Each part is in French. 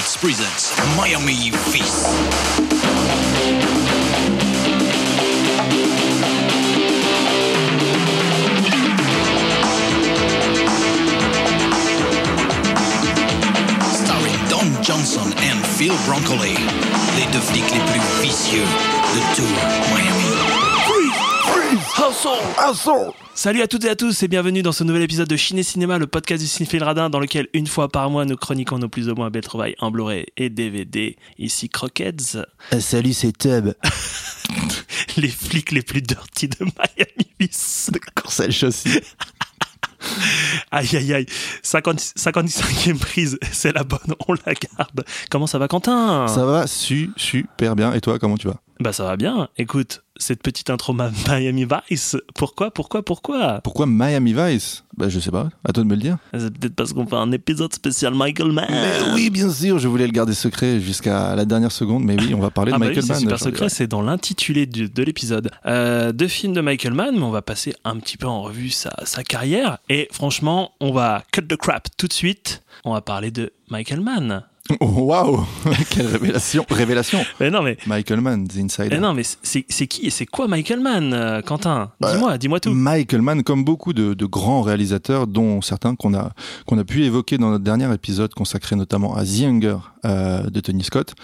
Garments presents Miami Vice. Starring Don Johnson and Phil Broccoli, les deux flics les plus vicieux de tout Miami. Salut à toutes et à tous et bienvenue dans ce nouvel épisode de Ciné Cinéma, le podcast du cinéphile radin dans lequel une fois par mois nous chroniquons nos plus ou moins belles trouvailles en Blu-ray et DVD. Ici Croquettes, salut, c'est Tub. les flics les plus dirty de Miami Vice. Chaussy. Aïe aïe aïe, 50 55e prise, c'est la bonne, on la garde. Comment ça va Quentin? Ça va su, super bien. Et toi, comment tu vas? Bah ça va bien, écoute, cette petite intro Miami Vice, pourquoi, pourquoi, pourquoi? Pourquoi Miami Vice? Bah, je sais pas. À toi de me le dire. C'est peut-être parce qu'on fait un épisode spécial Michael Mann. Mais oui, bien sûr. Je voulais le garder secret jusqu'à la dernière seconde. Mais oui, on va parler Ah de bah Michael oui, c'est Mann. super Genre, secret, c'est dans l'intitulé de l'épisode. Euh, deux films de Michael Mann, mais on va passer un petit peu en revue sa, sa carrière. Et franchement, on va cut the crap tout de suite. On va parler de Michael Mann. Waouh Quelle révélation Révélation Mais non, mais, Michael Mann, The Insider. mais non, mais c'est c'est qui et c'est quoi Michael Mann, euh, Quentin? Bah, Dis-moi, dis-moi tout. Michael Mann, comme beaucoup de, de grands réalisateurs, dont certains qu'on a, qu'on a pu évoquer dans notre dernier épisode consacré notamment à The Younger euh, de Tony Scott,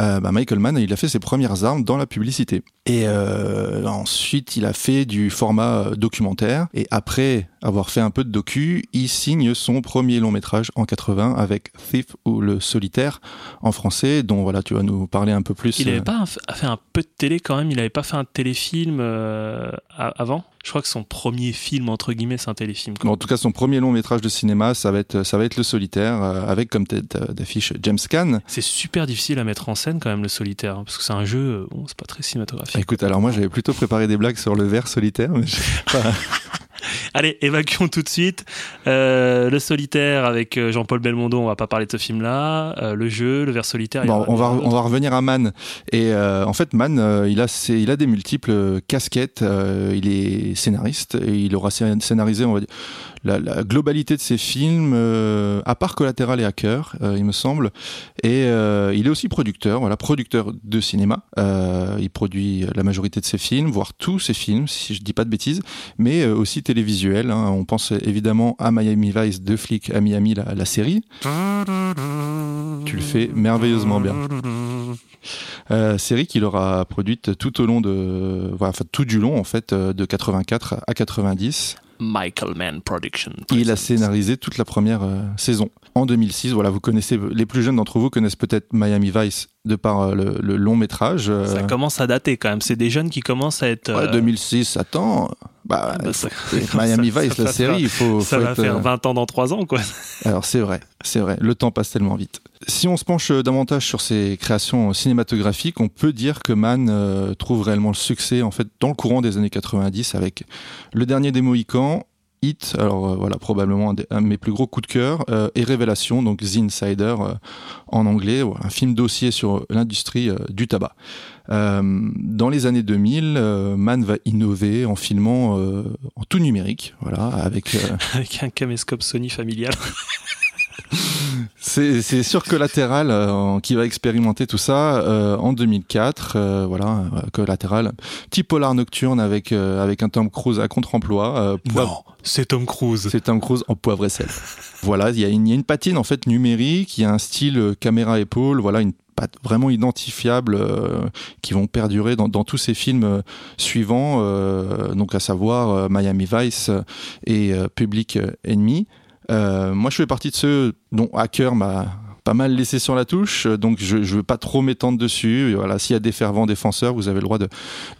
euh, bah, Michael Mann, il a fait ses premières armes dans la publicité. Et euh, ensuite, il a fait du format euh, documentaire. Et après avoir fait un peu de docu, il signe son premier long métrage en 80 avec Thief ou Le Solitaire en français, dont voilà, tu vas nous parler un peu plus. Il euh, avait pas fait un peu de télé quand même Il avait pas fait un téléfilm euh, avant? Je crois que son premier film, entre guillemets, c'est un téléfilm. Bon, en tout cas, son premier long métrage de cinéma, ça va être, ça va être Le Solitaire, euh, avec comme tête euh, d'affiche James Caan. C'est super difficile à mettre en scène quand même le solitaire, hein, parce que c'est un jeu, euh, bon, c'est pas très cinématographique. Écoute, alors moi, j'avais plutôt préparé des blagues sur le verre solitaire, mais je- Allez, évacuons tout de suite. Euh, le solitaire avec euh, Jean-Paul Belmondo, on va pas parler de ce film-là. Euh, le jeu, le vers solitaire. Bon, on va, on va revenir à Mann. Et euh, en fait, Mann, il, a ses- il a des multiples casquettes. il est scénariste et il aura scé- scénarisé, on va dire, la, globalité de ses films, euh, à part Collatéral et Hacker, euh, il me semble. Et euh, il est aussi producteur, voilà, producteur de cinéma. Euh, il produit la majorité de ses films, voire tous ses films, si je dis pas de bêtises, mais aussi télévisuel. hein. On pense évidemment à Miami Vice, deux flics à Miami, la, série. Tu le fais merveilleusement bien. Série qu'il aura produite tout au long de, enfin tout du long en fait, de 84 à 90. Michael Mann Production. Il a scénarisé toute la première euh, saison. En 2006, voilà, vous connaissez, les plus jeunes d'entre vous connaissent peut-être Miami Vice de par euh, le, le long métrage. euh, Ça commence à dater quand même. C'est des jeunes qui commencent à être. ouais, euh, 2006, attends, bah, ah bah, ça- Miami ça- Vice, ça la série, il faut, Ça faut va être, faire euh, 20 ans dans 3 ans, quoi. Alors c'est vrai, c'est vrai, le temps passe tellement vite. Si on se penche davantage sur ses créations cinématographiques, on peut dire que Mann euh, trouve réellement le succès en fait dans le courant des années 90 avec Le Dernier des Mohicans, Hit, alors euh, voilà probablement un, des- un de mes plus gros coups de cœur, euh, et Révélation, donc The Insider euh, en anglais, voilà, un film dossier sur l'industrie du tabac. Dans les années 2000, euh, Mann va innover en filmant en tout numérique, voilà, avec Avec un caméscope Sony familial. C'est sur Collatéral euh, qui va expérimenter tout ça euh, en 2004. euh, voilà, Collatéral, petit polar nocturne avec avec un Tom Cruise à contre-emploi. Non, c'est Tom Cruise. c'est Tom Cruise en poivre et sel. voilà, il y, a une- il y a une patine en fait numérique, il y a un style caméra épaule, voilà une patte vraiment identifiable euh, qui vont perdurer dans, dans tous ces films euh, suivants, euh, donc à savoir Miami Vice et Public Enemy. Euh, moi, je fais partie de ceux dont Hacker m'a pas mal laissé sur la touche, euh, donc je ne veux pas trop m'étendre dessus. Et Voilà, s'il y a des fervents défenseurs, vous avez le droit de,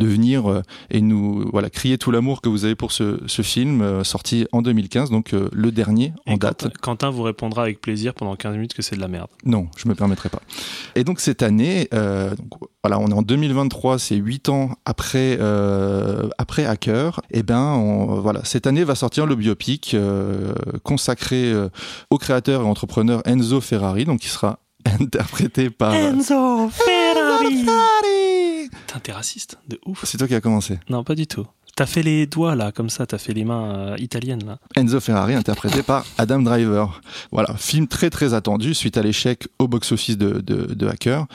de venir euh, et nous voilà crier tout l'amour que vous avez pour ce, ce film euh, sorti en 2015, donc euh, le dernier en Et date. Quentin, vous répondra avec plaisir pendant 15 minutes que c'est de la merde. Non, je me permettrai pas. Et donc cette année, donc, voilà, on est en 2023, c'est huit ans après euh, après Hacker. Et ben on- voilà, cette année va sortir le biopic euh, consacré euh, au créateur et entrepreneur Enzo Ferrari, donc qui sera interprété par Enzo Ferrari Putain, t'es raciste, de ouf. C'est toi qui as commencé. Non, pas du tout. T'as fait les doigts là, comme ça, t'as fait les mains euh, italiennes là. Enzo Ferrari, interprété par Adam Driver. Voilà, film très très attendu suite à l'échec au box-office de, de, de Hacker.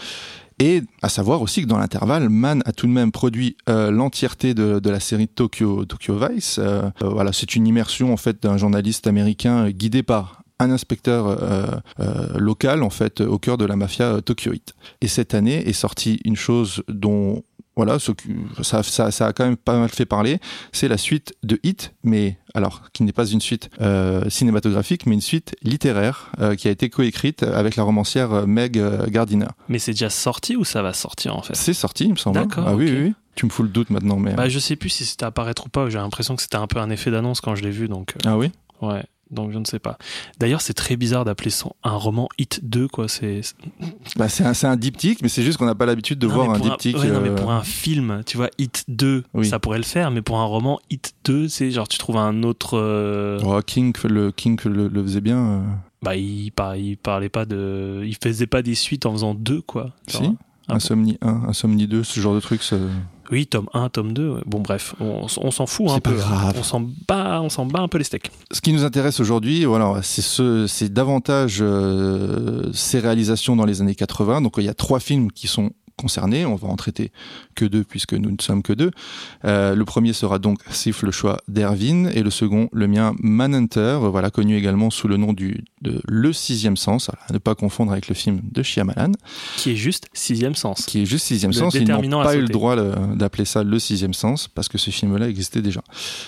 Et à savoir aussi que dans l'intervalle, Mann a tout de même produit euh, l'entièreté de, la série Tokyo, Tokyo Vice. Euh, euh, voilà, c'est une immersion en fait d'un journaliste américain guidé par un inspecteur local en fait au cœur de la mafia tokyoïte. Et cette année est sortie une chose dont voilà, ça, ça, ça, a quand même pas mal fait parler. C'est la suite de Hit, mais alors qui n'est pas une suite euh, cinématographique, mais une suite littéraire euh, qui a été coécrite avec la romancière Meg Gardiner. Mais c'est déjà sorti ou ça va sortir en fait? C'est sorti, il me semble. D'accord. Ah oui, okay. oui, oui. Tu me fous le doute maintenant, mais. Bah, je sais plus si c'était à apparaître ou pas. J'ai l'impression que c'était un peu un effet d'annonce quand je l'ai vu, donc. Ah oui? Ouais donc je ne sais pas. D'ailleurs, c'est très bizarre d'appeler un roman Hit 2, quoi. C'est bah, un, un diptyque, mais c'est juste qu'on n'a pas l'habitude de non, voir un diptyque. Un, ouais, euh... non, mais pour un film, tu vois, Hit 2, Oui. ça pourrait le faire, mais pour un roman Hit 2, c'est genre tu trouves un autre. euh, Oh, King, le, King le, le faisait bien. euh. Bah, il, par- il parlait pas de. Il faisait pas des suites en faisant deux, quoi. Genre, Si. Insomnie 1, Insomnie 2, ce genre de truc. ça- Oui, tome 1, tome 2. ouais. Bon, bref, on, on s'en fout un peu. grave. On s'en bat, on s'en bat un peu les steaks. Ce qui nous intéresse aujourd'hui, voilà, c'est ce, c'est davantage euh, ces réalisations dans les années 80. Donc il y a trois films qui sont concernés. On va en traiter que deux puisque nous ne sommes que deux. Euh, le premier sera donc Sif le choix d'Erwin et le second, le mien, Manhunter, voilà connu également sous le nom du de Le Sixième Sens, à ne pas confondre avec le film de Shyamalan, Qui est juste sixième sens. qui est juste Sixième Le Sens. Ils n'ont pas eu le droit le- d'appeler ça Le Sixième Sens parce que ce film-là existait déjà.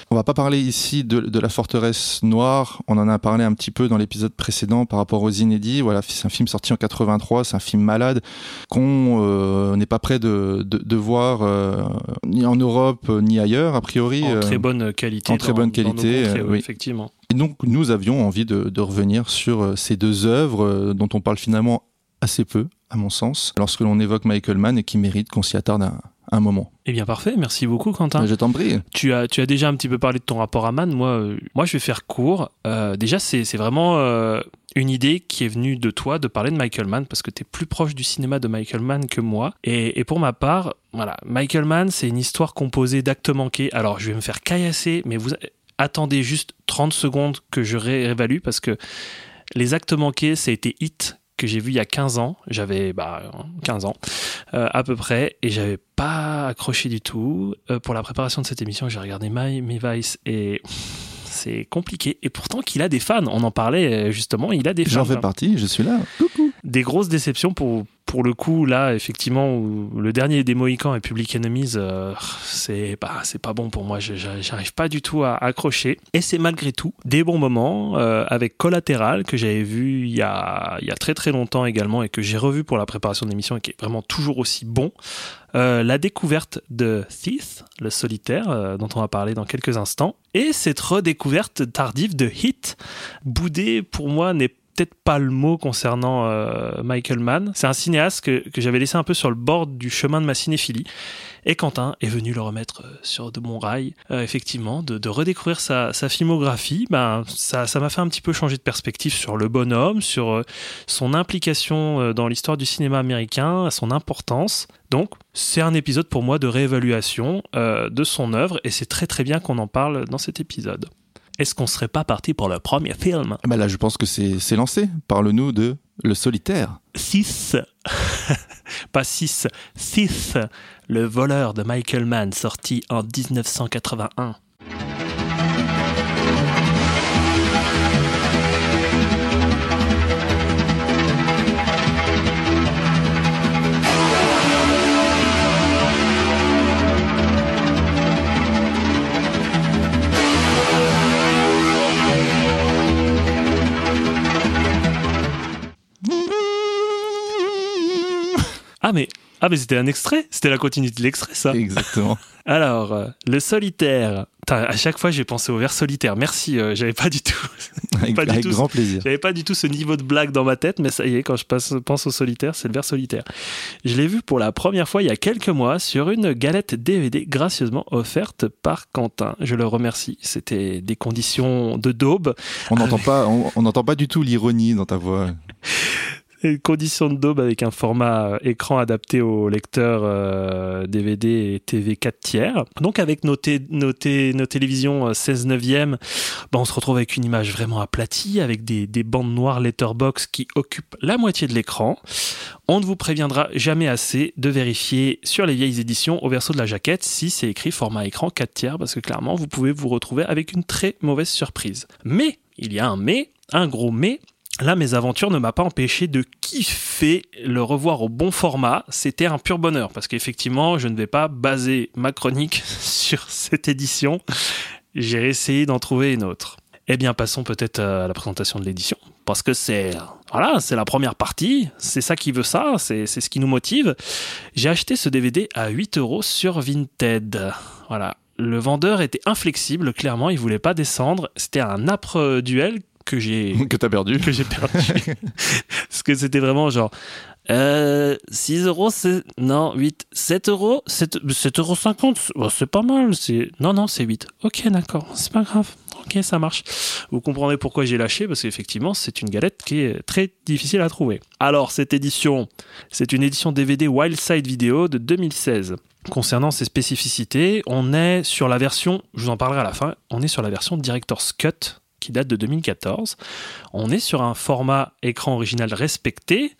On va pas parler ici de, de la forteresse noire. On en a parlé un petit peu dans l'épisode précédent par rapport aux inédits. Voilà, c'est un film sorti en 83. C'est un film malade qu'on euh, n'est pas prêt de, de, de voir euh, ni en Europe euh, ni ailleurs a priori. En euh. très bonne qualité. en très bonne qualité, contrées, euh, ouais, oui. Effectivement. Et donc nous avions envie de, de revenir sur euh, ces deux œuvres euh, dont on parle finalement assez peu, à mon sens, lorsque l'on évoque Michael Mann et qui mérite qu'on s'y attarde un, un moment. Eh bien, parfait. Merci beaucoup, Quentin. Je t'en prie. Tu as, tu as déjà un petit peu parlé de ton rapport à Man. Moi, euh, moi je vais faire court. Euh, déjà, c'est c'est vraiment euh, une idée qui est venue de toi de parler de Michael Mann parce que tu es plus proche du cinéma de Michael Mann que moi. Et, pour ma part, voilà, Michael Mann, c'est une histoire composée d'actes manqués. Alors, je vais me faire caillasser, mais vous attendez juste 30 secondes que je réévalue parce que les actes manqués, ça a été Hit que j'ai vu il y a 15 ans. J'avais bah, 15 ans euh, à peu près et j'avais pas accroché du tout. Euh, pour la préparation de cette émission, j'ai regardé My, My Vice et c'est compliqué. Et pourtant qu'il a des fans, on en parlait euh, justement, il a des fans. J'en fais hein. partie, je suis là. Des grosses déceptions pour, pour le coup, là, effectivement, où le dernier des Mohicans et Public Enemies, euh, c'est pas bon pour moi. J'arrive pas du tout à accrocher. Et c'est malgré tout des bons moments euh, avec Collatéral que j'avais vu il y, a, il y a très très longtemps également et que j'ai revu pour la préparation de l'émission et qui est vraiment toujours aussi bon. Euh, la découverte de Thief, le solitaire, euh, dont on va parler dans quelques instants, et cette redécouverte tardive de Hit. Boudé, pour moi, n'est peut-être pas le mot concernant euh, Michael Mann. C'est un cinéaste que, j'avais laissé un peu sur le bord du chemin de ma cinéphilie. Et Quentin est venu le remettre euh, sur de bons rails. Euh, effectivement, de, redécouvrir sa, filmographie, ben, ça m'a fait un petit peu changer de perspective sur le bonhomme, sur son implication dans l'histoire du cinéma américain, son importance. Donc, c'est un épisode pour moi de réévaluation de son œuvre, et c'est très très bien qu'on en parle dans cet épisode. Est-ce qu'on serait pas parti pour le premier film? Bah là, je pense que c'est c'est lancé. Parle-nous de Le Solitaire. 6 Pas 6, 6 Le voleur de Michael Mann, sorti en 1981. Ah mais, ah mais c'était un extrait C'était la continuité de l'extrait ça Exactement. Alors, euh, le solitaire. À chaque fois, j'ai pensé au vers solitaire. Merci, euh, j'avais pas du tout. avec Pas du avec tout. grand plaisir. J'avais pas du tout ce niveau de blague dans ma tête, mais ça y est, quand je passe, pense au solitaire, c'est le vers solitaire. Je l'ai vu pour la première fois il y a quelques mois sur une galette DVD gracieusement offerte par Quentin. Je le remercie. C'était des conditions de daube. On n'entend pas, on n'entend pas du tout l'ironie dans ta voix. les conditions de daube avec un format euh, écran adapté au lecteur euh, DVD et TV 4 tiers. Donc avec nos, té- nos, té- nos télévisions euh, 16 neuvième, bah, on se retrouve avec une image vraiment aplatie, avec des, des bandes noires letterbox qui occupent la moitié de l'écran. On ne vous préviendra jamais assez de vérifier sur les vieilles éditions au verso de la jaquette si c'est écrit format écran 4 tiers, parce que clairement vous pouvez vous retrouver avec une très mauvaise surprise. Mais, il y a un mais, un gros mais, Là, mes aventures ne m'a pas empêché de kiffer le revoir au bon format. C'était un pur bonheur parce qu'effectivement, je ne vais pas baser ma chronique sur cette édition. J'ai essayé d'en trouver une autre. Eh bien, passons peut-être à la présentation de l'édition parce que c'est voilà, c'est la première partie. C'est ça qui veut ça. C'est c'est ce qui nous motive. J'ai acheté ce DVD à 8 euros sur Vinted. Voilà. Le vendeur était inflexible, clairement, il voulait pas descendre. C'était un âpre duel que j'ai que t'as perdu. que j'ai perdu. Parce que c'était vraiment genre. Euh, 6 euros, c'est. Non, 8. 7 euros 7, 7 euros 50. Bon, c'est pas mal. C'est... Non, non, c'est 8. Ok, d'accord. C'est pas grave. Ok, ça marche. Vous comprendrez pourquoi j'ai lâché, parce qu'effectivement, c'est une galette qui est très difficile à trouver. Alors, cette édition, c'est une édition DVD Wildside Video de 2016. Concernant ses spécificités, on est sur la version, je vous en parlerai à la fin, on est sur la version Director's Cut qui date de 2014. On est sur un format écran original respecté,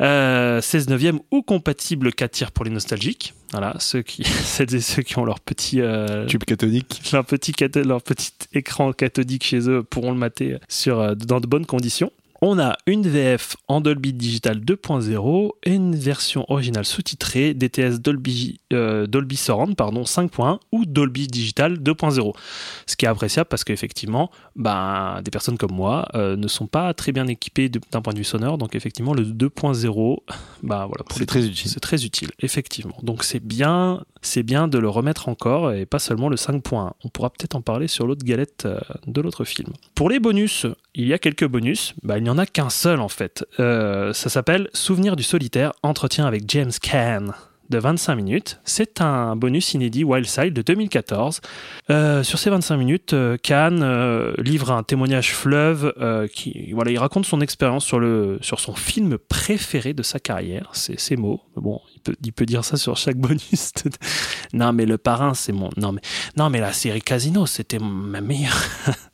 euh, 16 neuvième ou compatible 4 tiers pour les nostalgiques. Voilà, ceux qui, celles et ceux qui ont leur petit, euh, Tube cathodique. leur petit, leur petit écran cathodique chez eux pourront le mater sur, euh, dans de bonnes conditions. On a une VF en Dolby Digital 2.0 et une version originale sous-titrée DTS Dolby, euh, Dolby Surround pardon, 5.1 ou Dolby Digital 2.0. Ce qui est appréciable parce qu'effectivement, ben, des personnes comme moi euh, ne sont pas très bien équipées d'un point de vue sonore. Donc effectivement, le 2.0, ben, voilà, C'est très utile. c'est très utile, effectivement. Donc c'est bien, c'est bien de le remettre encore et pas seulement le 5.1. On pourra peut-être en parler sur l'autre galette euh, de l'autre film. Pour les bonus, il y a quelques bonus. Bah, il n'y en a qu'un seul en fait. Euh, ça s'appelle Souvenir du solitaire, entretien avec James Caan de 25 minutes. C'est un bonus inédit Wildside de 2014. Euh, sur ces 25 minutes, euh, euh, livre un témoignage fleuve qui, voilà, il raconte son expérience sur, sur son film préféré de sa carrière. C'est ses mots. Bon, il peut, il peut dire ça sur chaque bonus. non, mais le parrain, c'est mon. Non, mais, non, mais la série Casino, c'était ma meilleure.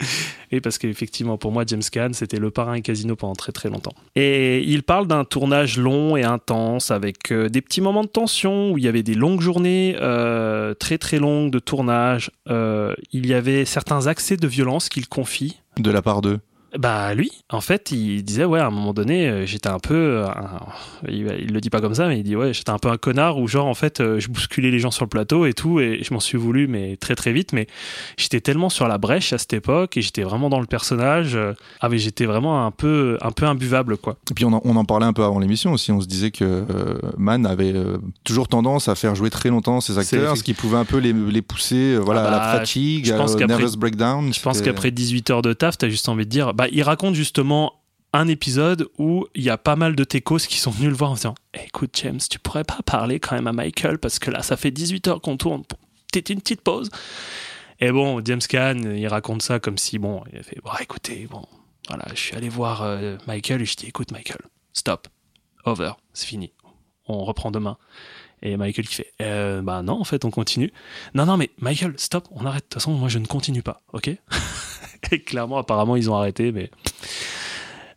Et parce qu'effectivement, pour moi, James Caan, c'était le parrain et Casino pendant très très longtemps. Et il parle d'un tournage long et intense avec euh, des petits moments de tension où il y avait des longues journées euh, très très longues de tournage. Euh, il y avait certains accès de violence qu'il confie. De la part d'eux. Bah lui, en fait, il disait ouais, à un moment donné, euh, j'étais un peu, euh, un- il, il le dit pas comme ça, mais il dit ouais, j'étais un peu un connard où genre en fait, euh, je bousculais les gens sur le plateau et tout, et je m'en suis voulu, mais très très vite, mais j'étais tellement sur la brèche à cette époque et j'étais vraiment dans le personnage, euh, ah mais j'étais vraiment un peu, un peu imbuvable quoi. Et puis on en, on en parlait un peu avant l'émission aussi. On se disait que euh, Mann avait euh, toujours tendance à faire jouer très longtemps ses acteurs, ce qui pouvait un peu les, les pousser euh, voilà, Ah à la bah, fatigue, je pense qu'après- nervous breakdown. Je pense qu'après 18 heures de taf, t'as juste envie de dire, bah il raconte justement un épisode où il y a pas mal de techos qui sont venus le voir en disant écoute James tu pourrais pas parler quand même à Michael parce que là ça fait 18 heures qu'on tourne. Peut-être une petite pause. Et bon James Caan il raconte ça comme si bon il a fait bon écoutez bon voilà je suis allé voir euh, Michael et je dis écoute Michael stop. Over. C'est fini. On reprend demain. Et Michael qui fait euh, bah non en fait on continue. Non non mais Michael stop. On arrête. De toute façon moi je ne continue pas. Ok? clairement apparemment ils ont arrêté mais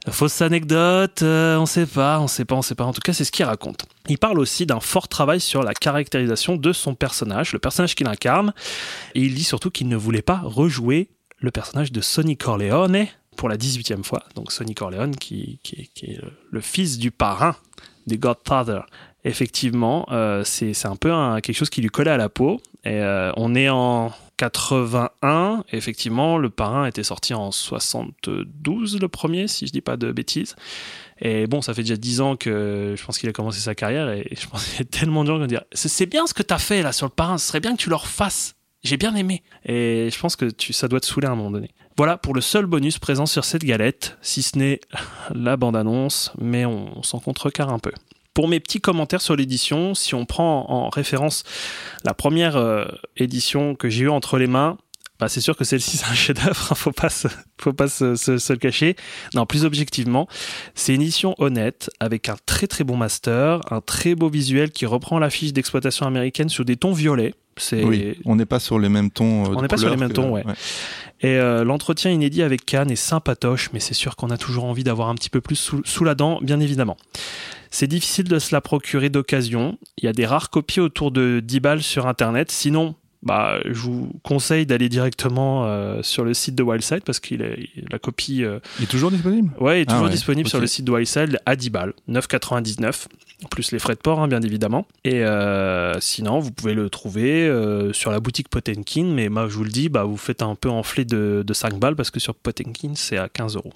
Fausse anecdote, euh, on sait pas, on sait pas, on sait pas. En tout cas, c'est ce qu'il raconte. Il parle aussi d'un fort travail sur la caractérisation de son personnage, le personnage qu'il incarne. Et il dit surtout qu'il ne voulait pas rejouer le personnage de Sonny Corleone pour la 18e fois. Donc Sonny Corleone qui, est, le, fils du parrain des Godfather. Effectivement, euh, c'est c'est un peu un- quelque chose qui lui collait à la peau. Et euh, on est en 81. Effectivement, le parrain était sorti en 72, le premier, si je dis pas de bêtises. Et bon, ça fait déjà 10 ans que je pense qu'il a commencé sa carrière et je pense qu'il y a tellement de gens dire c'est bien ce que tu as fait là sur le parrain, ce serait bien que tu le refasses. J'ai bien aimé. Et je pense que tu, ça doit te saouler à un moment donné. Voilà pour le seul bonus présent sur cette galette, si ce n'est la bande-annonce, mais on s'en contrecarre un peu. Pour mes petits commentaires sur l'édition, si on prend en référence la première euh, édition que j'ai eue entre les mains, bah, c'est sûr que celle-ci c'est un chef-d'œuvre, hein, faut pas se, faut pas se, se- se le cacher. Non, plus objectivement, c'est une édition honnête avec un très très bon master, un très beau visuel qui reprend l'affiche d'exploitation américaine sur des tons violets. C'est Oui, on n'est pas sur les mêmes tons. euh, On n'est pas sur les mêmes que- tons, ouais. Et euh, l'entretien inédit avec Cannes est sympatoche, mais c'est sûr qu'on a toujours envie d'avoir un petit peu plus sous, sous la dent, bien évidemment. C'est difficile de se la procurer d'occasion. Il y a des rares copies autour de 10 balles sur Internet. Sinon, bah, je vous conseille d'aller directement euh, sur le site de Wildside parce que la copie euh, Il est toujours disponible? Ouais, est Ah toujours ouais, disponible sur le site de Wildside à 10 balles, 9,99 plus les frais de port, hein, bien évidemment. Et euh, sinon, vous pouvez le trouver sur la boutique Potenkin, mais moi, je vous le dis, bah, vous faites un peu enfler de, de 5 balles parce que sur Potenkin, c'est à 15 euros.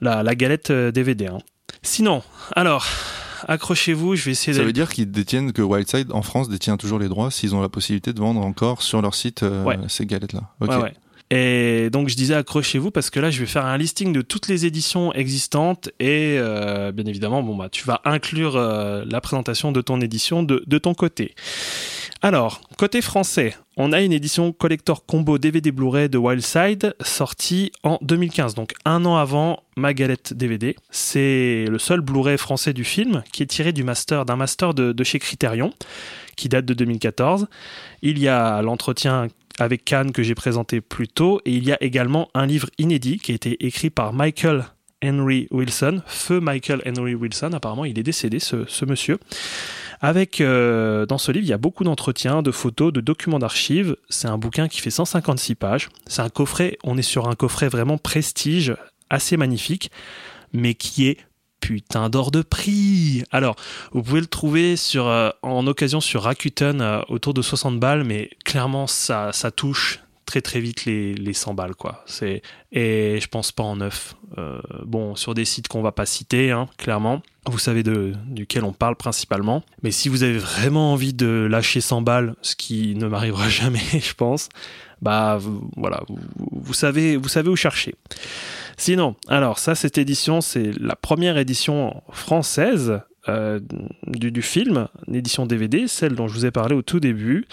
La, la galette DVD. hein. Sinon, alors, accrochez-vous, je vais essayer Ça veut dire qu'ils détiennent que Wildside en France détient toujours les droits s'ils ont la possibilité de vendre encore sur leur site euh, Ouais. ces galettes-là. Ok. Ouais, ouais. Et donc je disais accrochez-vous parce que là je vais faire un listing de toutes les éditions existantes et euh, bien évidemment bon bah tu vas inclure euh, la présentation de ton édition de, de ton côté. Alors côté français, on a une édition collector combo DVD Blu-ray de Wildside sortie en 2015 donc un an avant ma galette DVD. C'est le seul Blu-ray français du film qui est tiré du master d'un master de, chez Criterion qui date de 2014. Il y a l'entretien avec Cannes que j'ai présenté plus tôt et il y a également un livre inédit qui a été écrit par Michael Henry Wilson, feu Michael Henry Wilson, apparemment il est décédé ce monsieur. Avec euh, dans ce livre, il y a beaucoup d'entretiens, de photos, de documents d'archives. C'est un bouquin qui fait 156 pages. C'est un coffret, on est sur un coffret vraiment prestige, assez magnifique, mais qui est putain d'or de prix. Alors, vous pouvez le trouver euh, en occasion sur Rakuten euh, autour de 60 balles, mais clairement ça touche très très vite les, les 100 balles quoi. C'est et je pense pas en neuf. Euh, bon, sur des sites qu'on va pas citer, hein, clairement. Vous savez de duquel on parle principalement. Mais si vous avez vraiment envie de lâcher 100 balles, ce qui ne m'arrivera jamais, je pense, bah vous- voilà, vous, savez vous savez où chercher. Sinon, alors ça, cette édition, c'est la première édition française euh, du, du film, une édition DVD, celle dont je vous ai parlé au tout début.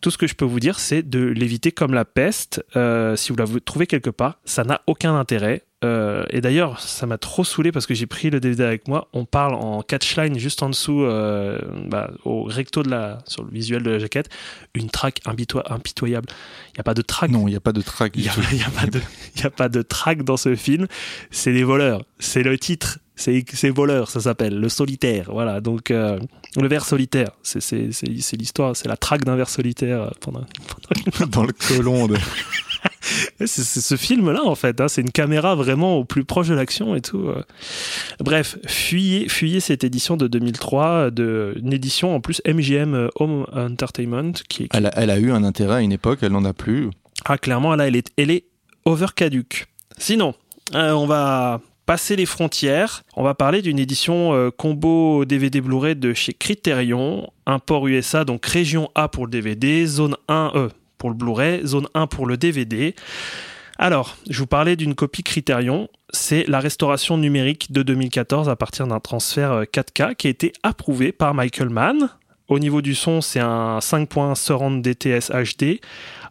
Tout ce que je peux vous dire, c'est de l'éviter comme la peste. Euh, si vous la trouvez quelque part, ça n'a aucun intérêt. Euh, et d'ailleurs, ça m'a trop saoulé parce que j'ai pris le DVD avec moi. On parle en catchline juste en dessous, euh, bah, au recto de la, sur le visuel de la jaquette, une track impito- impitoyable. Il n'y a pas de track Non, il n'y a pas de track il n'y a, a a pas de track dans ce film. C'est les voleurs. C'est le titre. C'est c'est voleur, ça s'appelle. Le solitaire. Voilà. Donc, euh, le ver solitaire. C'est l'histoire. C'est la traque d'un ver solitaire pendant, Dans le colon. de- c'est ce film-là, en fait. hein. C'est une caméra vraiment au plus proche de l'action et tout. euh. Bref, fuyez, fuyez cette édition de 2003, de, une édition en plus MGM euh, Home Entertainment, qui, est- qui Elle a, elle a eu un intérêt à une époque, elle n'en a plus. Ah, clairement, là, elle est, elle est over caduque. Sinon, euh, on va passer les frontières. On va parler d'une édition euh, combo DVD Blu-ray de chez Criterion, import USA, donc région A pour le DVD, zone 1 E pour le Blu-ray, zone 1 pour le DVD. Alors, je vous parlais d'une copie Criterion, c'est la restauration numérique de 2014 à partir d'un transfert euh, 4K qui a été approuvé par Michael Mann. Au niveau du son, c'est un 5.1 Surround DTS HD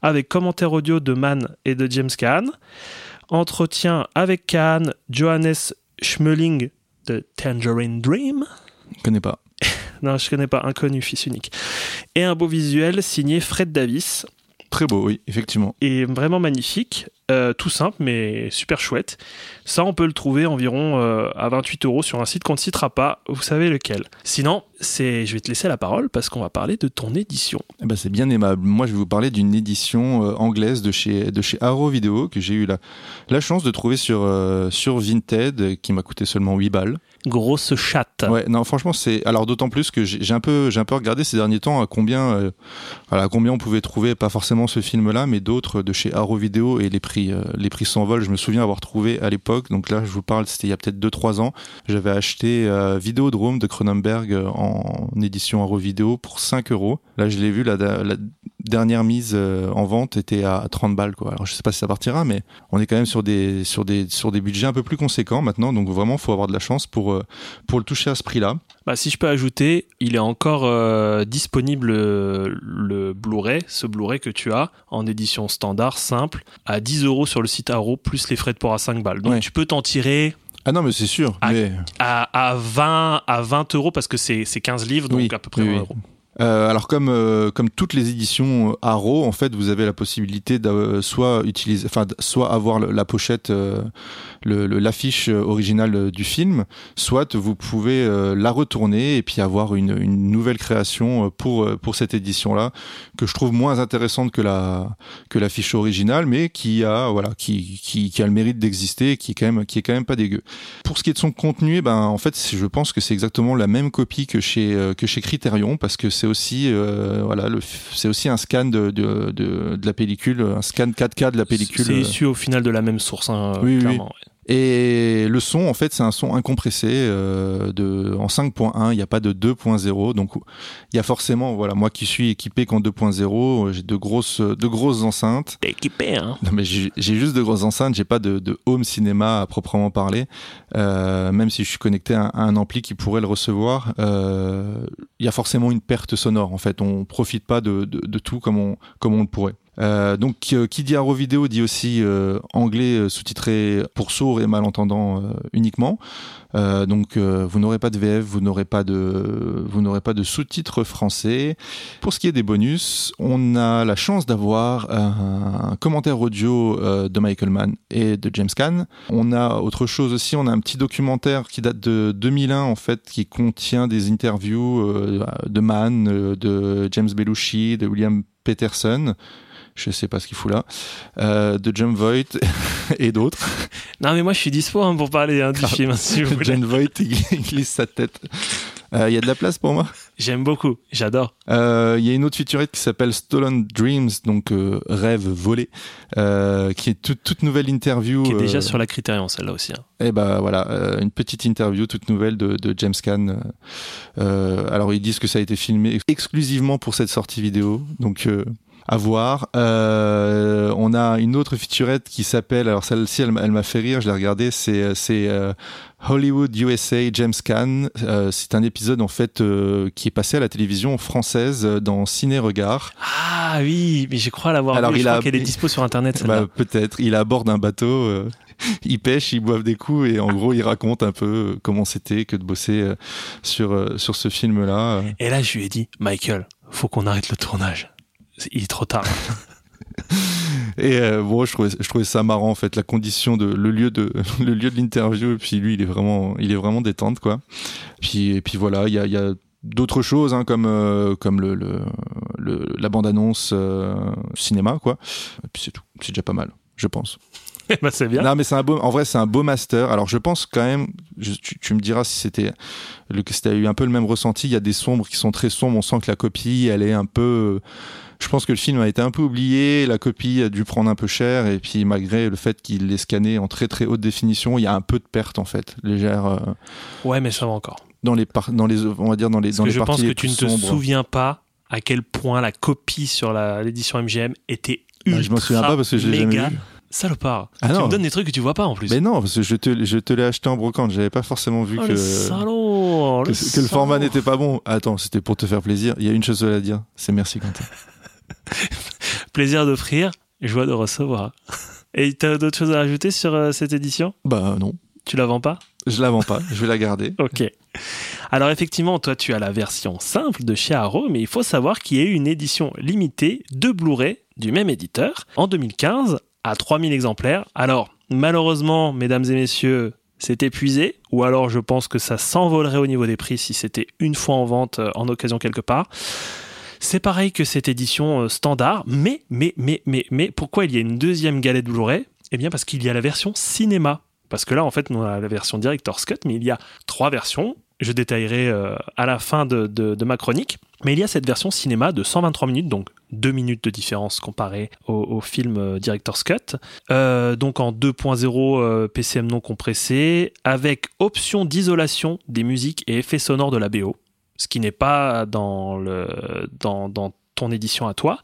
avec commentaire audio de Mann et de James Caan. Entretien avec Caan, Johannes Schmeling de Tangerine Dream. Je connais pas. Non, je connais pas, inconnu, fils unique. Et un beau visuel signé Fred Davis. Très beau, oui, effectivement. Et vraiment magnifique, Euh, tout simple mais super chouette. Ça, on peut le trouver environ euh, à 28 euros sur un site qu'on ne citera pas, vous savez lequel. Sinon, c'est, je vais te laisser la parole parce qu'on va parler de ton édition. Eh ben, c'est bien aimable. Moi, je vais vous parler d'une édition euh, anglaise de chez, de chez Arrow Video que j'ai eu la, la chance de trouver sur, sur Vinted, qui m'a coûté seulement 8 balles. Grosse chatte. Ouais, non, franchement, c'est. Alors, d'autant plus que j'ai un, peu, regardé ces derniers temps à combien, euh, voilà, à combien on pouvait trouver, pas forcément ce film-là, mais d'autres de chez Arrow Video et les prix, euh, les prix s'envolent. Je me souviens avoir trouvé à l'époque, donc là, je vous parle, c'était il y a peut-être 2-3 ans. J'avais acheté euh, Vidéodrome de Cronenberg euh, en édition Arrow Video pour 5 euros. Là, je l'ai vu la, la dernière mise euh, en vente était à 30 balles. Quoi. Alors je sais pas si ça partira, mais on est quand même sur des, sur des, sur des budgets un peu plus conséquents maintenant. Donc vraiment, faut avoir de la chance pour, euh, pour le toucher à ce prix-là. Bah, si je peux ajouter, il est encore euh, disponible le Blu-ray, ce Blu-ray que tu as en édition standard simple à 10 euros sur le site Arrow plus les frais de port à 5 balles. Donc Ouais. tu peux t'en tirer Ah non, mais c'est sûr. Mais... à, à 20 à 20 euros parce que c'est c'est 15 livres donc Oui, à peu près oui, 20 oui. euros. Euh, alors comme euh, comme toutes les éditions euh, Arrow, en fait, vous avez la possibilité de euh, soit utiliser, enfin, soit avoir la pochette, euh, l'affiche euh, originale du film, soit vous pouvez la retourner et puis avoir une, une nouvelle création pour pour cette édition-là que je trouve moins intéressante que la que l'affiche originale, mais qui a voilà qui qui, qui a le mérite d'exister, et qui est quand même qui est quand même pas dégueu. Pour ce qui est de son contenu, eh ben en fait, je pense que c'est exactement la même copie que chez que chez Criterion parce que c'est aussi euh, voilà le c'est aussi un scan de, de, de, de la pellicule, un scan 4K de la pellicule. C'est euh, issu au final de la même source, hein, Oui, oui, clairement. ouais. Et le son, en fait, c'est un son incompressé euh, de, en 5.1. Il n'y a pas de 2.0. Donc, il y a forcément, voilà, moi qui suis équipé qu'en 2.0, j'ai de grosses, de grosses enceintes. T'es équipé, hein Non, mais j'ai juste de grosses enceintes. J'ai pas de, de home cinéma à proprement parler. Euh, même si je suis connecté à, à un ampli qui pourrait le recevoir, euh, il y a forcément une perte sonore. En fait, on profite pas de, de, de tout comme on, comme on le pourrait. Euh, donc, euh, qui dit Arrow Vidéo dit aussi euh, anglais euh, sous-titré pour sourds et malentendants euh, uniquement. Euh, donc, vous n'aurez pas de VF, vous n'aurez pas de, vous n'aurez pas de sous-titres français. Pour ce qui est des bonus, on a la chance d'avoir un commentaire audio de Michael Mann et de James Caan. On a autre chose aussi, on a un petit documentaire qui date de 2001 en fait, qui contient des interviews de Mann, de James Belushi, de William Peterson. Je sais pas ce qu'il fout là, euh, de John Voight et d'autres. Non, mais moi je suis dispo hein, pour parler hein, du Ah, film, si vous voulez. John Voight il glisse sa tête. Euh, Il y a de la place pour moi? J'aime beaucoup, j'adore. Euh, Il y a une autre featurette qui s'appelle Stolen Dreams, donc euh, rêve volé, euh, qui est toute, toute nouvelle interview. Qui est déjà euh, sur la Criterion, celle-là aussi. hein. Et ben voilà, euh, une petite interview toute nouvelle de, de James Caan. Euh, euh, alors ils disent que ça a été filmé exclusivement pour cette sortie vidéo, donc euh, à voir. Euh, on a une autre featurette qui s'appelle, alors celle-ci elle, m'a- elle m'a fait rire, je l'ai regardée, c'est c'est euh, Hollywood USA James Caan. Euh, c'est un épisode en fait euh, qui est passé à la télévision française euh, dans Ciné Regard. Ah oui, mais je crois l'avoir Alors, vu. Je il crois a- qu'elle est dispo sur internet. Bah, peut-être. Il est à bord d'un bateau. euh, ils pêchent, ils boivent des coups et en gros, il raconte un peu comment c'était que de bosser sur sur ce film-là. Et là, je lui ai dit, Michael, faut qu'on arrête le tournage. Il est trop tard. Et euh, bon, je trouvais je trouvais ça marrant en fait, la condition de le lieu de le lieu de l'interview. Et puis lui, il est vraiment il est vraiment détente quoi. Puis et puis voilà, il y a il y a d'autres choses hein, comme euh, comme le, le, le- la bande annonce cinéma quoi. Et puis c'est tout. C'est déjà pas mal, je pense. bah, c'est bien. Non, mais c'est un beau, en vrai, c'est un beau master. Alors, je pense quand même, je- tu, tu me diras si c'était, le, si eu un peu le même ressenti. Il y a des sombres qui sont très sombres. On sent que la copie, elle est un peu, je pense que le film a été un peu oublié. La copie a dû prendre un peu cher. Et puis, malgré le fait qu'il l'ait scanné en très très haute définition, il y a un peu de perte, en fait, légère, euh, Ouais, mais ça va encore. dans les par- dans les, on va dire dans les, Parce dans que les je pense que tu ne te sombres. souviens pas à quel point la copie sur l'édition MGM était ultra Ah, je m'en souviens pas parce que je l'ai jamais méga vu. salopard. Ah tu non. me donnes des trucs que tu vois pas en plus. Mais non, parce que je te, je te l'ai acheté en brocante. J'avais pas forcément vu Oh, que. le salaud que, le que le format n'était pas bon. Attends, c'était pour te faire plaisir. Il y a une chose à dire, c'est merci Quentin. Plaisir d'offrir, joie de recevoir. Et t'as d'autres choses à rajouter sur euh, cette édition? Bah non, Tu la vends pas? Je la vends pas, je vais la garder. Ok. Alors effectivement, toi tu as la version simple de chez Arrow, mais il faut savoir qu'il y a eu une édition limitée de Blu-ray du même éditeur en 2015 à 3000 exemplaires. Alors malheureusement, mesdames et messieurs, c'est épuisé, ou alors je pense que ça s'envolerait au niveau des prix si c'était une fois en vente euh, en occasion quelque part. C'est pareil que cette édition euh, standard, mais, pourquoi il y a une deuxième galette Blu-ray? Eh bien parce qu'il y a la version cinéma. Parce que là, en fait, on a la version Director's Cut, mais il y a trois versions. Je détaillerai euh, à la fin de, ma chronique. Mais il y a cette version cinéma de 123 minutes, donc 2 minutes de différence comparée au, film euh, Director's Cut. Donc en 2.0 euh, PCM non compressé, avec option d'isolation des musiques et effets sonores de la BO. Ce qui n'est pas dans, le, dans, dans ton édition à toi,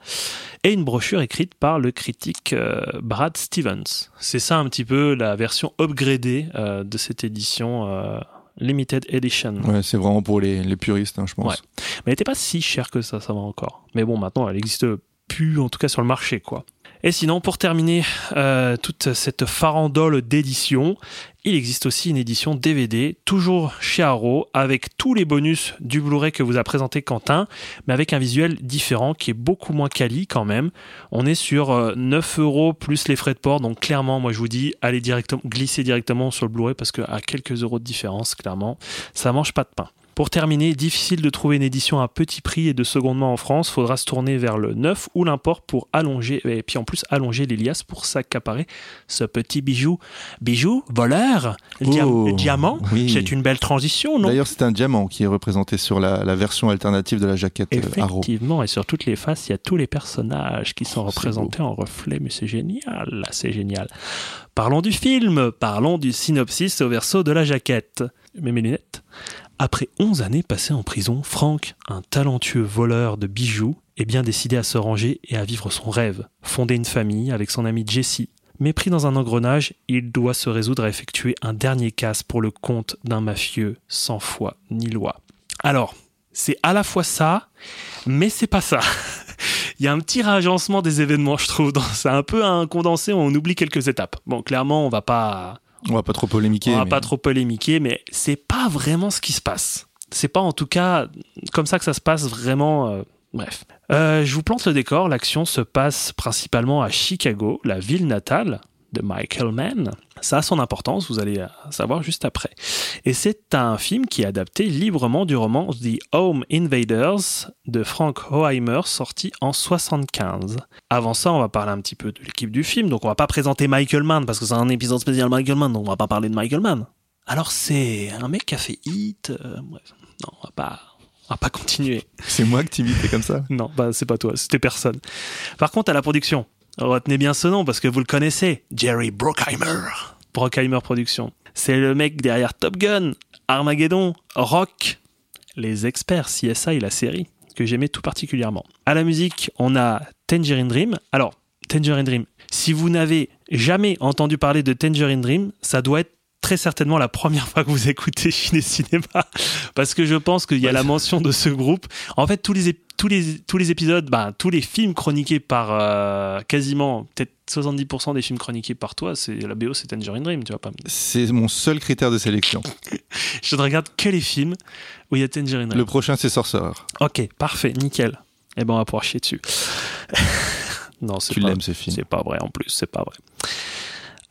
et une brochure écrite par le critique euh, Brad Stevens. C'est ça un petit peu la version upgradée euh, de cette édition euh, Limited Edition. Ouais, c'est vraiment pour les, les puristes, hein, je pense. Ouais. Mais elle n'était pas si chère que ça, ça va encore. Mais bon, maintenant, elle existe plus, en tout cas sur le marché, quoi. Et sinon, pour terminer euh, toute cette farandole d'édition, il existe aussi une édition DVD, toujours chez Arrow, avec tous les bonus du Blu-ray que vous a présenté Quentin, mais avec un visuel différent qui est beaucoup moins quali quand même. On est sur euh, 9 euros plus les frais de port, donc clairement, moi je vous dis, allez directement, glisser directement sur le Blu-ray parce qu'à quelques euros de différence, clairement, ça mange pas de pain. Pour terminer, difficile de trouver une édition à petit prix et de seconde main en France. Faudra se tourner vers le neuf ou l'import pour allonger, et puis en plus allonger l'Elias pour s'accaparer ce petit bijou. Bijou, voleur, Oh, diamant. oui. C'est une belle transition, non? D'ailleurs, c'est un diamant qui est représenté sur la, la version alternative de la jaquette euh, Arrow. Effectivement, et sur toutes les faces, il y a tous les personnages qui sont Oh, représentés en reflet, mais c'est génial, c'est génial. Parlons du film, parlons du synopsis au verso de la jaquette. Mets mes lunettes. Après 11 années passées en prison, Frank, un talentueux voleur de bijoux, est bien décidé à se ranger et à vivre son rêve, fonder une famille avec son ami Jesse. Mais pris dans un engrenage, il doit se résoudre à effectuer un dernier casse pour le compte d'un mafieux sans foi ni loi. Alors, c'est à la fois ça, mais c'est pas ça. Il y a un petit réagencement des événements, je trouve. C'est un peu un condensé, on oublie quelques étapes. Bon, clairement, on va pas, On va pas trop polémiquer. on va mais- pas trop polémiquer, mais c'est pas vraiment ce qui se passe. C'est pas en tout cas comme ça que ça se passe vraiment. euh, bref. Euh, je vous plante le décor. L'action se passe principalement à Chicago, la ville natale de Michael Mann. Ça a son importance, vous allez savoir juste après. Et c'est un film qui est adapté librement du roman The Home Invaders de Frank Hoheimer, sorti en 75. Avant ça, on va parler un petit peu de l'équipe du film. Donc, on va pas présenter Michael Mann parce que c'est un épisode spécial Michael Mann, donc on va pas parler de Michael Mann. Alors, c'est un mec qui a fait Hit. euh, bref, non, on va pas, on va pas continuer. C'est moi que t'imites comme ça? Non, bah c'est pas toi, c'était personne. Par contre, à la production, retenez bien ce nom parce que vous le connaissez, Jerry Bruckheimer. Bruckheimer Productions. C'est le mec derrière Top Gun, Armageddon, Rock, les experts CSI, la série que j'aimais tout particulièrement. À la musique, on a Tangerine Dream. Alors, Tangerine Dream, si vous n'avez jamais entendu parler de Tangerine Dream, ça doit être très certainement la première fois que vous écoutez Ciné Cinéma parce que je pense qu'il y a Ouais. la mention de ce groupe. En fait, tous les, tous les, tous les épisodes, ben, tous les films chroniqués par euh, quasiment peut-être 70% des films chroniqués par toi, c'est la BO, c'est Tangerine Dream, tu vois pas. C'est mon seul critère de sélection. Je ne regarde que les films où il y a Tangerine Dream. Le prochain, c'est Sorcerer. Ok, parfait, nickel. Eh ben, on va pouvoir chier dessus. non, c'est Tu pas, l'aimes ce film. c'est pas vrai en plus, c'est pas vrai.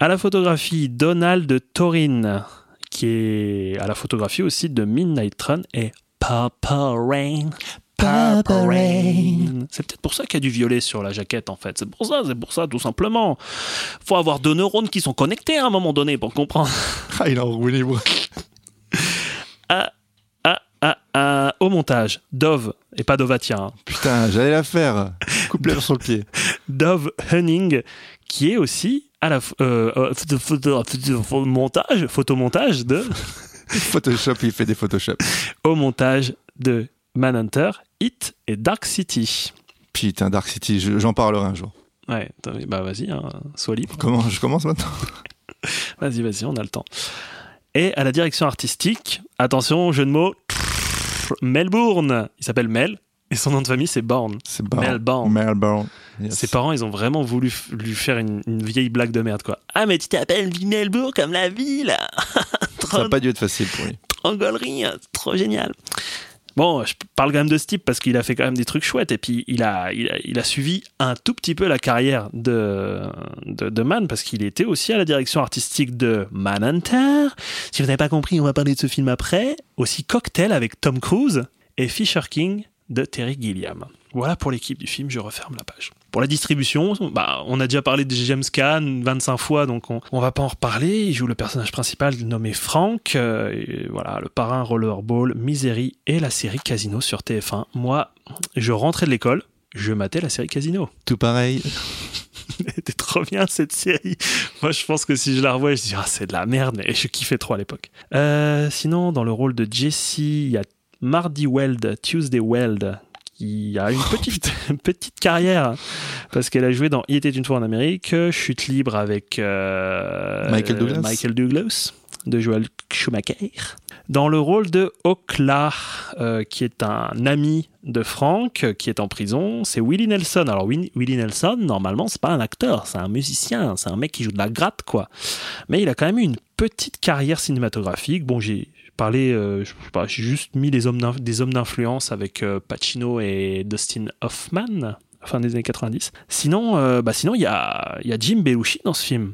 À la photographie, Donald Torin, qui est à la photographie aussi de Midnight Run et Papa Rain. Papa Rain. C'est peut-être pour ça qu'il y a du violet sur la jaquette en fait. C'est pour ça, c'est pour ça tout simplement. Faut avoir deux neurones qui sont connectés à un moment donné pour comprendre. Ah, il a bras. Ah, ah, ah, ah. Au montage, Dove, et pas Dovatia, hein. Putain, j'allais la faire. Coupe sur le pied. Dove Hunning, qui est aussi à la ph- euh, euh, photo- photo- photo- photo- montage, photomontage de, Photoshop, il fait des Photoshop. au montage de Manhunter, Hit et Dark City. Putain, Dark City, je- j'en parlerai un jour. Ouais, bah vas-y, hein, sois libre. Comment je commence maintenant Vas-y, vas-y, on a le temps. Et à la direction artistique, attention, jeu de mots, Melbourne. Il s'appelle Mel et son nom de famille c'est Bourne. C'est. Melbourne. Yes. Ses parents, ils ont vraiment voulu lui faire une, une vieille blague de merde, quoi. Ah, mais tu t'appelles Melbourne comme la ville Ça n'a pas dû être facile pour lui. trop gaulerie, hein, trop génial. Bon, je parle quand même de ce type parce qu'il a fait quand même des trucs chouettes et puis il a, il a, il a suivi un tout petit peu la carrière de, de, de Mann parce qu'il était aussi à la direction artistique de Manhunter. Si vous n'avez pas compris, on va parler de ce film après. Aussi Cocktail avec Tom Cruise et Fisher King de Terry Gilliam. Voilà pour l'équipe du film, je referme la page. Pour la distribution, bah, on a déjà parlé de James Caan 25 fois, donc on, on va pas en reparler. Il joue le personnage principal nommé Frank, euh, voilà, le parrain Rollerball, Misery et la série Casino sur TF1. Moi, je rentrais de l'école, je matais la série Casino. Tout pareil. C'était trop bien cette série. Moi, je pense que si je la revois, je dis ah c'est de la merde, mais je kiffais trop à l'époque. Euh, sinon, dans le rôle de Jesse, il y a Mardy Weld, Tuesday Weld, qui a une petite, petite carrière parce qu'elle a joué dans Il était une fois en Amérique, Chute libre avec euh, Michael Douglas. Michael Douglas de Joel Schumacher. Dans le rôle de Okla, euh, qui est un ami de Frank, qui est en prison, c'est Willie Nelson. Alors Willie Willie Nelson, normalement, c'est pas un acteur, c'est un musicien, c'est un mec qui joue de la gratte, quoi. Mais il a quand même eu une petite carrière cinématographique. Bon, j'ai parlé, euh, je j'ai juste mis les hommes des hommes d'influence avec euh, Pacino et Dustin Hoffman, fin des années 90. Sinon, euh, bah sinon il y a, y a Jim Belushi dans ce film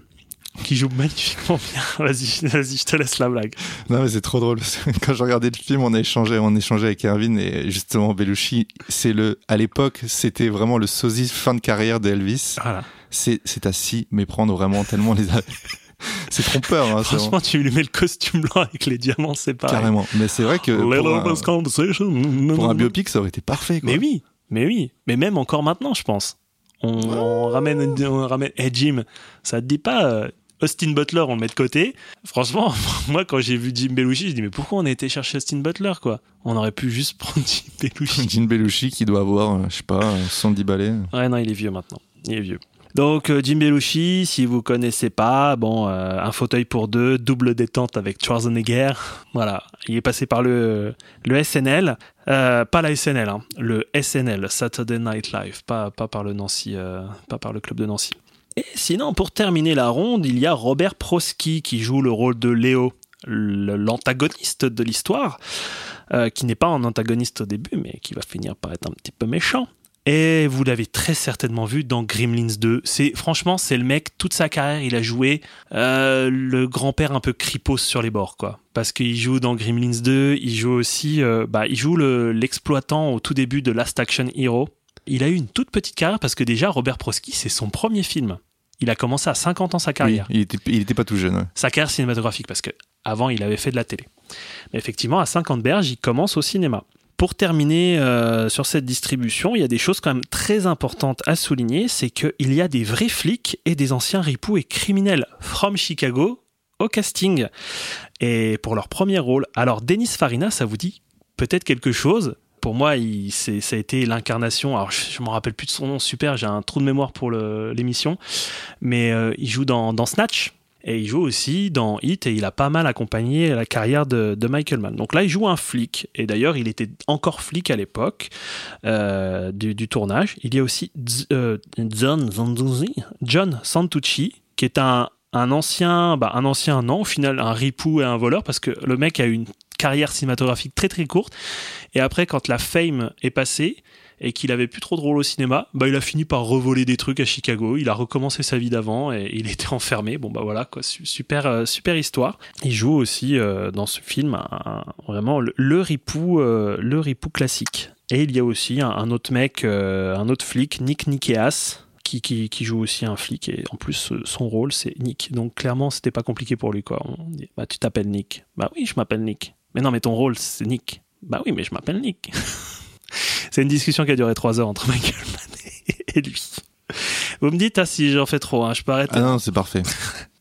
qui joue magnifiquement bien. Vas-y, vas-y, je te laisse la blague. Non, mais c'est trop drôle. parce que Quand je regardais le film, on a échangé, on échangeait avec Erwin et justement Belushi. C'est le, à l'époque, c'était vraiment le sosie fin de carrière d'Elvis. Voilà. C'est, c'est à s'y méprendre vraiment tellement les. c'est trompeur, hein, Franchement, tu lui mets le costume blanc avec les diamants, c'est pareil. carrément. Mais c'est vrai que pour Little un, pour un biopic, ça aurait été parfait. Quoi. Mais oui, mais oui, mais même encore maintenant, je pense. On, on ramène, on ramène. Hey Jim, ça te dit pas euh, Austin Butler, on le met de côté? Franchement, moi, quand j'ai vu Jim Belushi, je dis mais pourquoi on a été chercher Austin Butler, quoi? On aurait pu juste prendre Jim Belushi. Jean Belushi qui doit avoir, euh, je sais pas, euh, 70 balais. Ouais, non, il est vieux maintenant. Il est vieux. Donc euh, Jim Belushi, si vous connaissez pas, bon, euh, un fauteuil pour deux, double détente avec Schwarzenegger. Voilà, il est passé par le le SNL, euh, pas la SNL, hein, le SNL, Saturday Night Live, pas pas par le Nancy, pas par le club de Nancy. Et sinon, pour terminer la ronde, il y a Robert Prosky qui joue le rôle de Léo, l'antagoniste de l'histoire, qui n'est pas un antagoniste au début, mais qui va finir par être un petit peu méchant. Et vous l'avez très certainement vu dans Gremlins 2. C'est franchement, c'est le mec toute sa carrière, il a joué euh, le grand-père un peu cripos sur les bords, quoi. Parce qu'il joue dans Gremlins 2, il joue aussi, euh, bah, il joue le- l'exploitant au tout début de Last Action Hero. Il a eu une toute petite carrière parce que déjà Robert Prosky, c'est son premier film. Il a commencé à 50 ans sa Oui, carrière il, était, il était pas tout jeune. ouais. sa carrière cinématographique parce que avant il avait fait de la télé. Mais effectivement, à 50 berges, il commence au cinéma. Pour terminer euh, sur cette distribution, il y a des choses quand même très importantes à souligner, c'est qu'il y a des vrais flics et des anciens ripoux et criminels from Chicago au casting. Et pour leur premier rôle, alors Denis Farina, ça vous dit peut-être quelque chose? Pour moi, ça a été l'incarnation. Alors, je, je m'en rappelle plus de son nom. Super, j'ai un trou de mémoire pour l'émission. Mais euh, il joue dans Snatch. Et il joue aussi dans Hit et il a pas mal accompagné la carrière de, Michael Mann. Donc là, il joue un flic. Et d'ailleurs, il était encore flic à l'époque euh, du, tournage. Il y a aussi euh, John Santucci, qui est un, ancien, bah, un ancien, non, au final, un ripou et un voleur, parce que le mec a une carrière cinématographique très très courte. Et après, quand la fame est passée, et qu'il avait plus trop de rôle au cinéma, bah il a fini par revoler des trucs à Chicago. Il a recommencé sa vie d'avant et il était enfermé. Bon bah voilà quoi, su- super euh, super histoire. Il joue aussi euh, dans ce film vraiment le, le ripou euh, le ripou classique. Et il y a aussi un, autre mec, un autre flic, Nick Nikeas. Qui, qui, qui joue aussi un flic et en plus son rôle c'est Nick donc clairement c'était pas compliqué pour lui quoi on dit bah tu t'appelles Nick bah oui je m'appelle Nick mais non mais ton rôle c'est Nick bah oui mais je m'appelle Nick c'est une discussion qui a duré trois heures entre Michael Mann et lui. Vous me dites ah, si j'en fais trop, hein, je peux arrêter. Ah non, c'est parfait.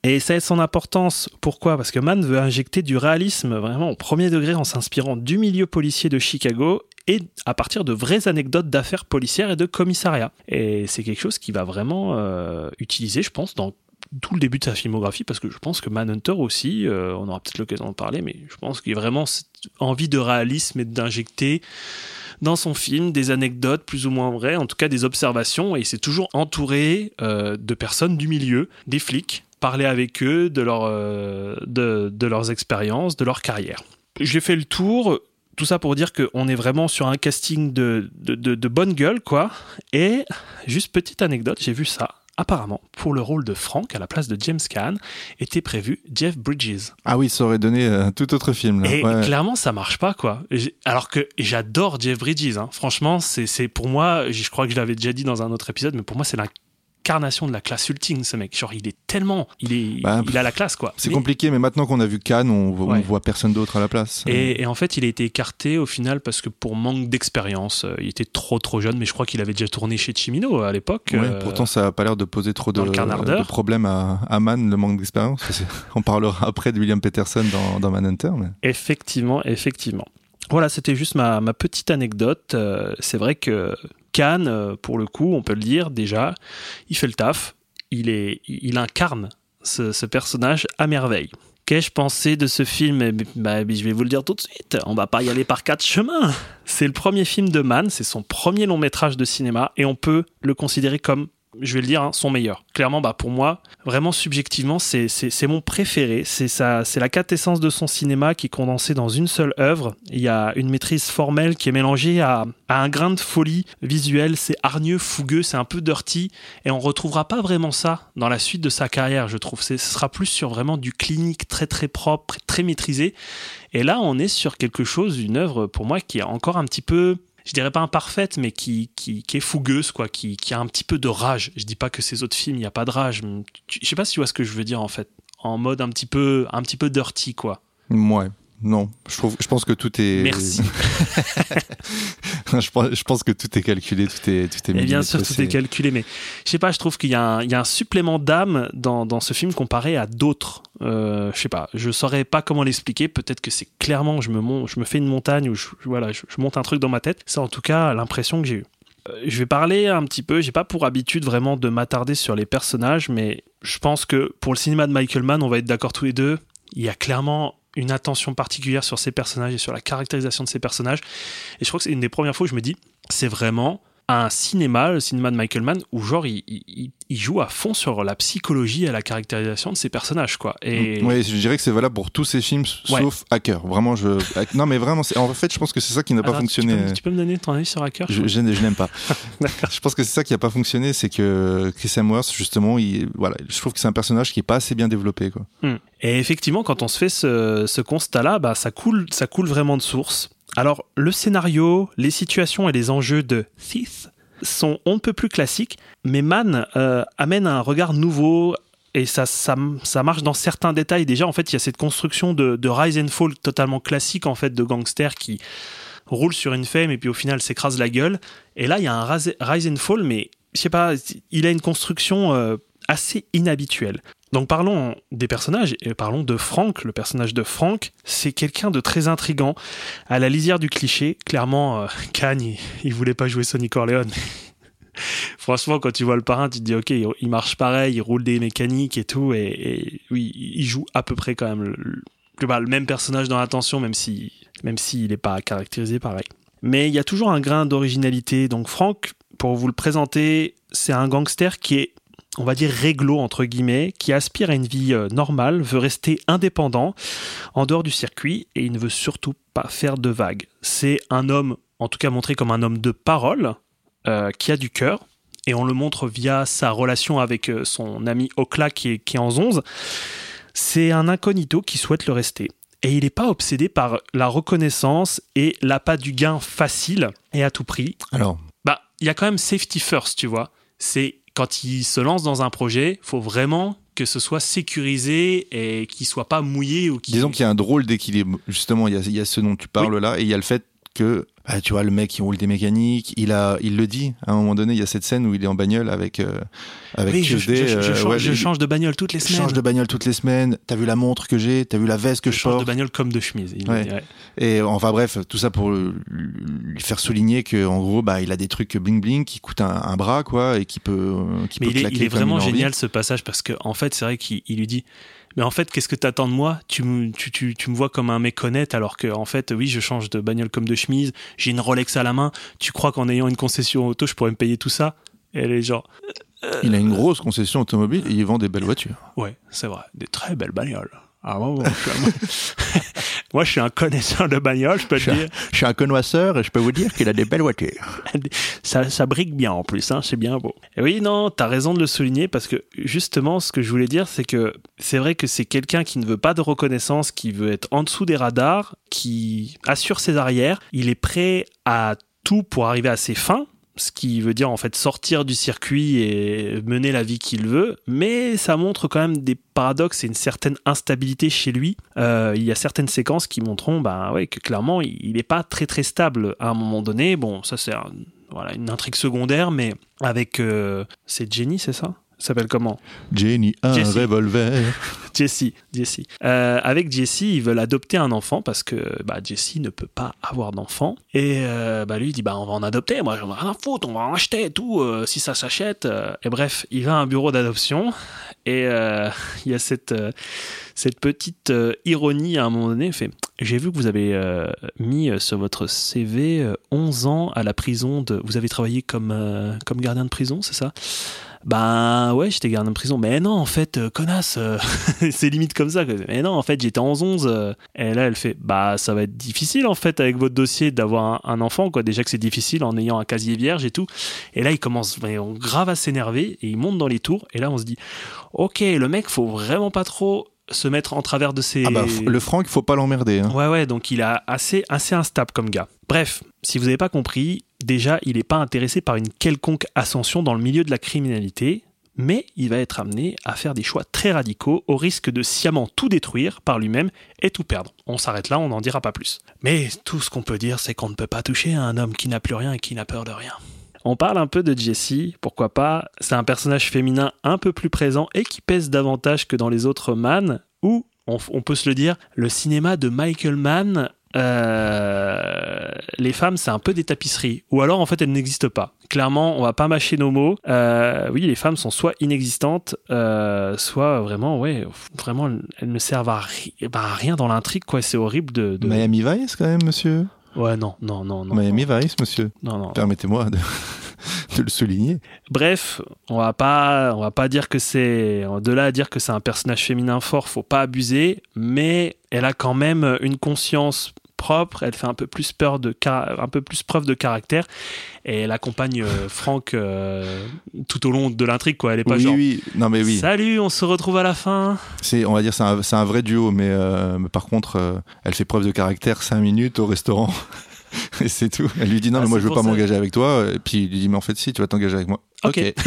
Et ça a son importance. Pourquoi? Parce que Mann veut injecter du réalisme vraiment au premier degré en s'inspirant du milieu policier de Chicago et à partir de vraies anecdotes d'affaires policières et de commissariat. Et c'est quelque chose qui va vraiment euh, utiliser, je pense, dans tout le début de sa filmographie, parce que je pense que Manhunter aussi, euh, on aura peut-être l'occasion d'en parler, mais je pense qu'il y a vraiment cette envie de réalisme et d'injecter dans son film des anecdotes plus ou moins vraies, en tout cas des observations, et c'est toujours entouré euh, de personnes du milieu, des flics, parler avec eux euh, de, de leurs expériences, de leur carrière. J'ai fait le tour, tout ça pour dire qu'on est vraiment sur un casting de, de, de, de bonne gueule, quoi. Et juste petite anecdote, j'ai vu ça. Apparemment, pour le rôle de Frank à la place de James Caan, était prévu Jeff Bridges. Ah oui, ça aurait donné un tout autre film. Là. Et Ouais. clairement, ça marche pas, quoi. Alors que j'adore Jeff Bridges. hein. Franchement, c'est pour moi, je crois que je l'avais déjà dit dans un autre épisode, mais pour moi, c'est l'incarnation de la classe ultime, ce mec. Genre, il est tellement, il est, Bah, il a la classe, quoi. C'est Mais- compliqué, mais maintenant qu'on a vu Cannes, on, voit- Ouais. on voit personne d'autre à la place. Et, et en fait, il a été écarté au final parce que pour manque d'expérience, euh, il était trop trop jeune. Mais je crois qu'il avait déjà tourné chez Chimino à l'époque. Ouais, Euh, pourtant, ça a pas l'air de poser trop de, de problèmes à, à Mann, le manque d'expérience. On parlera après de William Peterson dans, dans Manhunter. Mais... Effectivement, effectivement. Voilà, c'était juste ma, petite anecdote. Euh, c'est vrai que Khan, euh, pour le coup, on peut le dire déjà, il fait le taf. Il, est, il incarne ce, ce personnage à merveille. Qu'ai-je pensé de ce film? Eh ben, bah, Je vais vous le dire tout de suite. On va pas y aller par quatre chemins. C'est le premier film de Mann, c'est son premier long métrage de cinéma et on peut le considérer comme je vais le dire, hein, son meilleur. Clairement, bah, pour moi, vraiment subjectivement, c'est mon préféré. C'est la quintessence de son cinéma qui est condensée dans une seule œuvre. Il y a une maîtrise formelle qui est mélangée à, à un grain de folie visuelle. C'est hargneux, fougueux, c'est un peu dirty. Et on retrouvera pas vraiment ça dans la suite de sa carrière, je trouve. Ce sera plus sur vraiment du clinique très très propre, très maîtrisé. Et là, on est sur quelque chose, une œuvre pour moi qui est encore un petit peu je dirais pas imparfaite, mais qui, qui, est fougueuse, quoi, qui, qui, a un petit peu de rage. Je dis pas que ces autres films, il n'y a pas de rage. Je sais pas si tu vois ce que je veux dire, en fait. En mode un petit peu, un petit peu dirty, quoi. Ouais. Non, je, trouve, je pense que tout est. Merci. je, pense, je, pense, que tout est calculé, tout est, tout est Et bien sûr, tout est... calculé, mais je sais pas, je trouve qu'il y, y, a un supplément d'âme dans, dans, ce film comparé à d'autres. Euh, je sais pas, je saurais pas comment l'expliquer. Peut-être que c'est clairement, je me, monte, je me fais une montagne ou je, voilà, je, je monte un truc dans ma tête. C'est en tout cas l'impression que j'ai eue. Euh, je vais parler un petit peu, j'ai pas pour habitude vraiment de m'attarder sur les personnages, mais je pense que pour le cinéma de Michael Mann, on va être d'accord tous les deux, il y a clairement une attention particulière sur ces personnages et sur la caractérisation de ces personnages. Et je crois que c'est une des premières fois où je me dis, c'est vraiment un cinéma, le cinéma de Michael Mann, où genre il, il, il, joue à fond sur la psychologie et la caractérisation de ses personnages, quoi. Et... Oui, je dirais que c'est valable pour tous ces films, sauf Hacker. Vraiment, je. Non, mais vraiment, en fait, je pense que c'est ça qui n'a pas fonctionné. Tu peux, tu peux, me donner ton avis sur Hacker Je, je, n'aime pas. je pense que c'est ça qui n'a pas fonctionné, c'est que Chris Hemsworth, justement, il, voilà, je trouve que c'est un personnage qui est pas assez bien développé, quoi. Hmm. Et effectivement, quand on se fait ce, ce constat-là, bah, ça coule, ça coule vraiment de source. Alors, le scénario, les situations et les enjeux de Thief sont on ne peut plus classiques, mais Mann euh, amène un regard nouveau et ça, marche dans certains détails. Déjà, en fait, il y a cette construction de, rise and fall totalement classique en fait de gangster qui roule sur une femme et puis au final s'écrase la gueule. Et là, il y a un rise and fall, mais je sais pas, il a une construction euh, assez inhabituelle. Donc parlons des personnages et parlons de Frank. Le personnage de Frank, c'est quelqu'un de très intrigant, à la lisière du cliché. Clairement, euh, Khan, il, voulait pas jouer Sonny Corleone. Franchement, quand tu vois le parrain, tu te dis ok, il marche pareil, il roule des mécaniques et tout, et, oui, il joue à peu près quand même le, le même personnage dans l'attention, même si même s'il n'est pas caractérisé pareil. Mais il y a toujours un grain d'originalité. Donc Frank, pour vous le présenter, c'est un gangster qui est on va dire réglo entre guillemets, qui aspire à une vie euh, normale, veut rester indépendant en dehors du circuit et il ne veut surtout pas faire de vagues. C'est un homme, en tout cas montré comme un homme de parole, euh, qui a du cœur, et on le montre via sa relation avec euh, son ami Okla qui est, qui est en 11. C'est un incognito qui souhaite le rester. Et il n'est pas obsédé par la reconnaissance et l'appât du gain facile et à tout prix. Alors Bah, il y a quand même safety first, tu vois. C'est quand il se lance dans un projet, faut vraiment que ce soit sécurisé et qu'il soit pas mouillé ou Disons qu'il y a un drôle d'équilibre. Justement, il y, a, il y, a, ce dont tu parles là et il y a le fait que bah, tu vois le mec qui roule des mécaniques. Il a il le dit à un moment donné il y a cette scène où il est en bagnole avec euh, avec oui, je, je, je, euh, change, ouais, je, change, de bagnole toutes les semaines. change de bagnole toutes les semaines. T'as vu la montre que j'ai t'as vu la veste que je, je change porte. de bagnole comme de chemise ouais. et enfin bref tout ça pour lui faire souligner que en gros bah il a des trucs bling bling qui coûtent un, un bras quoi et qui peut qui mais peut il est, il est vraiment génial ce passage parce que en fait c'est vrai qu'il lui dit mais en fait, qu'est-ce que tu attends de moi? Tu me, tu, tu, tu, me vois comme un méconnaître alors que, en fait, oui, je change de bagnole comme de chemise, j'ai une Rolex à la main. Tu crois qu'en ayant une concession auto, je pourrais me payer tout ça? Et elle est genre. Il a une grosse concession automobile et il vend des belles voitures. Ouais, c'est vrai, des très belles bagnoles. Ah, bon, bon, je moi, je suis un connaisseur de bagnole, je peux te dire. Je suis un connoisseur et je peux vous dire qu'il a des belles voitures. ça, ça brique bien en plus, hein, c'est bien beau. Et oui, non, t'as raison de le souligner parce que justement, ce que je voulais dire, c'est que c'est vrai que c'est quelqu'un qui ne veut pas de reconnaissance, qui veut être en dessous des radars, qui assure ses arrières. Il est prêt à tout pour arriver à ses fins, ce qui veut dire en fait sortir du circuit et mener la vie qu'il veut, mais ça montre quand même des paradoxes et une certaine instabilité chez lui. Euh, il y a certaines séquences qui montreront bah, que clairement il n'est pas très très stable à un moment donné. Bon, ça c'est voilà, une intrigue secondaire, mais avec... Euh, c'est Jenny, c'est ça? S'appelle comment Jenny a un revolver. Jessie, Jessie. Euh, avec Jessie, ils veulent adopter un enfant parce que bah, Jessie ne peut pas avoir d'enfant. Et euh, bah, lui il dit bah, on va en adopter, moi j'en ai rien à foutre, on va en acheter et tout, euh, si ça s'achète. Et bref, il va à un bureau d'adoption et il y a cette, cette petite ironie à un moment donné. fait J'ai vu que vous avez mis sur votre CV euh, 11 ans à la prison de. Vous avez travaillé comme, comme gardien de prison, c'est ça? Ben ouais, j'étais gardien de prison. Mais non, en fait, euh, connasse, euh, c'est limite comme ça. quoi. Mais non, en fait, j'étais en 11. euh. Et là, elle fait, bah ça va être difficile en fait avec votre dossier d'avoir un, un enfant. quoi. Déjà que c'est difficile en ayant un casier vierge et tout. Et là, il commence vraiment grave à s'énerver et il monte dans les tours. Et là, on se dit, ok, le mec, faut vraiment pas trop se mettre en travers de ses... Ah bah, le Franck, il faut pas l'emmerder. hein. Ouais, ouais, donc il est assez, assez instable comme gars. Bref, si vous n'avez pas compris, déjà, il n'est pas intéressé par une quelconque ascension dans le milieu de la criminalité, mais il va être amené à faire des choix très radicaux au risque de sciemment tout détruire par lui-même et tout perdre. On s'arrête là, on n'en dira pas plus. Mais tout ce qu'on peut dire, c'est qu'on ne peut pas toucher à un homme qui n'a plus rien et qui n'a peur de rien. On parle un peu de Jessie, pourquoi pas? C'est un personnage féminin un peu plus présent et qui pèse davantage que dans les autres Mann, où, on, on peut se le dire, le cinéma de Michael Mann, euh, les femmes, c'est un peu des tapisseries. Ou alors, en fait, elles n'existent pas. Clairement, on va pas mâcher nos mots. Euh, oui, les femmes sont soit inexistantes, euh, soit vraiment, ouais, vraiment, elles ne servent à, ri- bah, à rien dans l'intrigue, quoi. C'est horrible de, de- Miami Vice, quand même, monsieur. Ouais, non, non, non, non. Miami Vice, monsieur. non, non. Permettez-moi de, de le souligner. Bref, on va pas, on va pas dire que c'est de là à dire que c'est un personnage féminin fort, faut pas abuser, mais elle a quand même une conscience propre, elle fait un peu plus peur de un peu plus preuve de caractère et elle accompagne euh, Franck euh, tout au long de l'intrigue quoi, elle est pas oui, genre oui. Non, mais oui. Salut, on se retrouve à la fin. C'est, on va dire, c'est un, c'est un vrai duo, mais, euh, mais par contre, elle fait preuve de caractère 5 minutes au restaurant. Et c'est tout. Elle lui dit non, Ah, mais moi c'est je veux pas m'engager avec toi. Et puis il lui dit mais en fait si, tu vas t'engager avec moi. Ok.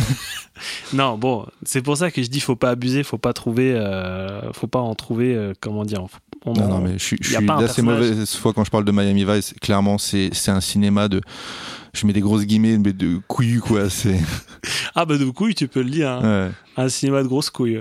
Non, bon, c'est pour ça que je dis faut pas abuser, faut pas trouver, euh, faut pas en trouver, euh, comment dire. on Non, non, mais je suis, je suis d'assez mauvaise foi quand je parle de Miami Vice. Clairement, c'est, c'est un cinéma de. Je mets des grosses guillemets, mais de couilles, quoi. C'est. Ah bah de couilles, tu peux le dire. hein. Ouais. un cinéma de grosses couilles.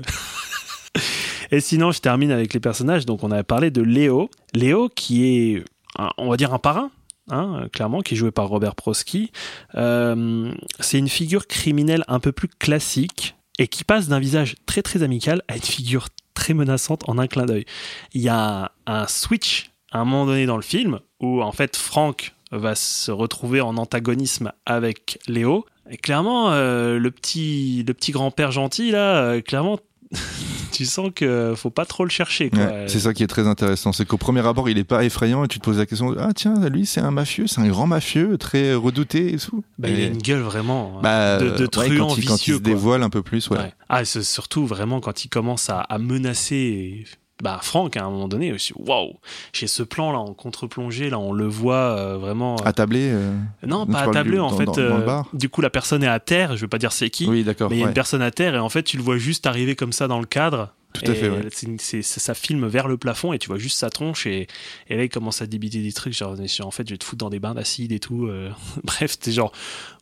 Et sinon, je termine avec les personnages. Donc, on avait parlé de Léo. Léo, qui est, un- on va dire, un parrain, hein, clairement, qui est joué par Robert Prosky. Euh, c'est une figure criminelle un peu plus classique et qui passe d'un visage très très amical à une figure très menaçante en un clin d'œil. Il y a un, switch à un moment donné dans le film où en fait Frank va se retrouver en antagonisme avec Léo. Clairement, euh, le petit, le petit grand-père gentil là, euh, clairement, tu sens que faut pas trop le chercher. Ouais, c'est ça qui est très intéressant, c'est qu'au premier abord, il est pas effrayant et tu te poses la question ah tiens, lui c'est un mafieux, c'est un grand mafieux, très redouté et tout. Bah, il a Et- une gueule vraiment bah, de, de ouais, truand quand il, quand il se quoi. dévoile un peu plus, ouais. Ouais. Ah, surtout vraiment quand il commence à, à menacer bah, Franck à un moment donné. Dit, waouh, j'ai ce plan là en contre-plongée, là on le voit euh, vraiment. euh, Attablé. euh, non, pas attablé du- en dans- fait. dans- dans du coup, la personne est à terre. Je vais pas dire c'est qui. Oui, d'accord. Mais il y a une personne à terre et en fait tu le vois juste arriver comme ça dans le cadre. Tout à fait, ouais. ça filme vers le plafond et tu vois juste sa tronche et, et là il commence à débiter des trucs genre en fait je vais te foutre dans des bains d'acide et tout bref t'es genre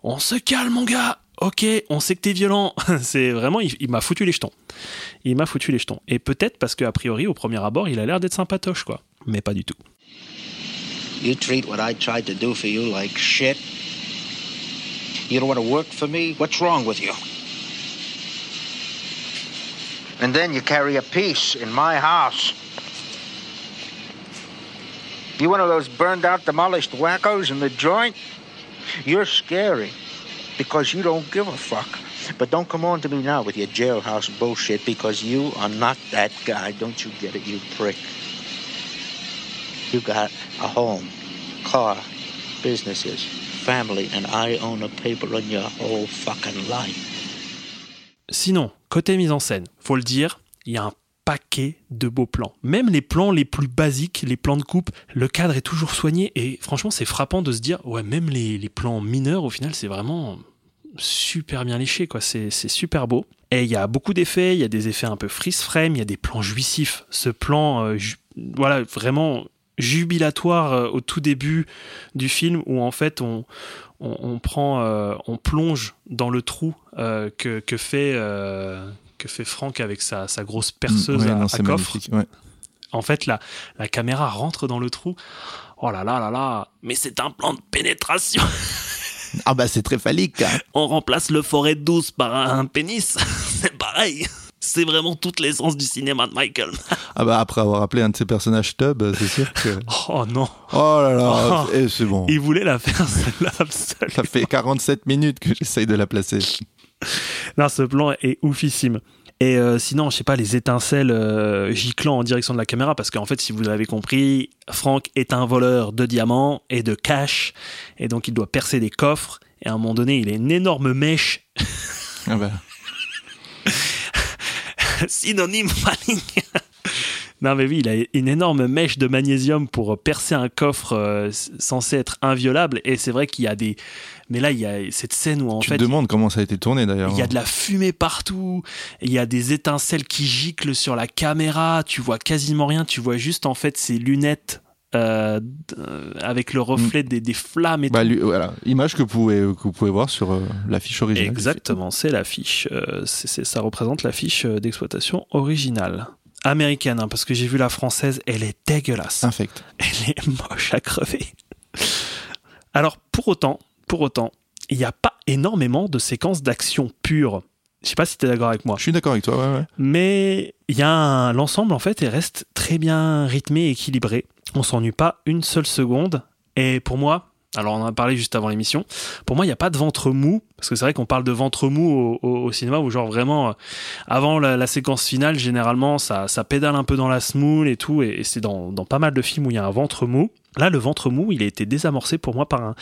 on se calme mon gars ok on sait que t'es violent c'est vraiment il, m'a foutu les jetons il m'a foutu les jetons et peut-être parce que a priori au premier abord il a l'air d'être sympatoche quoi mais pas du tout You treat what I tried to do for you like shit. You don't want to work for me? What's wrong with you? And then you carry a piece in my house. You one of those burned out, demolished wackos in the joint? You're scary because you don't give a fuck. But don't come on to me now with your jailhouse bullshit because you are not that guy. Don't you get it, you prick? You got a home, car, businesses, family, and I own a paper on your whole fucking life. Sinon, côté mise en scène, faut le dire, il y a un paquet de beaux plans. Même les plans les plus basiques, les plans de coupe, le cadre est toujours soigné et franchement, c'est frappant de se dire, ouais, même les, plans mineurs, au final, c'est vraiment super bien léché, quoi. C'est super beau. Et il y a beaucoup d'effets, il y a des effets un peu freeze frame, il y a des plans jouissifs. Ce plan, euh, voilà, vraiment, jubilatoire euh, au tout début du film où en fait on, prend, euh, on plonge dans le trou que, fait que fait Franck avec sa, sa grosse perceuse Ouais, à, non, à c'est coffre. ouais. En fait, la, la caméra rentre dans le trou. Oh là là là là, mais c'est un plan de pénétration. Ah bah c'est très phallique. hein. On remplace le forêt douce par un, pénis. c'est pareil. C'est vraiment toute l'essence du cinéma de Michael. Ah bah après avoir appelé un de ses personnages Tub, c'est sûr que. Oh non, Oh là là, Oh. et c'est bon. il voulait la faire celle-là. Ça fait 47 minutes que j'essaye de la placer. Non, ce plan est oufissime. Et euh, sinon, je sais pas, les étincelles euh, giclant en direction de la caméra, parce qu'en fait, si vous l'avez compris, Frank est un voleur de diamants et de cash, et donc il doit percer des coffres. Et à un moment donné, il a une énorme mèche, Ah bah. synonyme maligne. Non mais oui, il a une énorme mèche de magnésium pour percer un coffre euh, censé être inviolable. Et c'est vrai qu'il y a des... Mais là, il y a cette scène où en tu fait... te demandes comment ça a été tourné d'ailleurs. Il y a de la fumée partout, il y a des étincelles qui giclent sur la caméra, tu vois quasiment rien, tu vois juste en fait ces lunettes euh, euh, avec le reflet des, des flammes et Bah, tout. lui- voilà, image que vous pouvez, que vous pouvez voir sur euh, l'affiche originale. Exactement, c'est l'affiche, euh, ça représente l'affiche euh, d'exploitation originale. Américaine, hein, parce que j'ai vu la française, elle est dégueulasse. film. Infect. Elle est moche à crever. Alors, pour autant, pour autant, il n'y a pas énormément de séquences d'action pure. Je sais pas si tu es d'accord avec moi. Je suis d'accord avec toi, ouais, ouais. Mais il y a un- l'ensemble en fait, et reste très bien rythmé et équilibré. On s'ennuie pas une seule seconde. Et pour moi, alors on en a parlé juste avant l'émission, pour moi il n'y a pas de ventre mou, parce que c'est vrai qu'on parle de ventre mou au, au- au cinéma, où genre vraiment, euh, avant la, la séquence finale, généralement ça, ça pédale un peu dans la smoule et tout, et, et c'est dans, dans pas mal de films où il y a un ventre mou. Là, le ventre mou, il a été désamorcé pour moi par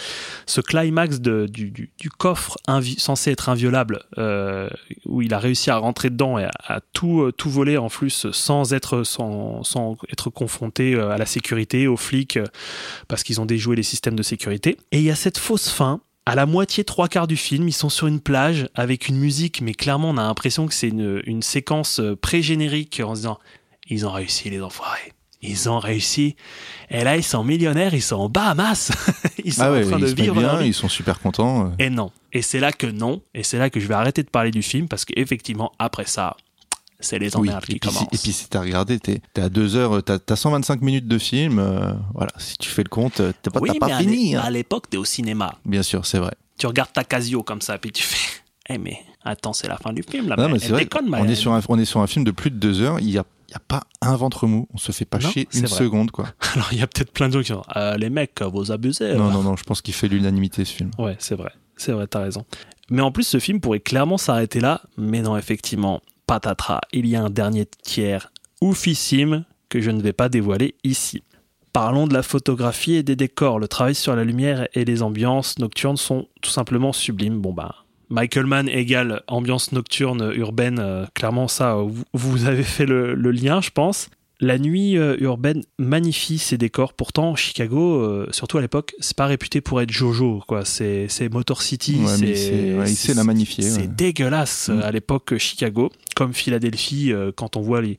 ce climax du, coffre censé être inviolable, euh, où il a réussi à rentrer dedans et à, euh, tout voler en plus sans être, confronté euh, à la sécurité, aux flics, parce qu'ils ont déjoué les systèmes de sécurité. Et il y a cette fausse fin. À la moitié, trois quarts du film, ils sont sur une plage avec une musique, mais clairement, on a l'impression que c'est une, une séquence pré-générique en se disant Ils ont réussi, les enfoirés. Ils ont réussi. Et là, ils sont millionnaires, ils sont en Bahamas. ils sont Ah ouais, en train ils de se vivre bien, ils sont super contents. euh. Et non. Et c'est là que non. Et c'est là que je vais arrêter de parler du film parce qu'effectivement, après ça, c'est les emmerdes et qui puis, commencent. et puis si t'as regardé, t'es t'es à 2 heures, t'as as 125 minutes de film. euh, voilà, si tu fais le compte, euh, t'as pas, oui, t'as pas fini. hein. à l'époque, t'es au cinéma. Bien sûr, c'est vrai. Tu regardes ta Casio comme ça, puis tu fais. Eh, mais attends, c'est la fin du film là. Non, mais c'est vrai. déconne, on, Marianne. est sur un, on est sur un film de plus de 2 heures. Il y a, il y a pas un ventre mou. On se fait pas Non, chier une vrai. seconde, quoi. Alors, il y a peut-être plein de gens qui sont. Euh, les mecs, vous abusez. Non, là. non, non, je pense qu'il fait l'unanimité ce film. Ouais, c'est vrai. C'est vrai, t'as raison. Mais en plus, ce film pourrait clairement s'arrêter là. Mais non, effectivement, patatras. Il y a un dernier tiers oufissime que je ne vais pas dévoiler ici. Parlons de la photographie et des décors. Le travail sur la lumière et les ambiances nocturnes sont tout simplement sublimes. Bon bah, Michael Mann égale ambiance nocturne urbaine. euh, clairement, ça, vous, vous avez fait le, le lien, je pense. La nuit euh, urbaine magnifie ses décors. Pourtant, Chicago, euh, surtout à l'époque, c'est pas réputé pour être Jojo, quoi. C'est c'est Motor City. Ouais, c'est sait- ouais, il sait la magnifier, C'est ouais. dégueulasse Mm. euh, à l'époque euh, Chicago, comme Philadelphie euh, quand on voit les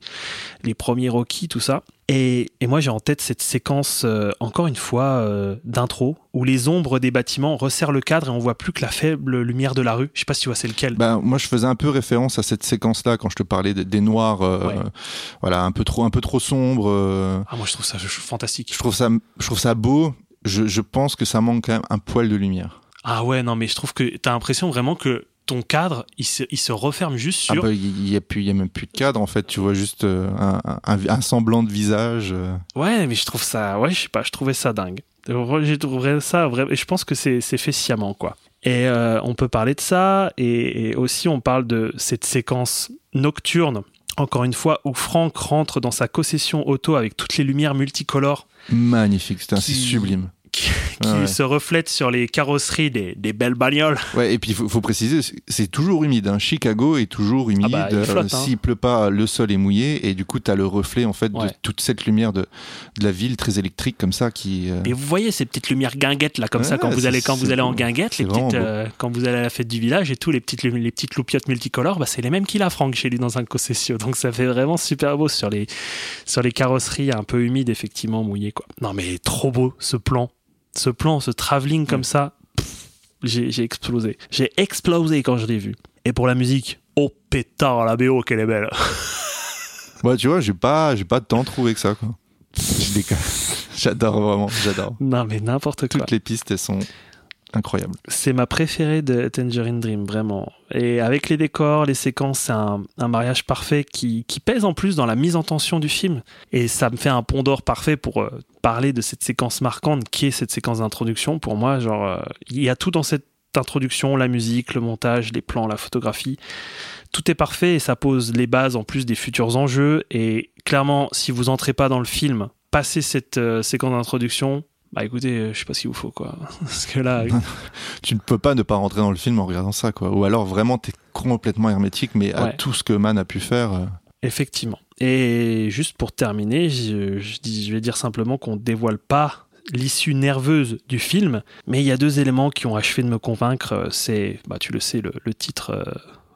les premiers Rocky, tout ça. Et, et moi, j'ai en tête cette séquence, euh, encore une fois, euh, d'intro, où les ombres des bâtiments resserrent le cadre et on voit plus que la faible lumière de la rue. Je sais pas si tu vois c'est lequel. Ben, moi, je faisais un peu référence à cette séquence-là quand je te parlais des, des noirs, euh, Ouais. voilà, un peu trop, un peu trop sombre. euh, ah, moi, je trouve ça je- fantastique. je trouve ça, je trouve ça beau. Je, je pense que ça manque quand même un poil de lumière. Ah ouais, non, mais je trouve que t'as l'impression vraiment que ton cadre, il se, il se referme juste Ah sur. bah, il y a a même plus de cadre en fait. Tu vois juste euh, un, un- un semblant de visage. euh. Ouais, mais je trouve ça, ouais, je sais pas, je trouvais ça dingue. J'ai trouvé ça vrai, et je pense que c'est fait sciemment, quoi. Et euh, on peut parler de ça, et, et aussi on parle de cette séquence nocturne, encore une fois, où Franck rentre dans sa concession auto avec toutes les lumières multicolores Magnifique, c'est Qui- sublime. qui, qui Ouais, ouais. se reflète sur les carrosseries des, des belles bagnoles. Ouais, et puis il faut, faut préciser, c'est- toujours humide. hein. Chicago est toujours humide. bah, il Euh, hein. S'il pleut pas, le sol est mouillé et du coup, tu as le reflet en fait de toute cette lumière de, de la ville très électrique comme ça qui. euh, Et vous voyez ces petites lumières guinguettes là, comme ça, quand vous allez, quand vous allez en guinguette, les petites, euh, quand vous allez à la fête du village et tout, les petites, les petites loupiottes multicolores, bah, c'est les mêmes qu'il a Franck chez lui dans un concession. Donc ça fait vraiment super beau sur les, sur les carrosseries un peu humides, effectivement, mouillées. Quoi. Non mais trop beau ce plan. Ce plan, ce travelling comme ça, pff, j'ai explosé. J'ai explosé quand je l'ai vu. Et pour la musique, oh pétard, la BO, qu'elle est belle. Ouais, tu vois, j'ai pas, pas tant trouvé que ça. Quoi. J'adore vraiment, j'adore. Non mais n'importe quoi. Toutes les pistes, elles sont incroyables. C'est ma préférée de Tangerine Dream, vraiment. Et avec les décors, les séquences, c'est un, mariage parfait qui, qui pèse en plus dans la mise en tension du film. Et ça me fait un pont d'or parfait pour euh, parler de cette séquence marquante qui est cette séquence d'introduction. Pour moi, genre, euh, il y a tout dans cette introduction, la musique, le montage, les plans, la photographie. Tout est parfait et ça pose les bases en plus des futurs enjeux. Et clairement, si vous entrez pas dans le film, passez cette euh, séquence d'introduction, bah écoutez, euh, je sais pas qu'il vous faut quoi. Parce que là, Tu ne peux pas ne pas rentrer dans le film en regardant ça, quoi. Ou alors vraiment, t'es complètement hermétique, mais à Ouais. tout ce que Man a pu faire. euh, Effectivement. Et juste pour terminer, je, je dis- je vais dire simplement qu'on ne dévoile pas l'issue nerveuse du film, mais il y a deux éléments qui ont achevé de me convaincre. C'est, bah, tu le sais, le, le titre euh,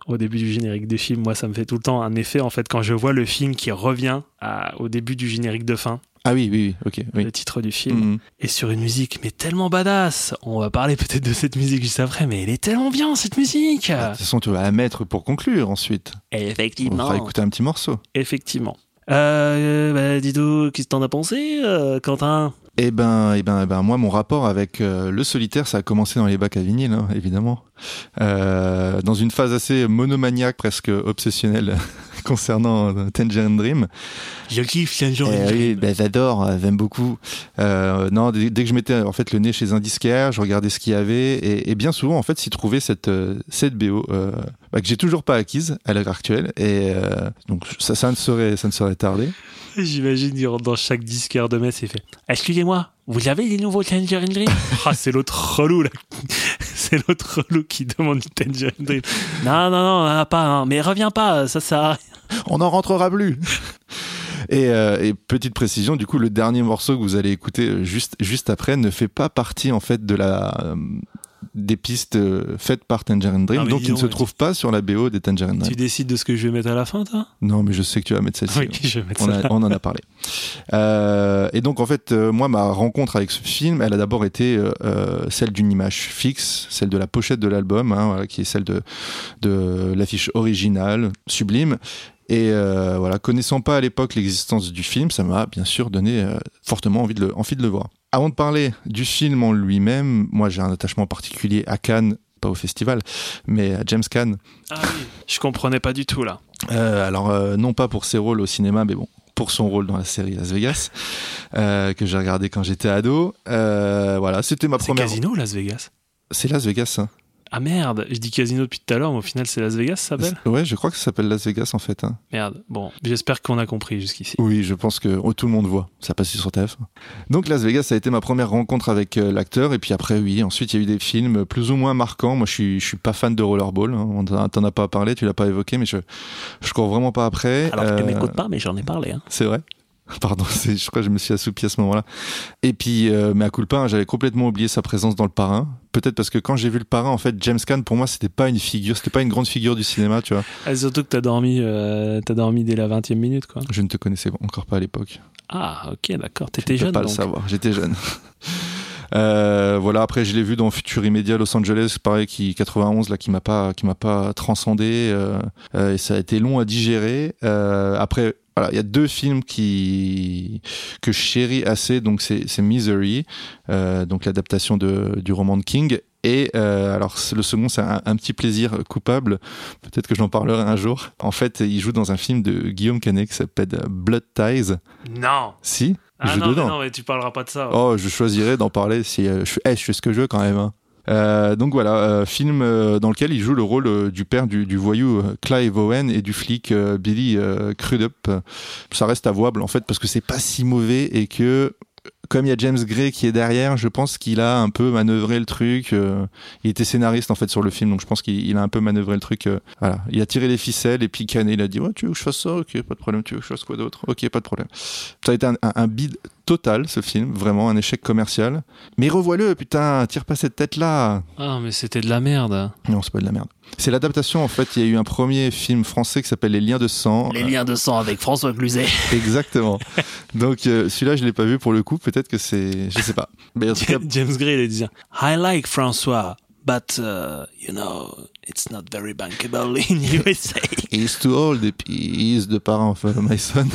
au début du générique du film. Moi, ça me fait tout le temps un effet en fait quand je vois le film qui revient à- au début du générique de fin, Ah oui, oui, oui, ok, oui. le titre du film, Mhm. et sur une musique mais tellement badass. On va parler peut-être de cette musique juste après, mais elle est tellement bien cette musique. De toute façon, tu vas la mettre pour conclure ensuite. On Effectivement. fera écouter un petit morceau. Effectivement. Euh, bah, dis donc, qu'est-ce que t'en as pensé, euh, Quentin? Eh ben, eh ben, eh ben, moi, mon rapport avec euh, le solitaire, ça a commencé dans les bacs à vinyle, hein, évidemment. Euh, dans une phase assez monomaniaque, presque obsessionnelle, concernant euh, Tangerine Dream. Je kiffe, jour. Eh oui, ben, j'adore, euh, j'aime beaucoup. Euh, non, dès, dès que je mettais en fait le nez chez un disquaire, je regardais ce qu'il y avait et, et bien souvent en fait s'y trouvait cette cette BO euh, bah, que j'ai toujours pas acquise à l'heure actuelle et euh, donc ça, ça ne serait ça ne serait tardé. J'imagine, rentre dans chaque disquaire de messe et fait Excusez-moi, vous avez des nouveaux Tangerine Dream? Ah, c'est l'autre relou, là. C'est l'autre relou qui demande du Tangerine Dream. Non, non, non, on en a pas, hein. mais reviens pas, ça sert à rien. On n'en rentrera plus. Et, euh, et petite précision, du coup, le dernier morceau que vous allez écouter euh, juste juste après ne fait pas partie en fait de la euh, des pistes euh, faites par Tangerine Dream, Ah, donc il ne se trouve pas sur la BO des Tangerine Dream. Tu décides de ce que je vais mettre à la fin, toi? Non, mais je sais que tu vas mettre celle-ci. Oui, je vais mettre On, on en a parlé. Euh, et donc en fait, euh, moi, ma rencontre avec ce film, elle a d'abord été celle d'une image fixe, celle de la pochette de l'album, hein, voilà, qui est celle de, de l'affiche originale, sublime. Et euh, voilà, connaissant pas à l'époque l'existence du film, ça m'a bien sûr donné euh, fortement envie de, le, envie de le voir. Avant de parler du film en lui-même, moi j'ai un attachement particulier à Cannes, pas au festival, mais à James Caan. Ah oui, je comprenais pas du tout, là. Euh, alors, non pas pour ses rôles au cinéma, mais bon, pour son rôle dans la série Las Vegas, euh, que j'ai regardé quand j'étais ado. Euh, voilà, c'était ma C'est première. Casino, Las Vegas? C'est Las Vegas, hein. Ah merde, je dis Casino depuis tout à l'heure, mais au final, c'est Las Vegas, ça s'appelle? Ouais, je crois que ça s'appelle Las Vegas en fait. hein. Merde, bon, j'espère qu'on a compris jusqu'ici. Oui, je pense que oh, tout le monde voit. Ça passe sur TF. Donc Las Vegas, ça a été ma première rencontre avec euh, l'acteur. Et puis après, oui, ensuite il y a eu des films plus ou moins marquants. Moi, je suis, je suis pas fan de Rollerball. Hein. On t'en t'en a pas parlé, tu l'as pas évoqué, mais je, je cours vraiment pas après. Alors, je Euh, ne m'écoute pas, mais j'en ai parlé. Hein. C'est vrai? Pardon, je crois que je me suis assoupi à ce moment-là. Et puis, euh, mais à coup j'avais complètement oublié sa présence dans le parrain. Peut-être parce que quand j'ai vu le parrain, en fait, James Caan, pour moi, c'était pas une figure, c'était pas une grande figure du cinéma, tu vois. Ah, surtout que t'as dormi, euh, t'as dormi dès la 20 e minute, quoi. Je ne te connaissais encore pas à l'époque. Ah, ok, d'accord. T'étais Je peux jeune, pas donc. le savoir, j'étais jeune. Euh, voilà, après je l'ai vu dans Futur Immédiat Los Angeles, pareil, qui 91 là, qui m'a pas, qui m'a pas transcendé, euh, euh, et ça a été long à digérer. Après, voilà, il y a deux films qui que je chéris assez, donc c'est Misery, euh, donc l'adaptation du roman de King. Et euh, alors le second, c'est un, un petit plaisir coupable. Peut-être que j'en parlerai un jour. En fait, il joue dans un film de Guillaume Canet qui s'appelle Blood Ties. Non. Si, Ah non, mais non, mais tu parleras pas de ça. Oh, je choisirais d'en parler si euh, je, eh, je fais ce que je veux quand même. hein. Euh, donc voilà, euh, film euh, dans lequel il joue le rôle euh, du père du, du voyou euh, Clive Owen et du flic Billy Crudup. Ça reste avouable en fait parce que c'est pas si mauvais et que comme il y a James Gray qui est derrière, je pense qu'il a un peu manœuvré le truc. euh, il était scénariste en fait sur le film, donc je pense qu'il il a un peu manœuvré le truc. euh, voilà, il a tiré les ficelles et puis Canet il a dit ouais tu veux que je fasse ça, ok pas de problème, tu veux que je fasse quoi d'autre, ok pas de problème. Ça a été un, un, un bid total ce film, vraiment un échec commercial. Mais revois-le, putain, tire pas cette tête là. Ah, mais c'était de la merde. Non, c'est pas de la merde. C'est l'adaptation en fait. Il y a eu un premier film français qui s'appelle Les Liens de sang. Les liens de sang avec François Cluzet. Exactement. Donc euh, celui-là, je l'ai pas vu pour le coup. Peut-être que c'est, je sais pas. Mais en tout cas, James Gray, il disait I like François, but, uh, you know, it's not very bankable in USA. he's too old et puis he's the parent of my son.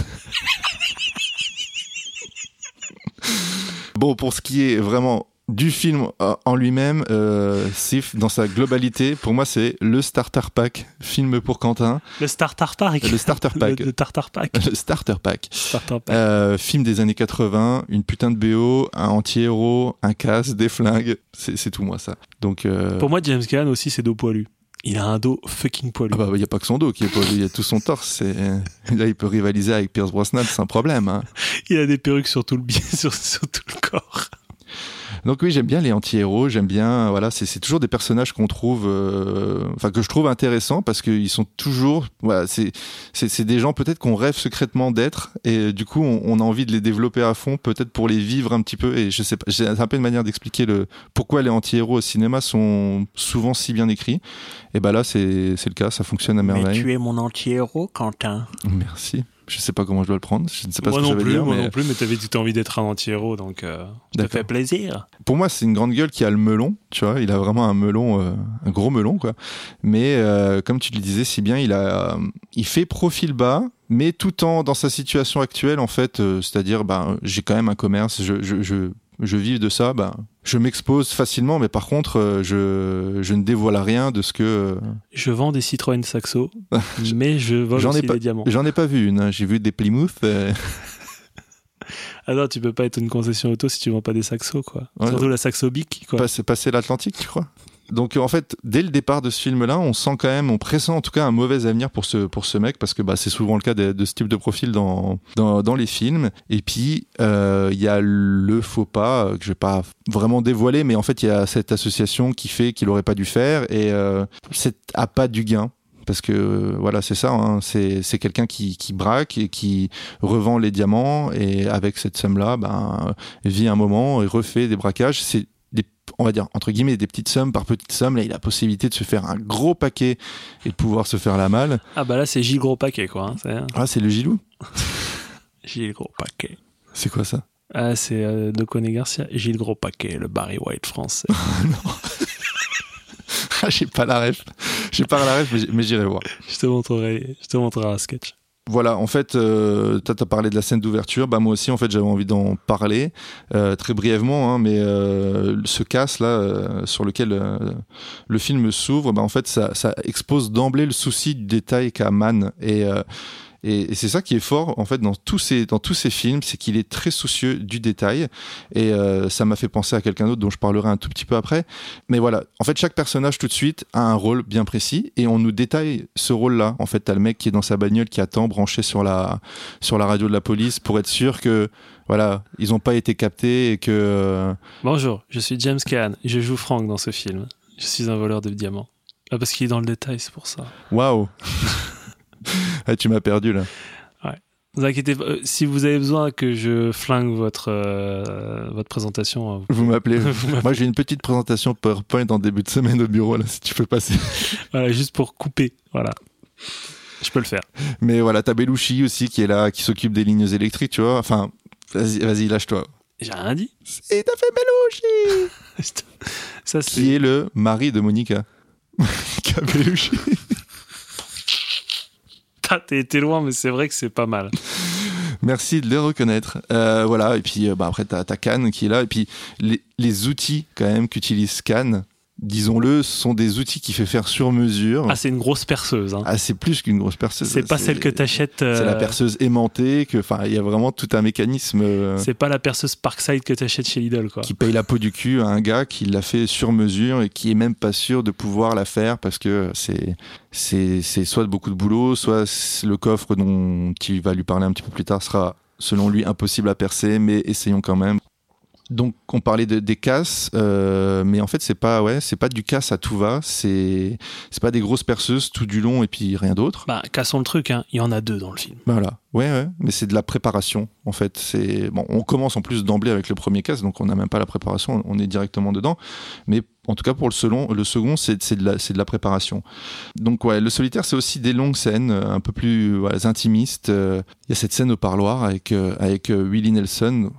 bon, pour ce qui est vraiment du film euh, en lui-même, euh, Sif, dans sa globalité, pour moi, c'est le starter pack film pour Quentin, Le Starter Pack. le starter pack, Le, le Tartar Pack. le starter pack. Starter Pack. Euh, film des années 80, une putain de BO, un anti-héros, un casse, des flingues, c'est tout moi ça. Donc euh, Pour moi, James Caan aussi, c'est dos poilu. Il a un dos fucking poilu. ah bah il y a pas que son dos qui est pas il y a tout son torse. Là il peut rivaliser avec Pierce Brosnan sans problème. hein. Il a des perruques sur tout le, sur, sur tout le corps. Donc oui j'aime bien les anti-héros, j'aime bien voilà c'est toujours des personnages qu'on trouve, euh, enfin que je trouve intéressants parce qu'ils sont toujours voilà c'est c'est des gens peut-être qu'on rêve secrètement d'être et du coup on, on a envie de les développer à fond peut-être pour les vivre un petit peu et je sais pas c'est un peu une manière d'expliquer le pourquoi les anti-héros au cinéma sont souvent si bien écrits. Et ben là c'est c'est le cas ça fonctionne à merveille. es mon anti-héros, Quentin. merci je sais pas comment je dois le prendre je ne sais pas moi ce que non plus, dire moi mais non plus, mais t'avais tout envie d'être un anti-héros, donc euh, ça fait plaisir. pour moi c'est une grande gueule qui a le melon tu vois il a vraiment un melon euh, un gros melon quoi mais euh, comme tu le disais si bien il a il fait profil bas mais tout en dans sa situation actuelle en fait c'est-à-dire ben j'ai quand même un commerce je je je je vis de ça, ben, je m'expose facilement, mais par contre, euh, je, je ne dévoile rien de ce que. euh, Je vends des Citroën Saxo, mais je ai aussi pas- des diamants. J'en ai pas vu une, hein. j'ai vu des Plymouth. euh, Ah non, tu peux pas être une concession auto si tu vends pas des Saxo, quoi. Ouais. Surtout la Saxo Bic, quoi. passer, passer l'Atlantique, tu crois? Donc en fait, dès le départ de ce film-là, on sent quand même, on pressent en tout cas un mauvais avenir pour ce pour ce mec parce que bah, c'est souvent le cas de, ce type de profil dans dans, dans les films. Et puis euh, il y a le faux pas euh, que je vais pas vraiment dévoiler, mais en fait il y a cette association qui fait qu'il aurait pas dû faire et euh, c'est à pas du gain. Parce que voilà, c'est ça, hein, c'est c'est quelqu'un qui, qui braque et qui revend les diamants et avec cette somme-là, ben, vit un moment et refait des braquages. C'est des, on va dire, entre guillemets, des petites sommes par petites sommes. Là, il a la possibilité de se faire un gros paquet et de pouvoir se faire la malle. Ah bah là, c'est Gilles Gros Paquet, quoi. hein, c'est- Ah, c'est le Gilou? Gilles Gros Paquet. C'est quoi ça? Ah, c'est euh, de Coné Garcia. Gilles Gros Paquet, le Barry White français. Ah, j'ai pas la ref. J'ai pas la ref, mais j'irai voir. je te montrerai, je te montrerai un sketch. Voilà, en fait, euh, toi, t'as parlé de la scène d'ouverture. Bah, moi aussi, en fait, j'avais envie d'en parler euh, très brièvement, hein, mais euh, ce casse là euh, sur lequel le film s'ouvre, bah, en fait, ça, ça expose d'emblée le souci du détail qu'a Mann et et, et c'est ça qui est fort en fait dans tous ces dans tous ces films, c'est qu'il est très soucieux du détail et euh, ça m'a fait penser à quelqu'un d'autre dont je parlerai un tout petit peu après. Mais voilà, en fait chaque personnage tout de suite a un rôle bien précis et on nous détaille ce rôle-là. En fait, t'as le mec qui est dans sa bagnole qui attend branché sur la sur la radio de la police pour être sûr que voilà, ils ont pas été captés et que euh, Bonjour, je suis James Caan je joue Frank dans ce film. Je suis un voleur de diamants. Ah, parce qu'il est dans le détail, c'est pour ça. waouh. Ah, tu m'as perdu là. Vous inquiétez pas, euh, si vous avez besoin que je flingue votre, euh, votre présentation, euh, Vous m'appelez. vous m'appelez. Moi, j'ai une petite présentation PowerPoint en début de semaine au bureau là, si tu peux passer. voilà, juste pour couper. Voilà. Je peux le faire. Mais voilà, t'as Belushi aussi qui est là, qui s'occupe des lignes électriques, tu vois. Enfin, vas-y, lâche-toi. J'ai rien dit. Et t'as fait Belushi Ça, Qui est le mari de Monica. Monica Belushi. Ah, T'es loin, mais c'est vrai que c'est pas mal. Merci de les reconnaître. Euh, voilà, et puis euh, bah, après, t'as as Cannes qui est là. Et puis les, les outils, quand même, qu'utilise Cannes, disons-le, sont des outils qui fait faire sur mesure. Ah, c'est une grosse perceuse. Hein. Ah, c'est plus qu'une grosse perceuse. c'est pas celle que t'achètes. euh, C'est la perceuse aimantée, que, enfin, il y a vraiment tout un mécanisme euh, C'est pas la perceuse Parkside que t'achètes chez Lidl, quoi. qui paye la peau du cul à un gars qui l'a fait sur mesure et qui est même pas sûr de pouvoir la faire parce que c'est c'est c'est soit beaucoup de boulot, soit le coffre dont tu vas lui parler un petit peu plus tard sera selon lui impossible à percer, mais essayons quand même. Donc on parlait de, des casses, euh, mais en fait c'est pas ouais c'est pas du casse à tout va, c'est c'est pas des grosses perceuses tout du long et puis rien d'autre. Bah, cassons le truc, hein. il y en a deux dans le film. Voilà, ouais ouais, mais c'est de la préparation en fait. C'est bon, on commence en plus d'emblée avec le premier casse, donc on n'a même pas la préparation, on est directement dedans. Mais en tout cas pour le second, le second c'est c'est de la c'est de la préparation. Donc ouais, le solitaire c'est aussi des longues scènes euh, un peu plus voilà, intimistes. Euh, Il y a cette scène au parloir avec avec Willie Nelson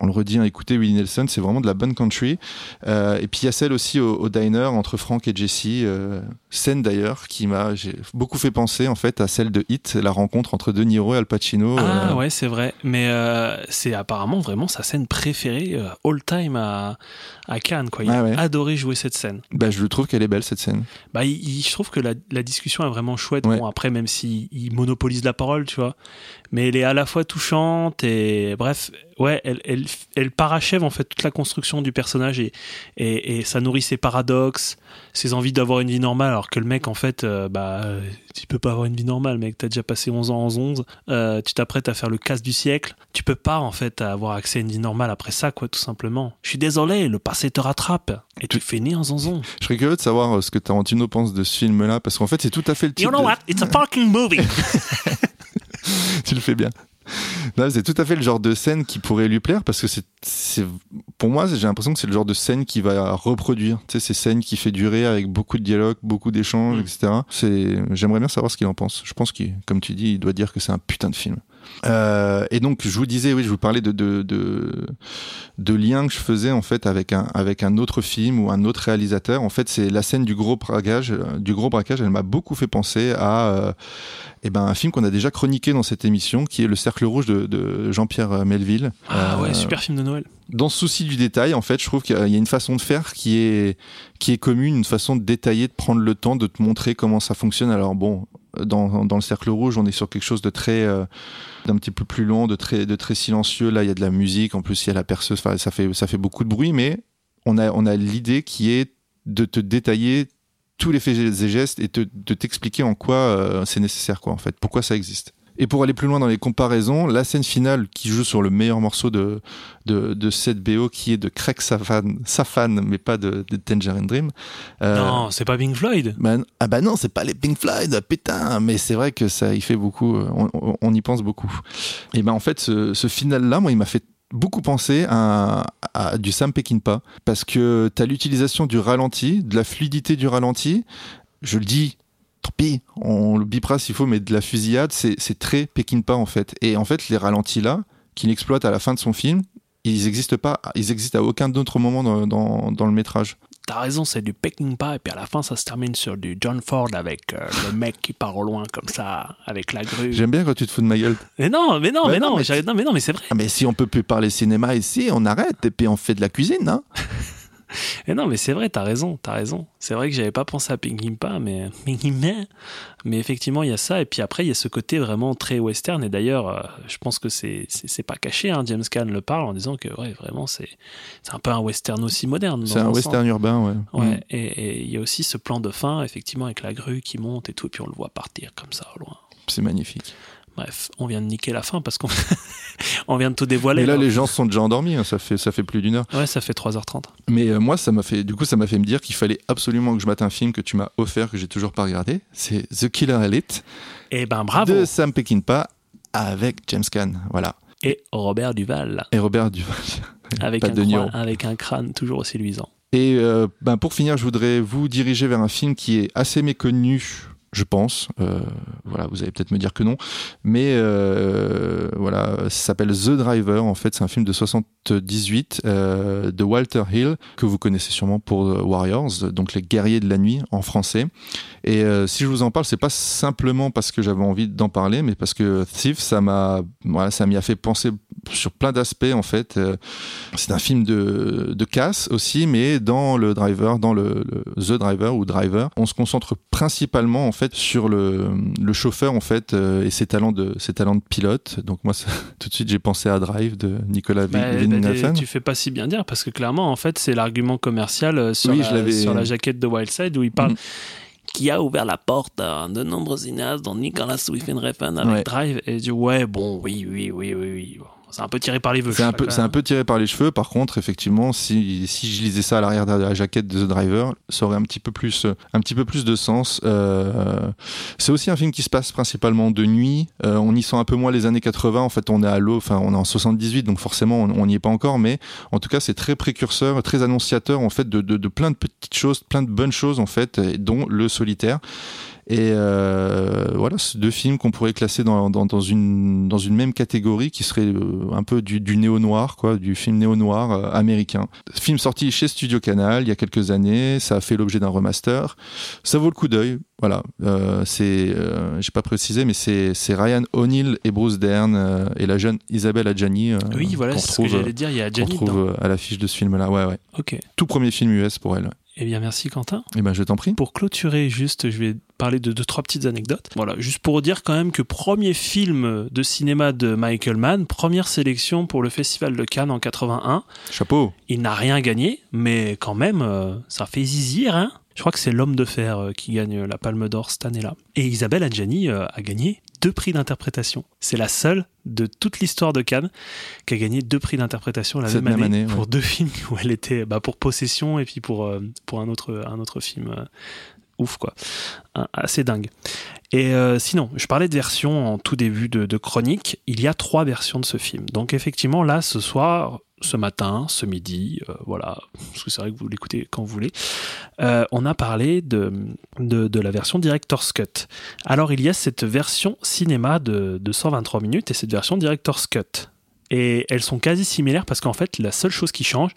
on le redit, hein, écoutez Willie Nelson, c'est vraiment de la bonne country. Euh, et puis il y a celle aussi au, au diner entre Frank et Jesse, euh, scène d'ailleurs qui m'a beaucoup fait penser en fait à celle de Hit, la rencontre entre De Niro et Al Pacino. Ah euh, ouais, c'est vrai. Mais euh, c'est apparemment vraiment sa scène préférée euh, all time à, à Cannes. Quoi. Il Ah a adoré jouer cette scène. bah, je trouve qu'elle est belle cette scène. Bah, il, il- je trouve que la, la discussion est vraiment chouette. Ouais. Bon, après, même s'il il monopolise la parole, tu vois. Mais elle est à la fois touchante et bref, ouais, elle, elle, elle parachève en fait toute la construction du personnage et, et, et ça nourrit ses paradoxes, ses envies d'avoir une vie normale, alors que le mec, en fait, euh, bah, euh, tu peux pas avoir une vie normale, mec. T'as déjà passé 11 ans en 11, euh, tu t'apprêtes à faire le casse du siècle. Tu peux pas, en fait, avoir accès à une vie normale après ça, quoi, tout simplement. Je suis désolé, le passé te rattrape et tu né en zonzon. Je serais curieux de savoir euh, ce que Tarantino pense de ce film-là, parce qu'en fait c'est tout à fait le type. You know de- what? It's a fucking movie! tu le fais bien. C'est tout à fait le genre de scène qui pourrait lui plaire parce que c'est, pour moi, j'ai l'impression que c'est le genre de scène qui va reproduire. Tu sais, ces scènes qui fait durer avec beaucoup de dialogues, beaucoup d'échanges, Mm. etc. C'est, j'aimerais bien savoir ce qu'il en pense. Je pense qu'il, comme tu dis, il doit dire que c'est un putain de film. Euh, et donc, je vous disais, oui, je vous parlais de, de, de, de liens que je faisais en fait avec un, avec un autre film ou un autre réalisateur. En fait, c'est la scène du gros braquage. euh, Du gros braquage, elle m'a beaucoup fait penser à euh, eh ben, un film qu'on a déjà chroniqué dans cette émission, qui est Le Cercle Rouge de, de Jean-Pierre Melville. Ah Euh, ouais, super film de Noël. dans ce souci du détail, en fait, je trouve qu'il y a une façon de faire qui est, qui est commune, une façon de détailler, de prendre le temps, de te montrer comment ça fonctionne. Alors bon, dans, dans le cercle rouge, on est sur quelque chose de très, euh, d'un petit peu plus long, de très, de très silencieux. Là, il y a de la musique. En plus, il y a la perceuse. Enfin, ça fait, ça fait beaucoup de bruit, mais on a, on a l'idée qui est de te détailler tous les faits et gestes et te- de t'expliquer en quoi euh, c'est nécessaire, quoi, en fait, pourquoi ça existe. Et pour aller plus loin dans les comparaisons, la scène finale qui joue sur le meilleur morceau de, de, de cette BO qui est de Craig Safan, Safan mais pas de, de Tangerine Dream. Euh, non, c'est pas Pink Floyd. ben, ah bah non, c'est pas les Pink Floyd, putain, mais c'est vrai que ça y fait beaucoup, euh, on, on- on y pense beaucoup. Et ben en fait, ce, ce final-là, moi, il m'a fait beaucoup penser à, du Sam Peckinpah, parce que t'as l'utilisation du ralenti, de la fluidité du ralenti, je le dis, tant pis, on le bipera s'il faut, mais de la fusillade, c'est très Peckinpah en fait. Et en fait, les ralentis là, qu'il exploite à la fin de son film, ils existent pas, ils existent à aucun autre moment dans, dans le métrage. T'as raison, c'est du Peckinpah et puis à la fin ça se termine sur du John Ford avec euh, le mec qui part au loin comme ça avec la grue. J'aime bien quand tu te fous de ma gueule. Mais non, mais non, Bah mais non, mais non, mais non, mais c'est vrai. Ah, mais si on peut plus parler cinéma ici, on arrête et puis on fait de la cuisine, hein Mais non, mais c'est vrai, t'as raison, t'as raison. C'est vrai que j'avais pas pensé à Peckinpah, mais. Mais effectivement, il y a ça et puis après il y a ce côté vraiment très western et d'ailleurs, euh, je pense que c'est pas caché. Hein. James Caan le parle en disant que ouais, vraiment c'est c'est un peu un western aussi moderne. C'est un sens. western urbain, ouais. Ouais, Mm. et et il y a aussi ce plan de fin, effectivement, avec la grue qui monte et tout, et puis on le voit partir comme ça au loin. C'est magnifique. Bref, on vient de niquer la fin parce qu'on on vient de tout dévoiler. Mais là, les gens sont déjà endormis, hein, ça, fait, ça fait plus d'une heure. Ouais, ça fait 3h30. Mais euh, moi, ça m'a fait, du coup, ça m'a fait me dire qu'il fallait absolument que je mate un film que tu m'as offert, que j'ai toujours pas regardé. C'est The Killer Elite Et ben bravo de Sam Peckinpah avec James Caan. Voilà. Et Robert Duval, Et Robert Duval. avec un, crâne, avec un crâne toujours aussi luisant. Et euh, ben, pour finir, je voudrais vous diriger vers un film qui est assez méconnu, je pense. Euh, voilà, vous allez peut-être me dire que non, mais euh, voilà, ça s'appelle The Driver. En fait, c'est un film de 78 euh, de Walter Hill que vous connaissez sûrement pour euh, Warriors, donc les guerriers de la nuit en français. Et euh, si je vous en parle, c'est pas simplement parce que j'avais envie d'en parler, mais parce que Thief, ça m'a, voilà, ça m'y a fait penser sur plein d'aspects en fait. Euh, c'est un film de, de casse aussi, mais dans le driver, dans le, le The Driver ou Driver, on se concentre principalement en fait sur le, le chauffeur en fait euh, et ses talents de ses talents de pilote. Donc moi, ça- tout de suite, j'ai pensé à Drive de Nicolas Bah, Winding bah, tu fais pas si bien dire parce que clairement, en fait, c'est l'argument commercial sur, Oui, la, sur la jaquette de Wildside où il parle. Mm. Qui a ouvert la porte à de nombreux cinéastes, dont Nicolas Winding Refn avec Ouais. Drive, et dit ouais, bon, oui, oui, oui, oui, oui. C'est un peu tiré par les cheveux. C'est un, peu, c'est un peu tiré par les cheveux. Par contre, effectivement, si, si je lisais ça à l'arrière de la jaquette de The Driver, ça aurait un petit peu plus, un petit peu plus de sens. Euh, c'est aussi un film qui se passe principalement de nuit. Euh, on y sent un peu moins les années 80. En fait, on est à l'eau, enfin, on est en 78, donc forcément, on n'y est pas encore. Mais en tout cas, c'est très précurseur, très annonciateur, en fait, de, de, de plein de petites choses, plein de bonnes choses, en fait, dont le solitaire. Et euh, voilà, c'est deux films qu'on pourrait classer dans, dans, dans, une, dans une même catégorie qui serait euh, un peu du, du néo-noir, quoi, du film néo-noir euh, américain. Film sorti chez Studio Canal il y a quelques années, ça a fait l'objet d'un remaster. Ça vaut le coup d'œil. Voilà, euh, c'est, euh, j'ai pas précisé, mais c'est, c'est Ryan O'Neill et Bruce Dern euh, et la jeune Isabelle Adjani. Oui, voilà, qu'on c'est ce que j'allais dire. Il y a qu'on Jenny dedans. retrouve à l'affiche de ce film-là. Ouais, ouais. Ok. Tout premier film US pour elle. Eh bien, merci Quentin. Eh ben, je t'en prie. Pour clôturer, juste, je vais parler de deux, trois petites anecdotes. Voilà, juste pour dire quand même que premier film de cinéma de Michael Mann, première sélection pour le Festival de Cannes en 81. Chapeau. Il n'a rien gagné, mais quand même, euh, ça fait zizir, hein Je crois que c'est l'homme de fer euh, qui gagne la Palme d'Or cette année-là. Et Isabelle Adjani euh, a gagné deux prix d'interprétation. C'est la seule de toute l'histoire de Cannes qui a gagné deux prix d'interprétation la même, même année, année, pour ouais. deux films où elle était bah, pour Possession et puis pour, euh, pour un, autre, un autre film. euh, ouf, quoi. Assez dingue. Et euh, sinon, je parlais de versions en tout début de, de chronique. Il y a trois versions de ce film. Donc effectivement, là, ce soir, ce matin, ce midi, euh, voilà, parce que c'est vrai que vous l'écoutez quand vous voulez, euh, on a parlé de, de, la version Director's Cut. Alors il y a cette version cinéma de, de 123 minutes et cette version Director's Cut. Et elles sont quasi similaires parce qu'en fait, la seule chose qui change,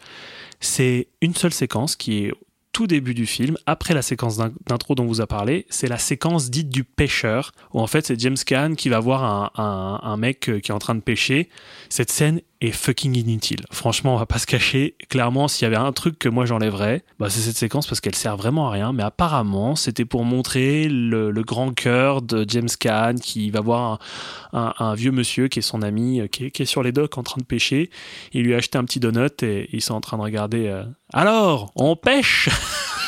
c'est une seule séquence qui est tout début du film, après la séquence d'in- d'intro dont on vous a parlé, c'est la séquence dite du pêcheur, où en fait c'est James Caan qui va voir un, un- un mec euh, qui est en train de pêcher. Cette scène est fucking inutile. Franchement, on va pas se cacher. Clairement, s'il y avait un truc que moi j'enlèverais, bah, c'est cette séquence parce qu'elle sert vraiment à rien. Mais apparemment, c'était pour montrer le, grand cœur de James Caan qui va voir un, vieux monsieur qui est son ami, euh, qui est, qui est sur les docks en train de pêcher. Il lui a acheté un petit donut et ils sont en train de regarder. euh, Alors, on pêche?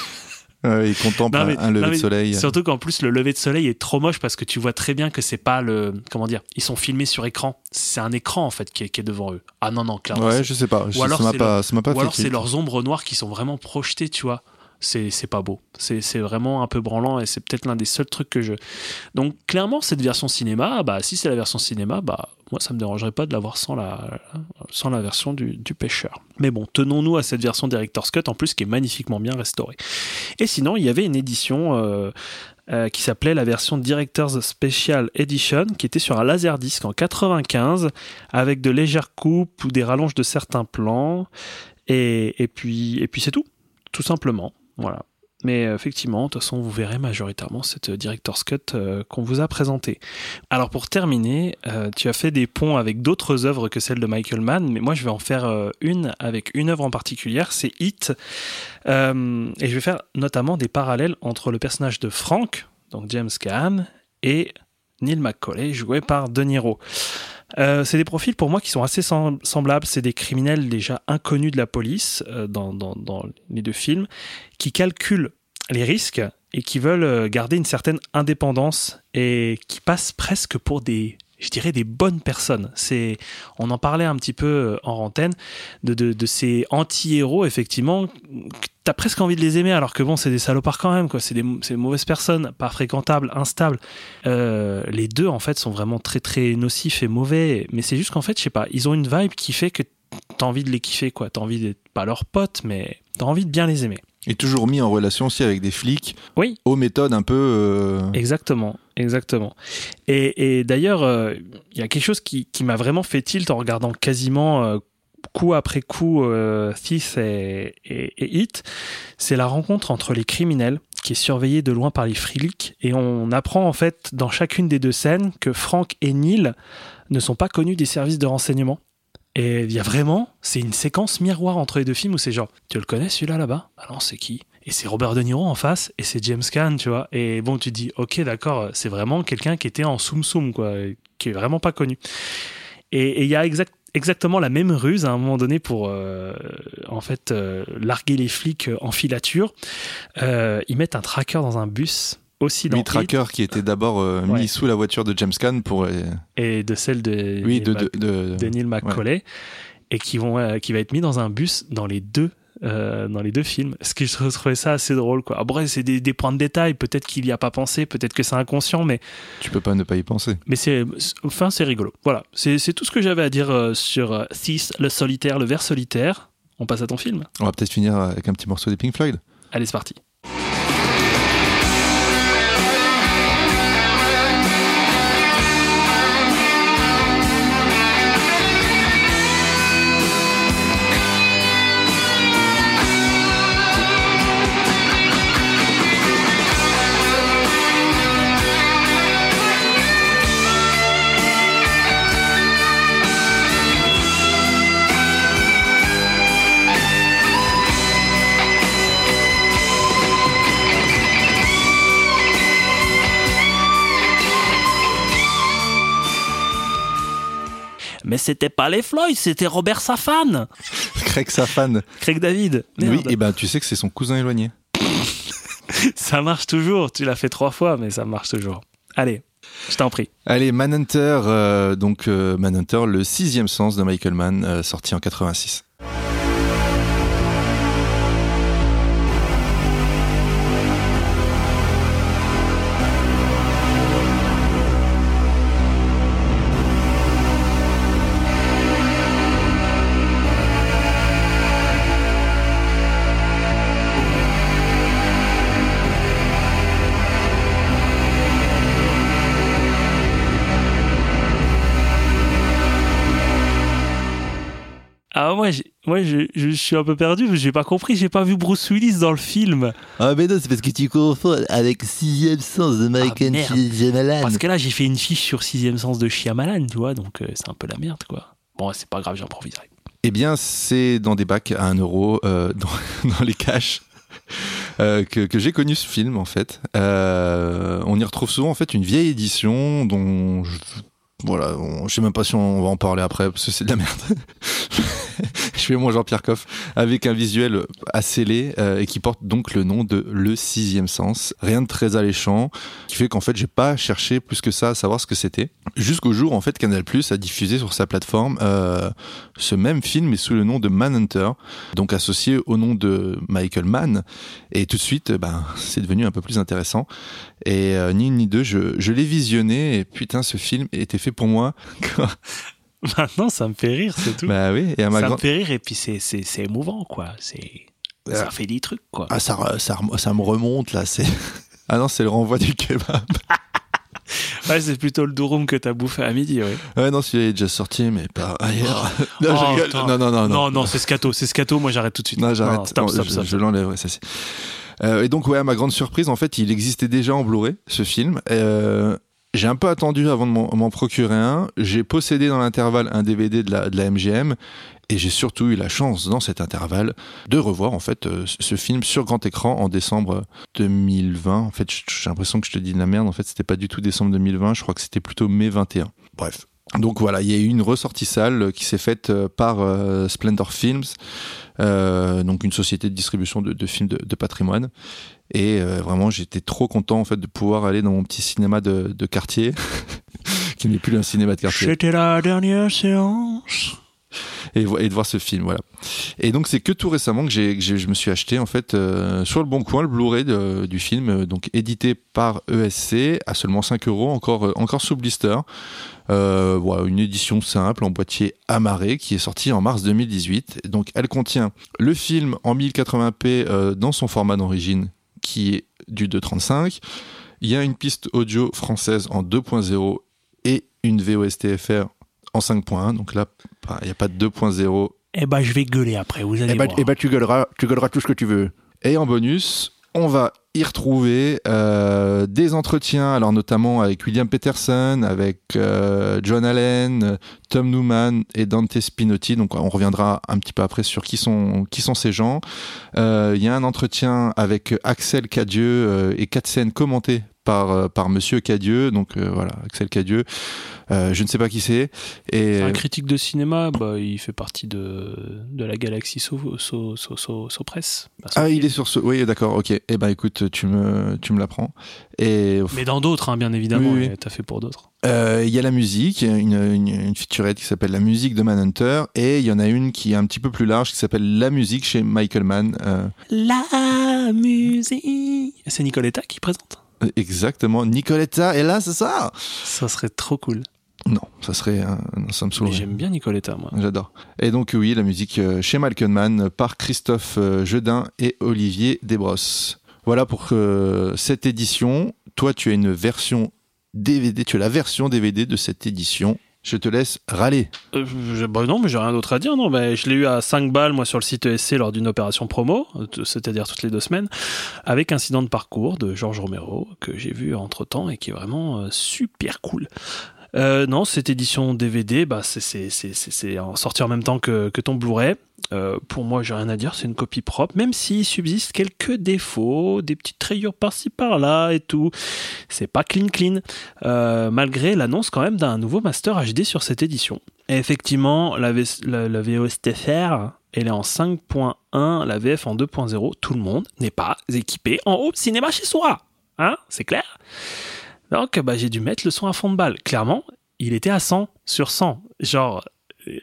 Euh, il contemple Non, mais- un, lever non, de soleil. Surtout qu'en plus le lever de soleil est trop moche parce que tu vois très bien que c'est pas le comment dire ils sont filmés sur écran c'est un écran en fait qui est, qui est devant eux ah non non clairement Ouais, je sais pas. Je- alors ça m'a pas, ça m'a pas ou fait alors c'est leurs ombres noires qui sont vraiment projetées tu vois c'est pas beau. C'est vraiment un peu branlant et c'est peut-être l'un des seuls trucs que je donc clairement cette version cinéma bah si c'est la version cinéma bah moi ça me dérangerait pas de l'avoir sans la sans la version du, pêcheur. Mais bon tenons-nous à cette version Director's Cut en plus qui est magnifiquement bien restaurée. Et sinon il y avait une édition euh, euh, qui s'appelait la version Director's Special Edition, qui était sur un laserdisc en 95, avec de légères coupes ou des rallonges de certains plans, et puis, et puis c'est tout, tout simplement. Voilà. Mais euh, effectivement, de toute façon, vous verrez majoritairement cette euh, Director's Cut euh, qu'on vous a présentée. Alors pour terminer, tu as fait des ponts avec d'autres œuvres que celles de Michael Mann, mais moi je vais en faire une avec une œuvre en particulier, c'est Hit. Et je vais faire notamment des parallèles entre le personnage de Frank, donc James Caan, et Neil McCauley, joué par De Niro. Euh, c'est des profils pour moi qui sont assez sem- semblables. C'est des criminels déjà inconnus de la police euh, dans les deux films, qui calculent les risques et qui veulent euh, garder une certaine indépendance et qui passent presque pour des, je dirais, des bonnes personnes. C'est, on en parlait un petit peu euh, en antenne de, de, de ces anti-héros effectivement. T'as presque envie de les aimer alors que bon, c'est des salopards quand même quoi. C'est des, c'est des mauvaises personnes, pas fréquentables, instables. Euh, les deux en fait sont vraiment très très nocifs et mauvais. Mais c'est juste qu'en fait, je sais pas, ils ont une vibe qui fait que t'as envie de les kiffer quoi. T'as envie d'être pas leurs potes, mais t'as envie de bien les aimer. Et toujours mis en relation aussi avec des flics Oui. aux méthodes un peu. euh, Exactement, exactement. Et, d'ailleurs, euh, il y a quelque chose qui, m'a vraiment fait tilt en regardant quasiment euh, coup après coup euh, Thief et Hit. C'est la rencontre entre les criminels qui est surveillée de loin par les flics et on apprend en fait dans chacune des deux scènes que Frank et Neil ne sont pas connus des services de renseignement. Et il y a vraiment, c'est une séquence miroir entre les deux films où c'est genre, tu le connais celui-là là-bas? Ah non, c'est qui? Et c'est Robert De Niro en face et c'est James Caan, tu vois. Et bon, tu te dis, ok, d'accord, c'est vraiment quelqu'un qui était en soum soum, quoi, qui est vraiment pas connu. Et il y a exact- exactement la même ruse à un moment donné pour, euh, en fait, euh, larguer les flics en filature. Euh, ils mettent un tracker dans un bus aussi dans Tracker qui était d'abord euh, Ouais. mis sous la voiture de James Caan pour. euh, et de celle de, oui, Neil de, de, de- de Neil McCauley et qui vont euh, qui va être mis dans un bus dans les deux euh, dans les deux films. Ce que je trouvais ça assez drôle quoi. Après c'est des, des points de détail. Peut-être qu'il y a pas pensé peut-être que c'est inconscient mais Tu peux pas ne pas y penser. mais c'est enfin c'est rigolo. Voilà. C'est tout ce que j'avais à dire euh, sur euh, Thief, le solitaire le ver solitaire. On passe à ton film. On va peut-être finir avec un petit morceau des Pink Floyd. allez c'est parti mais c'était pas les Floyd c'était Robert Safan Craig Safan. Craig David Oui, et ben tu sais que c'est son cousin éloigné. ça marche toujours tu l'as fait trois fois mais ça marche toujours allez je t'en prie Allez, Manhunter, euh, donc euh, Manhunter, le sixième sens de Michael Mann, euh, sorti en 86. Ah moi, j'ai- moi je, je suis un peu perdu, j'ai pas compris, j'ai pas vu Bruce Willis dans le film. Ah mais non, c'est parce que tu confonds avec Sixième Sens de Michael merde. Shyamalan. Parce que là, j'ai fait une fiche sur Sixième Sens de Shyamalan, tu vois, donc euh, c'est un peu la merde, quoi. Bon, c'est pas grave, j'improviserai. Eh bien, c'est dans des bacs à 1 euro, euh, dans, dans les caches. euh, que, que j'ai connu ce film en fait. Euh, on y retrouve souvent en fait une vieille édition dont je, voilà, je sais même pas si on va en parler après parce que c'est de la merde. je fais mon Jean-Pierre Coff avec un visuel assez laid euh, et qui porte donc le nom de Le Sixième Sens. Rien de très alléchant, qui fait qu'en fait j'ai pas cherché plus que ça à savoir ce que c'était. Jusqu'au jour en fait Canal Plus a diffusé sur sa plateforme euh, ce même film mais sous le nom de Manhunter, donc associé au nom de Michael Mann. Et tout de suite, euh, ben, c'est devenu un peu plus intéressant. Et ni une ni deux, je, je l'ai visionné et putain, ce film était fait pour moi. Maintenant, ça me fait rire, c'est tout. bah oui, et à ma ça me fait rire et puis c'est, émouvant, quoi. C'est, ça Ah. fait des trucs, quoi. Ah, ça, ça, ça me remonte là, c'est. Ah non, c'est le renvoi du kebab. Ouais, c'est plutôt le durum que t'as bouffé à midi, oui. Ouais, non, celui-là est déjà sorti, mais pas ailleurs. non, Oh, je non, non, non, Non, non, c'est scato, c'est scato, moi j'arrête tout de suite. Non, j'arrête. stop, stop, je, stop. je l'enlève, ouais, ça c'est. Euh, et donc, ouais, à ma grande surprise, en fait, il existait déjà en Blu-ray, ce film. Euh, j'ai un peu attendu avant de m'en procurer un. J'ai possédé dans l'intervalle un DVD de la, de la MGM. Et j'ai surtout eu la chance, dans cet intervalle, de revoir, en fait, euh, ce film sur grand écran en décembre 2020. En fait, j'ai l'impression que je te dis de la merde. En fait, c'était pas du tout décembre 2020. Je crois que c'était plutôt mai 21. Bref. Donc voilà, il y a eu une ressortie salle qui s'est faite euh, par euh, Splendor Films, euh, donc une société de distribution de, de films de, de patrimoine. Et euh, vraiment, j'étais trop content en fait de pouvoir aller dans mon petit cinéma de, de quartier, qui n'est plus un cinéma de quartier, C'était la dernière séance. et, de voir ce film. Voilà. Et donc c'est que tout récemment que, j'ai, je me suis acheté en fait sur le bon coin le Blu-ray du film, donc édité par ESC à seulement 5 euros, encore encore sous blister. Euh, voilà, une édition simple en boîtier amarré qui est sortie en mars 2018. Donc elle contient le film en 1080p euh, dans son format d'origine qui est du 2.35. Il y a une piste audio française en 2.0 et une VOSTFR en 5.1. Donc là, pas- il n'y a pas de 2.0 Eh ben, je vais gueuler après, vous allez eh voir. ben, tu gueuleras, tu gueuleras tout ce que tu veux. Et en bonus, on va y retrouver euh, des entretiens, alors notamment avec William Peterson, avec euh, John Allen, Tom Newman et Dante Spinotti. Donc on reviendra un petit peu après sur qui sont qui sont ces gens. Euh, Il y a un entretien avec Axel Cadieux euh, et quatre scènes commentées par, euh, par Monsieur Cadieux, donc euh, voilà, Axel Cadieux. Euh, je ne sais pas qui c'est. Et C'est un critique de cinéma, bah, il fait partie de, de la galaxie So, so, so, so-. Bah, ah, il est sur ce. Oui, d'accord, ok. Eh ben, écoute, tu me, tu me l'apprends. Et Mais dans d'autres, hein, bien évidemment, Oui, oui. t'as fait pour d'autres. euh, il y a la musique, une, une, une featurette qui s'appelle La musique de Manhunter, et il y en a une qui est un petit peu plus large qui s'appelle La musique chez Michael Mann. Euh, La musique C'est Nicoletta qui présente exactement. Nicoletta est là, c'est ça? Ça serait trop cool. Non, ça serait. un- ça me saoulerait. j'aime bien Nicoletta, moi. J'adore. Et donc oui, la musique euh, chez Malcolm Mann par Christophe euh, Jedin et Olivier Desbrosses. Voilà pour euh, cette édition. Toi, tu as une version DVD, tu as la version DVD de cette édition. Je te laisse râler. Euh, bah non, mais j'ai rien d'autre à dire. Non, bah, je l'ai eu à 5 balles, moi, sur le site ESC lors d'une opération promo, euh, c'est-à-dire toutes les deux semaines, avec Incident de parcours de Georges Romero, que j'ai vu entre temps et qui est vraiment euh, super cool. Euh, non, cette édition DVD, bah, c'est- sorti en même temps que, que ton Blu-ray. Euh, pour moi, j'ai rien à dire, c'est une copie propre, même s'il subsiste quelques défauts, des petites rayures par-ci par-là et tout. C'est pas clean clean, euh, malgré l'annonce quand même d'un nouveau master HD sur cette édition. Et effectivement, la, VOSTFR, elle est en 5.1, la VF en 2.0. Tout le monde n'est pas équipé en home cinéma chez soi. Hein C'est clair? Donc, bah, j'ai dû mettre le son à fond de balle. Clairement, il était à 100 sur 100. Genre,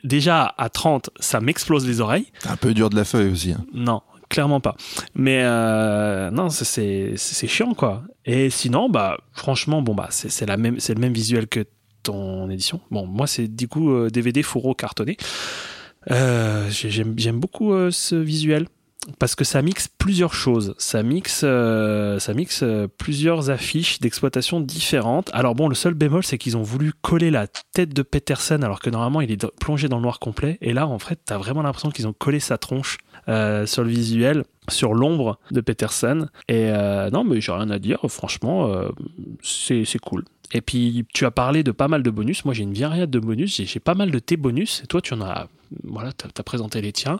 déjà à 30, ça m'explose les oreilles. Un peu dur de la feuille aussi. hein. Non, clairement pas. Mais euh, non, c'est- chiant quoi. Et sinon, bah franchement, bon bah c'est la même, c'est le même visuel que ton édition. Bon, moi c'est du coup euh, DVD fourreau cartonné. Euh, j'ai- J'aime j'aime beaucoup ce visuel parce que ça mixe plusieurs choses. Ça mixe, euh, ça mixe euh, plusieurs affiches d'exploitation différentes. Alors bon, le seul bémol, c'est qu'ils ont voulu coller la tête de Peterson alors que normalement il est plongé dans le noir complet. Et là, en fait, t'as vraiment l'impression qu'ils ont collé sa tronche euh, sur le visuel, sur l'ombre de Peterson. Et non, mais j'ai rien à dire. Franchement, c'est cool. Et puis, tu as parlé de pas mal de bonus. Moi, j'ai une myriade de bonus. J'ai pas mal de tes bonus. Et toi, tu en as. Voilà, t'as as présenté les tiens.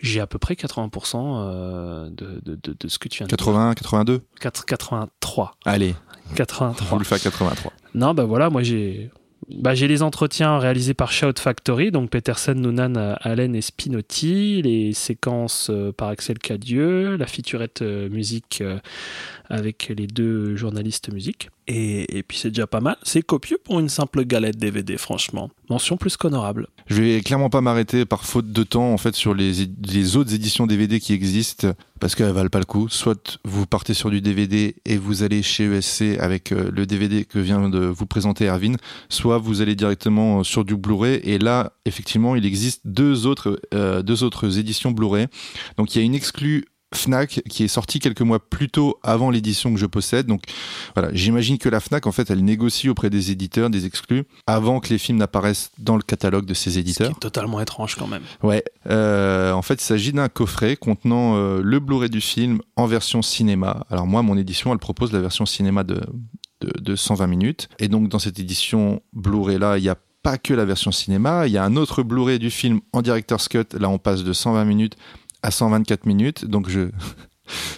J'ai à peu près 80% euh, de, de, de, de ce que tu viens de 80, 82 dire. Quatre- 83. Allez, 83. on le fait à 83. Non, bah voilà, moi j'ai. Bah, j'ai les entretiens réalisés par Shout Factory, donc Peterson, Noonan, Allen et Spinotti, les séquences euh, par Axel Cadieux, la featurette euh, musique avec les deux journalistes musique. Et, et puis c'est déjà pas mal. C'est copieux pour une simple galette DVD, franchement. Mention plus qu'honorable. Je vais clairement pas m'arrêter par faute de temps en fait sur les, les autres éditions DVD qui existent parce qu'elles valent pas le coup. Soit vous partez sur du DVD et vous allez chez ESC avec euh, le DVD que vient de vous présenter Erwin, soit vous allez directement euh, sur du Blu-ray et là effectivement il existe deux autres euh, deux autres éditions Blu-ray. Donc il y a une exclue Fnac qui est sortie quelques mois plus tôt avant l'édition que je possède. Donc voilà, j'imagine que la Fnac en fait elle négocie auprès des éditeurs des exclus avant que les films n'apparaissent dans le catalogue de ces Ce qui éditeurs. est totalement étrange quand même. Ouais, euh, en fait, il s'agit d'un coffret contenant euh, le Blu-ray du film en version cinéma. Alors moi, mon édition, elle propose la version cinéma de, de, de 120 minutes. Et donc, dans cette édition Blu-ray-là, il n'y a pas que la version cinéma, il y a un autre Blu-ray du film en director's cut. Là, on passe de 120 minutes à 124 minutes. Donc, je...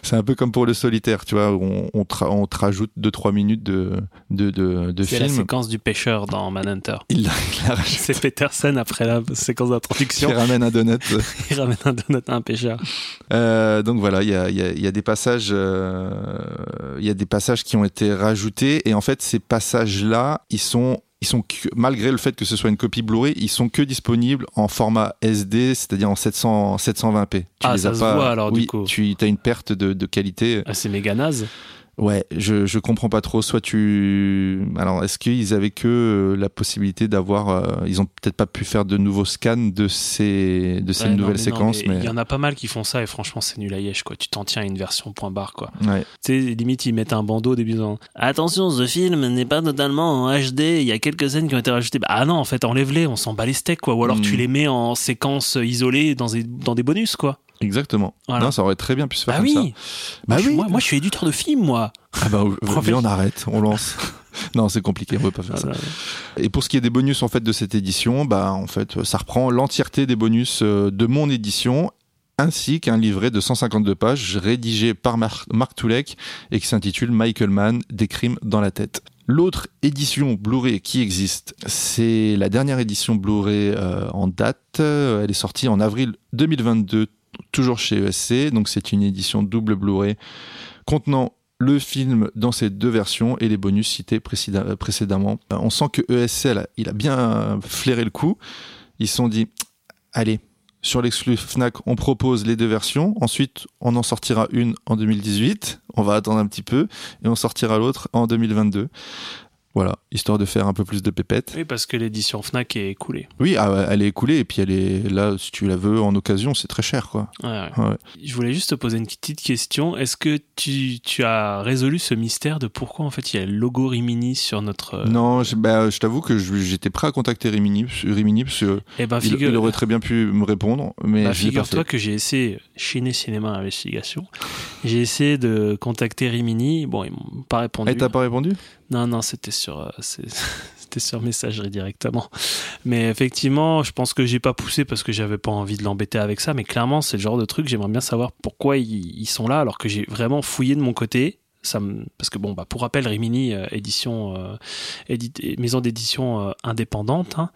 C'est un peu comme pour le solitaire, tu vois, on, on, te, ra- on te rajoute 2-3 minutes de, de, de, de C'est la film. séquence du pêcheur dans Manhunter. Il la, il. C'est Peterson après la séquence d'introduction. ramène un donut. Il ramène un donut à un pêcheur. Euh, donc voilà, il y a, il y a- il y a des passages, euh, il y a des passages qui ont été rajoutés et en fait ces passages-là, ils sont, ils sont que- malgré le fait que ce soit une copie Blu-ray, ils sont que disponibles en format SD, c'est-à-dire en 700, 720p. Tu Ah, ça se voit, alors, du oui, coup. tu as une perte de, de qualité. Ah, c'est méga naze. Ouais, je, je comprends pas trop. Soit tu, alors est-ce qu'ils avaient que euh, la possibilité d'avoir, euh, ils ont peut-être pas pu faire de nouveaux scans de ces, de ces Ouais, non, nouvelles mais séquences, mais, Il y en a pas mal qui font ça et franchement, c'est nul à yesh, quoi. Tu t'en tiens à une version point barre, quoi. ouais. Tu sais, limite, ils mettent un bandeau au début disant Attention, ce film n'est pas totalement en HD, il y a quelques scènes qui ont été rajoutées. Bah, ah non, en fait, enlève-les, on s'en bat les steaks, quoi. Ou alors Mm. tu les mets en séquence isolée dans des, dans des bonus, quoi. Exactement. Voilà. Non, ça aurait très bien pu se faire Bah comme oui ça. Moi, Bah je suis- oui. moi, moi, je suis éditeur de films, moi Ah bah Profil- viens, on arrête, on lance. non, c'est compliqué, on peut pas faire ça. Voilà. Et pour ce qui est des bonus en fait de cette édition, bah en fait, ça reprend l'entièreté des bonus euh, de mon édition ainsi qu'un livret de 152 pages rédigé par Mar- Marc Toulek et qui s'intitule Michael Mann, des crimes dans la tête. L'autre édition Blu-ray qui existe, c'est la dernière édition Blu-ray euh, en date. Elle est sortie en avril 2022, toujours chez ESC. Donc c'est une édition double Blu-ray contenant le film dans ses deux versions et les bonus cités précédemment. Euh, On sent que il a bien flairé le coup. Ils se sont dit, allez, sur l'exclu Fnac, on propose les deux versions. Ensuite, on en sortira une en 2018. On va attendre un petit peu et on sortira l'autre en 2022. Voilà, histoire de faire un peu plus de pépettes. Oui, parce que l'édition Fnac est écoulée. Oui, ah, elle est écoulée et puis elle est là, si tu la veux en occasion, c'est très cher, quoi. Ouais, ouais. Ouais. Je voulais juste te poser une petite question. Est-ce que tu, tu as résolu ce mystère de pourquoi en fait il y a le logo Rimini sur notre. euh, Non, je, bah, je t'avoue que j'étais prêt à contacter Rimini, Rimini parce que Eh ben, il, figure, il aurait très bien pu me répondre, mais bah, figure-toi que j'ai essayé, Chiné Cinéma Investigation, j'ai essayé de contacter Rimini. Bon, ils m'ont pas répondu. Et t'as pas répondu? Non, non, c'était sur, euh, c'était sur messagerie directement. Mais effectivement, je pense que j'ai pas poussé parce que j'avais pas envie de l'embêter avec ça. Mais clairement, c'est le genre de truc, j'aimerais bien savoir pourquoi ils, ils sont là alors que j'ai vraiment fouillé de mon côté. Ça me... Parce que bon, bah, pour rappel, Rimini, euh, édition, euh, édite- maison d'édition euh, indépendante, hein,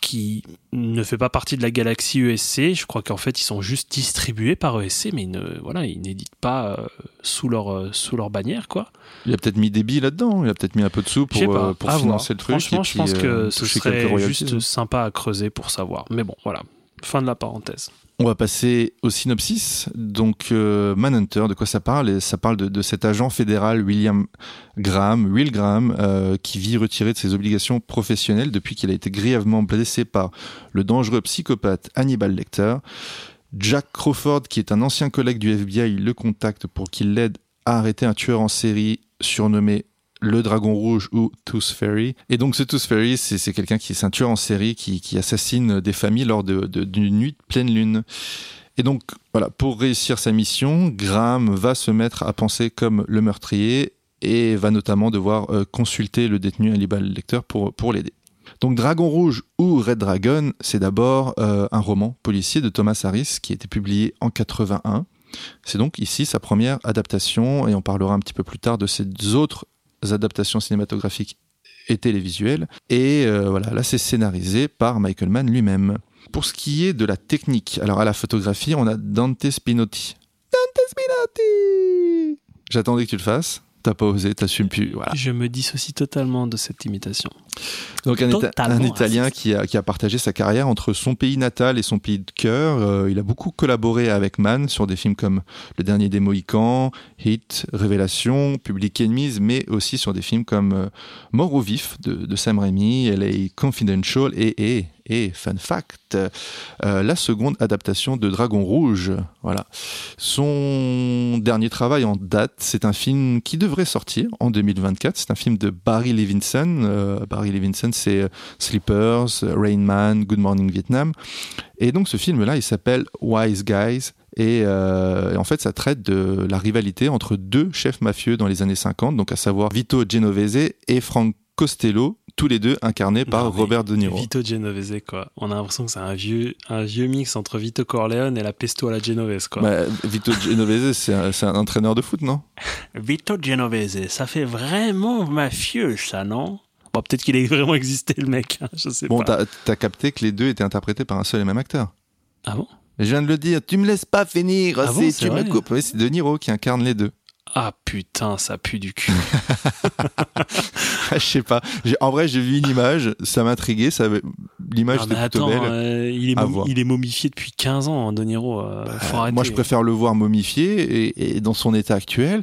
qui ne fait pas partie de la galaxie ESC. Je crois qu'en fait, ils sont juste distribués par ESC, mais ils ne, voilà, ils n'éditent pas sous leur, sous leur bannière, quoi. Il a peut-être mis des billes là-dedans, il a peut-être mis un peu de sous pour, financer voir. le truc. Franchement, je pense que ce serait juste hein. sympa à creuser pour savoir. Mais bon, voilà. Fin de la parenthèse. On va passer au synopsis. Donc, euh, Manhunter, de quoi ça parle? Ça parle de, de cet agent fédéral William Graham, Will Graham, euh, qui vit retiré de ses obligations professionnelles depuis qu'il a été grièvement blessé par le dangereux psychopathe Hannibal Lecter. Jack Crawford, qui est un ancien collègue du FBI, le contacte pour qu'il l'aide à arrêter un tueur en série surnommé le Dragon Rouge ou Tooth Fairy. Et donc ce Tooth Fairy, c'est quelqu'un qui est en série qui, assassine des familles lors de- de- d'une nuit de pleine lune. Et donc voilà, pour réussir sa mission, Graham va se mettre à penser comme le meurtrier et va notamment devoir euh, consulter le détenu Hannibal Lecter pour, pour l'aider. Donc Dragon Rouge ou Red Dragon, c'est d'abord euh, un roman policier de Thomas Harris qui a été publié en 81. C'est donc ici sa première adaptation et on parlera un petit peu plus tard de ses autres adaptations cinématographiques et télévisuelles. Et euh, voilà, là c'est scénarisé par Michael Mann lui-même. Pour ce qui est de la technique, alors à la photographie, on a Dante Spinotti. Dante Spinotti J'attendais que tu le fasses. T'as pas osé, t'assumes plus. Voilà. Je me dissocie totalement de cette imitation. Donc un, Ita- Totalement un Italien qui a, qui a partagé sa carrière entre son pays natal et son pays de cœur. Euh, il a beaucoup collaboré avec Mann sur des films comme Le Dernier des Mohicans, Hit, Révélation, Public Enemies, mais aussi sur des films comme euh, Mort au vif de, de Sam Raimi, LA Confidential et, et, et fun fact, euh, la seconde adaptation de Dragon Rouge. Voilà. Son dernier travail en date, c'est un film qui devrait sortir en 2024. C'est un film de Barry Levinson. Euh, Barry Levinson, c'est euh, Sleepers, Rain Man, Good Morning Vietnam. Et donc ce film-là, il s'appelle Wise Guys. Et, euh, et en fait, ça traite de la rivalité entre deux chefs mafieux dans les années 50, donc à savoir Vito Genovese et Frank Costello, tous les deux incarnés par Non, mais Robert De Niro. Vito Genovese, quoi. On a l'impression que c'est un vieux, un vieux mix entre Vito Corleone et la pesto à la Genovese, quoi. Bah, Vito Genovese, c'est un, entraîneur de foot, non? Vito Genovese, ça fait vraiment mafieux, ça, non? Bon, peut-être qu'il a vraiment existé, le mec. hein, je sais Bon, pas. t'as t'as capté que les deux étaient interprétés par un seul et même acteur. Ah bon? Je viens de le dire, tu me laisses pas finir, Ah bon, tu me coupes. Oui, c'est De Niro qui incarne les deux. Ah putain, ça pue du cul. Je sais pas. En vrai, j'ai vu une image, ça m'a intrigué. Ça... L'image était plutôt belle. euh, il, est À momi- voir. il est momifié depuis 15 ans, hein, De Niro. euh, faut arrêter. Moi, je préfère le voir momifié et, et dans son état actuel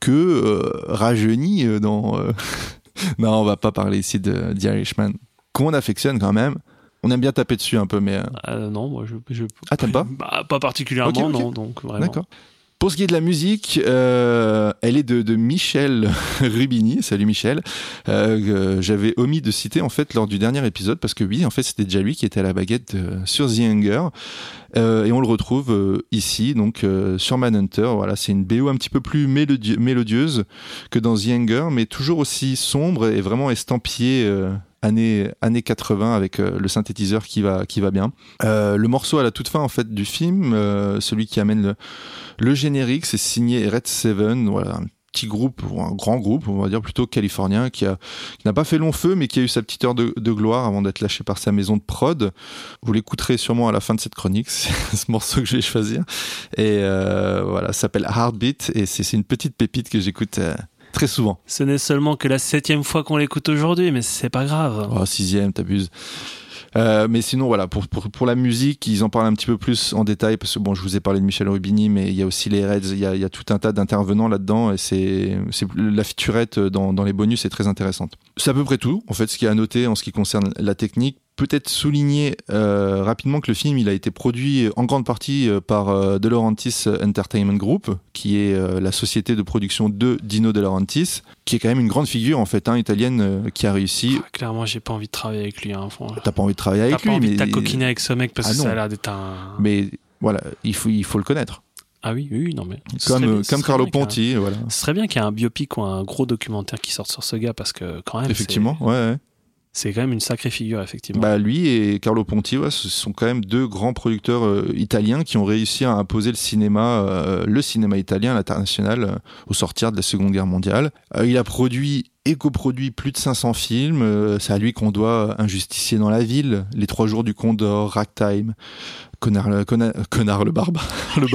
que euh, rajeuni euh, dans. non, on va pas parler ici de The Irishman, qu'on affectionne quand même. On aime bien taper dessus un peu, mais. non, moi, je... je... Ah, t'aimes pas Bah, Pas particulièrement, non, donc vraiment. D'accord. Pour ce qui est de la musique, euh, elle est de, de Michel Rubini. Salut Michel. Euh, que J'avais omis de citer en fait lors du dernier épisode parce que oui, en fait, c'était déjà lui qui était à la baguette euh, sur The Hunger. Euh, et on le retrouve euh, ici, donc euh, sur Manhunter. Voilà, c'est une BO un petit peu plus mélodie- mélodieuse que dans The Hunger, mais toujours aussi sombre et vraiment estampillée, euh, années, années 80 avec euh, le synthétiseur qui va, qui va bien. Euh, le morceau à la toute fin en fait du film, euh, celui qui amène le, générique, c'est signé Red Seven, un petit groupe, ou un grand groupe, on va dire plutôt californien, qui a qui n'a pas fait long feu, mais qui a eu sa petite heure de, gloire avant d'être lâché par sa maison de prod. Vous l'écouterez sûrement à la fin de cette chronique, c'est ce morceau que je vais choisir. Et voilà, ça s'appelle Heartbeat, et c'est une petite pépite que j'écoute très souvent. Ce n'est seulement que la septième fois qu'on l'écoute aujourd'hui, mais c'est pas grave. Oh, sixième, t'abuses. Euh, mais sinon, voilà, pour, pour, pour la musique, ils en parlent un petit peu plus en détail parce que bon, je vous ai parlé de Michel Rubini, mais il y a aussi les Reds, il y a, il y a tout un tas d'intervenants là-dedans et c'est, c'est la featurette dans, dans les bonus est très intéressante. C'est à peu près tout, en fait, ce qui est à noter en ce qui concerne la technique. Peut-être souligner euh, rapidement que le film il a été produit en grande partie euh, par euh, De Laurentiis Entertainment Group, qui est euh, la société de production de Dino De Laurentiis, qui est quand même une grande figure en fait, hein, italienne, qui a réussi. Ah, clairement, j'ai pas envie de travailler avec lui. Hein. T'as pas envie de travailler T'as avec lui, mais de t'acoquiner avec ce mec parce Ah que ça a l'air d'être un. mais voilà, il faut il faut le connaître. Ah oui, oui, non mais. Comme comme Carlo un- Ponti, voilà. Ce serait bien qu'il y ait un biopic ou un gros documentaire qui sorte sur ce gars parce que quand même. Effectivement, ouais. ouais. C'est- quand même une sacrée figure, effectivement. Bah, lui et Carlo Ponti, ce sont quand même deux grands producteurs euh, italiens qui ont réussi à imposer le cinéma, euh, le cinéma italien à l'international euh, au sortir de la Seconde Guerre mondiale. Il a produit et coproduit plus de 500 films. c'est à lui qu'on doit Un justicier dans la ville, Les Trois jours du Condor, Ragtime, Connard, le- barbare, le.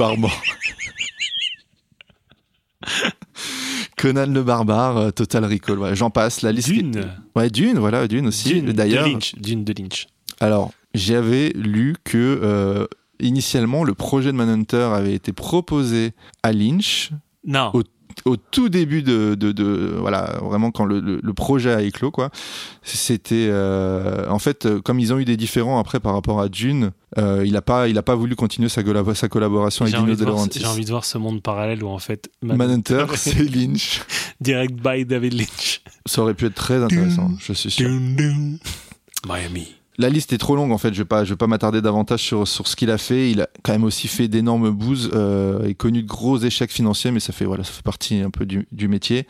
Conan le barbare, euh, Total Recall, ouais, j'en passe. La liste. Dune. Ouais, Dune, voilà, Dune aussi. Dune D'ailleurs, de Lynch. Dune de Lynch. alors, j'avais lu que euh, initialement le projet de Manhunter avait été proposé à Lynch Non. Au- au tout début de, de, de- voilà vraiment quand le, le, le projet a éclos quoi. C'était euh, en fait euh, comme ils ont eu des différends après par rapport à Dune, euh, il a pas il a pas voulu continuer sa, collab- sa collaboration avec Dino de Laurentiis. j'ai envie de voir ce monde parallèle où en fait Manhunter, c'est Lynch. direct by David Lynch. Ça aurait pu être très intéressant, je suis sûr. Miami. La liste est trop longue en fait, je vais vais pas m'attarder davantage sur, sur ce qu'il a fait. Il a quand même aussi fait d'énormes bouses euh, et connu de gros échecs financiers, mais ça fait voilà, ça fait partie un peu du métier.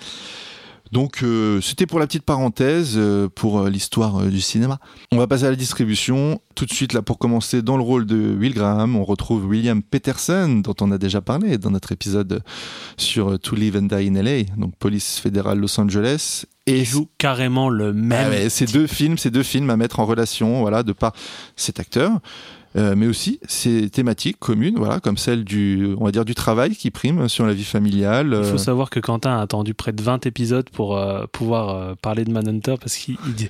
Donc euh, c'était pour la petite parenthèse euh, pour euh, l'histoire du cinéma. On va passer à la distribution. Tout de suite là pour commencer dans le rôle de Will Graham, on retrouve William Peterson dont on a déjà parlé dans notre épisode sur To Live and Die in LA, donc police fédérale Los Angeles. Et Il joue carrément le même. ah ouais, ces deux films, ces deux films à mettre en relation, voilà, de par cet acteur, euh, mais aussi ces thématiques communes, voilà, comme celle du, on va dire, du travail qui prime sur la vie familiale. Il euh, faut savoir que Quentin a attendu près de 20 épisodes pour euh, pouvoir euh, parler de Manhunter parce qu'il il dit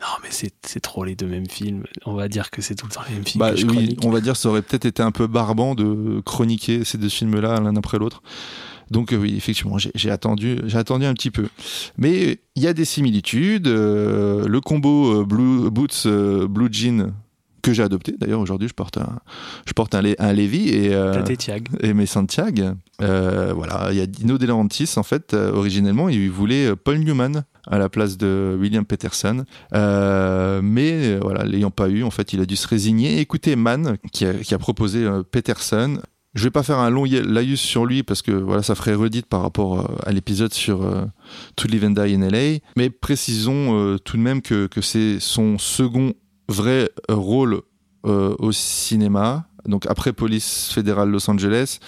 Non, mais c'est trop les deux mêmes films. On va dire que c'est tout le temps les mêmes films bah, que je oui, on va dire, ça aurait peut-être été un peu barbant de chroniquer ces deux films-là l'un après l'autre. Donc euh, oui, effectivement, j'ai attendu, j'ai attendu un petit peu. Mais il y a des similitudes. euh, le combo euh, Blue Boots euh, Blue Jean que j'ai adopté. D'ailleurs, aujourd'hui, je porte un, je porte un, un Levi et euh, et mes Santiago. Euh, voilà, il y a Dino De Laurentiis en fait. euh, originellement, il voulait euh, Paul Newman à la place de William Peterson, Euh, mais voilà, l'ayant pas eu, en fait, il a dû se résigner. Écoutez Mann qui a, qui a proposé Peterson. Je vais pas faire un long laïus sur lui parce que voilà, ça ferait redite par rapport à l'épisode sur euh, To Live and Die in LA. Mais précisons euh, tout de même que, que c'est son second vrai rôle euh, au cinéma. Donc après Police fédérale Los Angeles.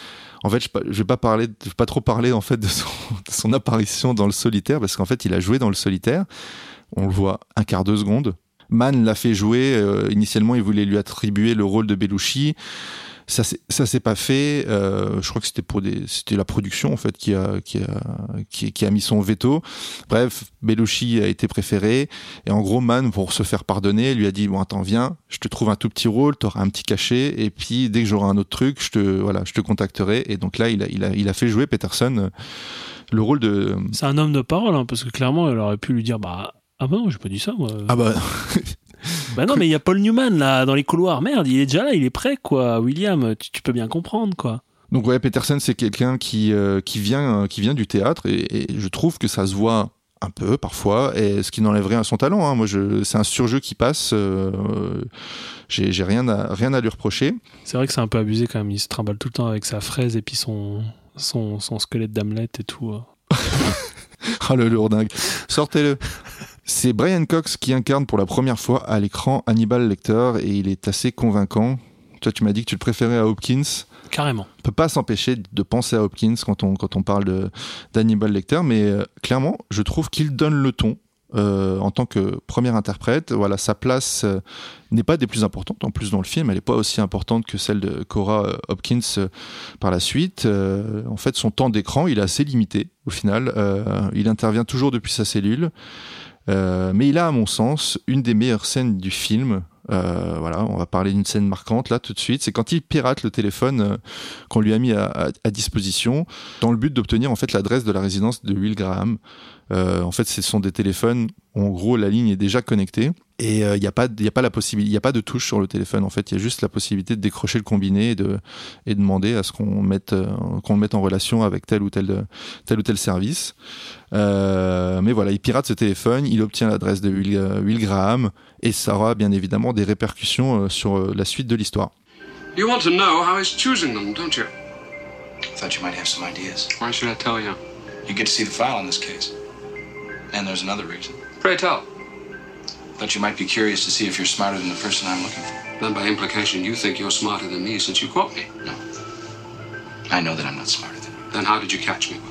En fait, je, je vais pas parler, vais pas trop parler en fait de son, de son apparition dans le solitaire parce qu'en fait, il a joué dans le solitaire. On le voit un quart de seconde. Mann l'a fait jouer. euh, initialement, il voulait lui attribuer le rôle de Belushi. Ça, s'est- ça s'est pas fait. Euh, je crois que c'était pour des, c'était la production en fait qui a, qui a, qui, qui a mis son veto. Bref, Belushi a été préféré. Et en gros, Mann, pour se faire pardonner, lui a dit bon, attends, viens, je te trouve un tout petit rôle, t'auras un petit cachet, et puis dès que j'aurai un autre truc, je te, voilà, je te contacterai. Et donc là, il a, il a, il a fait jouer Peterson euh, le rôle de. C'est un homme de parole, hein, parce que clairement, elle aurait pu lui dire Bah, ah bah non, j'ai pas dit ça, moi. Ah bah, Bah non, mais il y a Paul Newman là dans les couloirs. Merde, il est déjà là, il est prêt, quoi. William, tu, tu peux bien comprendre, quoi. Donc ouais, Peterson, c'est quelqu'un qui, euh, qui, vient, euh, qui vient du théâtre et, et je trouve que ça se voit un peu parfois, et ce qui n'enlève rien à son talent. hein. Moi, je, c'est un surjeu qui passe. euh, j'ai, j'ai rien à, rien à lui reprocher. C'est vrai que c'est un peu abusé quand même. Il se trimballe tout le temps avec sa fraise et puis son, son, son squelette d'Hamlet et tout. Ah le lourdingue, sortez-le. C'est Brian Cox qui incarne pour la première fois à l'écran Hannibal Lecter et il est assez convaincant. Toi, tu m'as dit que tu le préférais à Hopkins. Carrément. On peut pas s'empêcher de penser à Hopkins quand on, quand on parle d'Hannibal Lecter, mais euh, clairement, je trouve qu'il donne le ton. euh, en tant que premier interprète, voilà, sa place euh, n'est pas des plus importantes. En plus, dans le film, elle n'est pas aussi importante que celle de Cora Hopkins par la suite. En fait, son temps d'écran, il est assez limité au final. Il intervient toujours depuis sa cellule. Euh, mais il a, à mon sens, une des meilleures scènes du film. Euh, voilà, on va parler d'une scène marquante là tout de suite. C'est quand il pirate le téléphone euh, qu'on lui a mis à, disposition dans le but d'obtenir en fait l'adresse de la résidence de Will Graham. Euh, en fait, ce sont des téléphones. où, En gros, la ligne est déjà connectée et il n'y a pas, il y a pas la possibilité, il y a pas de touche sur le téléphone. En fait, il y a juste la possibilité de décrocher le combiné et de et demander à ce qu'on mette euh, qu'on le mette en relation avec tel ou tel tel ou tel service. Euh, mais voilà, il pirate ce téléphone, il obtient l'adresse de Will, euh, Will Graham et ça aura bien évidemment des répercussions euh, sur euh, la suite de l'histoire. You want to know how he's choosing them, don't you? Thought you might have some ideas. Why should I tell you? You get to see the file in this case. And there's another reason. Pray tell. Thought you might be curious to see if you're smarter than the person I'm looking for. Then by implication, you think you're smarter than me since you caught me. No. I know that I'm not smarter than you. Then how did you catch me? you.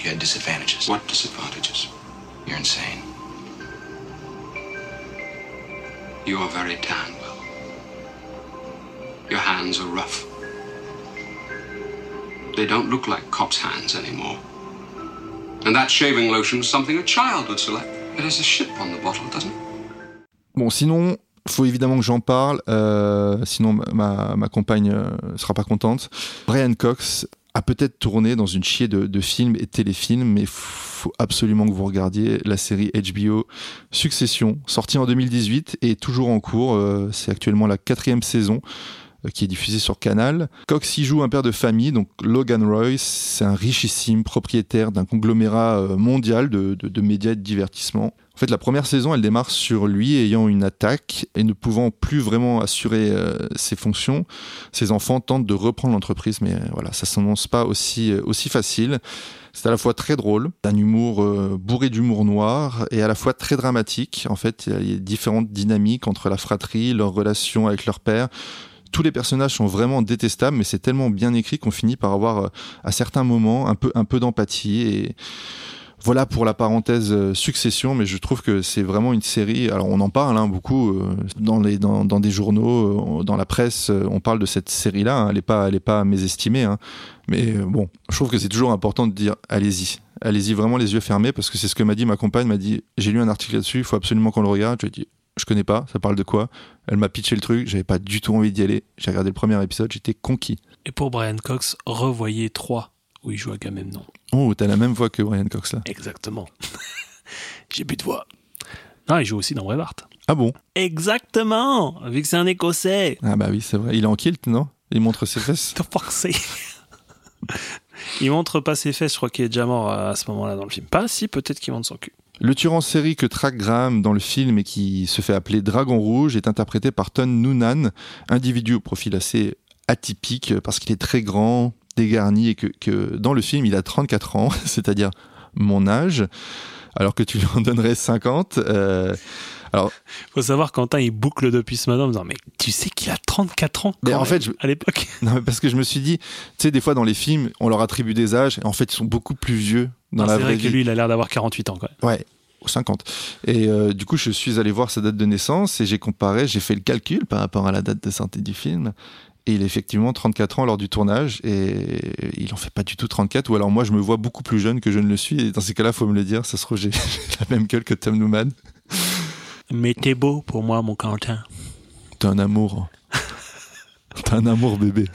You had disadvantages. What disadvantages? You're insane. You are very tan, Will. Your hands are rough. They don't look like cop's hands anymore. And that shaving lotion's something a child would select. It has a ship on the bottle, doesn't it? Bon, sinon, faut évidemment que j'en parle, euh, sinon ma- compagne euh, sera pas contente. Brian Cox a peut-être tourné dans une chier de, films et téléfilms, mais faut absolument que vous regardiez la série HBO Succession, sortie en 2018 et toujours en cours. euh, C'est actuellement la quatrième saison qui est diffusée sur Canal. Cox y joue un père de famille, donc Logan Royce, c'est un richissime propriétaire d'un conglomérat mondial de, de- de médias et de divertissement. En fait, la première saison, elle démarre sur lui ayant une attaque et ne pouvant plus vraiment assurer euh, ses fonctions. Ses enfants tentent de reprendre l'entreprise, mais euh, voilà, ça s'annonce pas aussi, euh, aussi facile. C'est à la fois très drôle, d'un humour euh, bourré d'humour noir, et à la fois très dramatique. En fait, il y a- différentes dynamiques entre la fratrie, leur relation avec leur père. Tous les personnages sont vraiment détestables, mais c'est tellement bien écrit qu'on finit par avoir, à certains moments, un peu, un peu d'empathie. Et voilà pour la parenthèse euh, Succession, mais je trouve que c'est vraiment une série. Alors on en parle hein, beaucoup euh, dans des journaux, euh, dans la presse, on parle de cette série-là. hein. elle est pas elle est pas mésestimée, hein. mais bon, je trouve que c'est toujours important de dire allez-y, allez-y vraiment les yeux fermés parce que c'est ce que m'a dit ma compagne. M'a dit j'ai lu un article là-dessus, il faut absolument qu'on le regarde. Je lui ai dit je connais pas, ça parle de quoi? Elle m'a pitché le truc, j'avais pas du tout envie d'y aller. J'ai regardé le premier épisode, j'étais conquis. Et pour Brian Cox, revoyez 3 où il joue Agamemnon. Oh, t'as la même voix que Brian Cox là. Exactement. J'ai plus de voix. Non, il joue aussi dans Braveheart. Ah bon? Exactement Vu que c'est un Écossais. Ah bah oui, c'est vrai. Il est en kilt, non? Il montre ses fesses. T'as forcé. il montre pas ses fesses, je crois qu'il est déjà mort à ce moment-là dans le film. Pas si, peut-être qu'il montre son cul. Le tueur en série que traque Graham dans le film et qui se fait appeler Dragon Rouge est interprété par Ton Noonan, individu au profil assez atypique parce qu'il est très grand, dégarni et que, que dans le film il a 34 ans, c'est-à-dire mon âge, alors que tu lui en donnerais 50. euh, Faut savoir, Quentin, il boucle depuis ce matin en me disant Mais tu sais qu'il a 34 ans Mais quand en même, fait, je- à l'époque. non, mais parce que je me suis dit, tu sais, des fois dans les films, on leur attribue des âges et en fait ils sont beaucoup plus vieux dans Non, la C'est vraie vrai que vie. lui, il a l'air d'avoir 48 ans même. Ouais, ou 50. Et euh, du coup, je suis allé voir sa date de naissance et j'ai comparé, j'ai fait le calcul par rapport à la date de sortie du film. Et il a effectivement 34 ans lors du tournage et il en fait pas du tout 34. Ou alors moi, je me vois beaucoup plus jeune que je ne le suis. Et dans ces cas-là, faut me le dire. Ça se trouve, j'ai j'ai la même gueule que Tom Newman. Mais t'es beau pour moi, mon Quentin. T'es un amour. T'es un amour, bébé.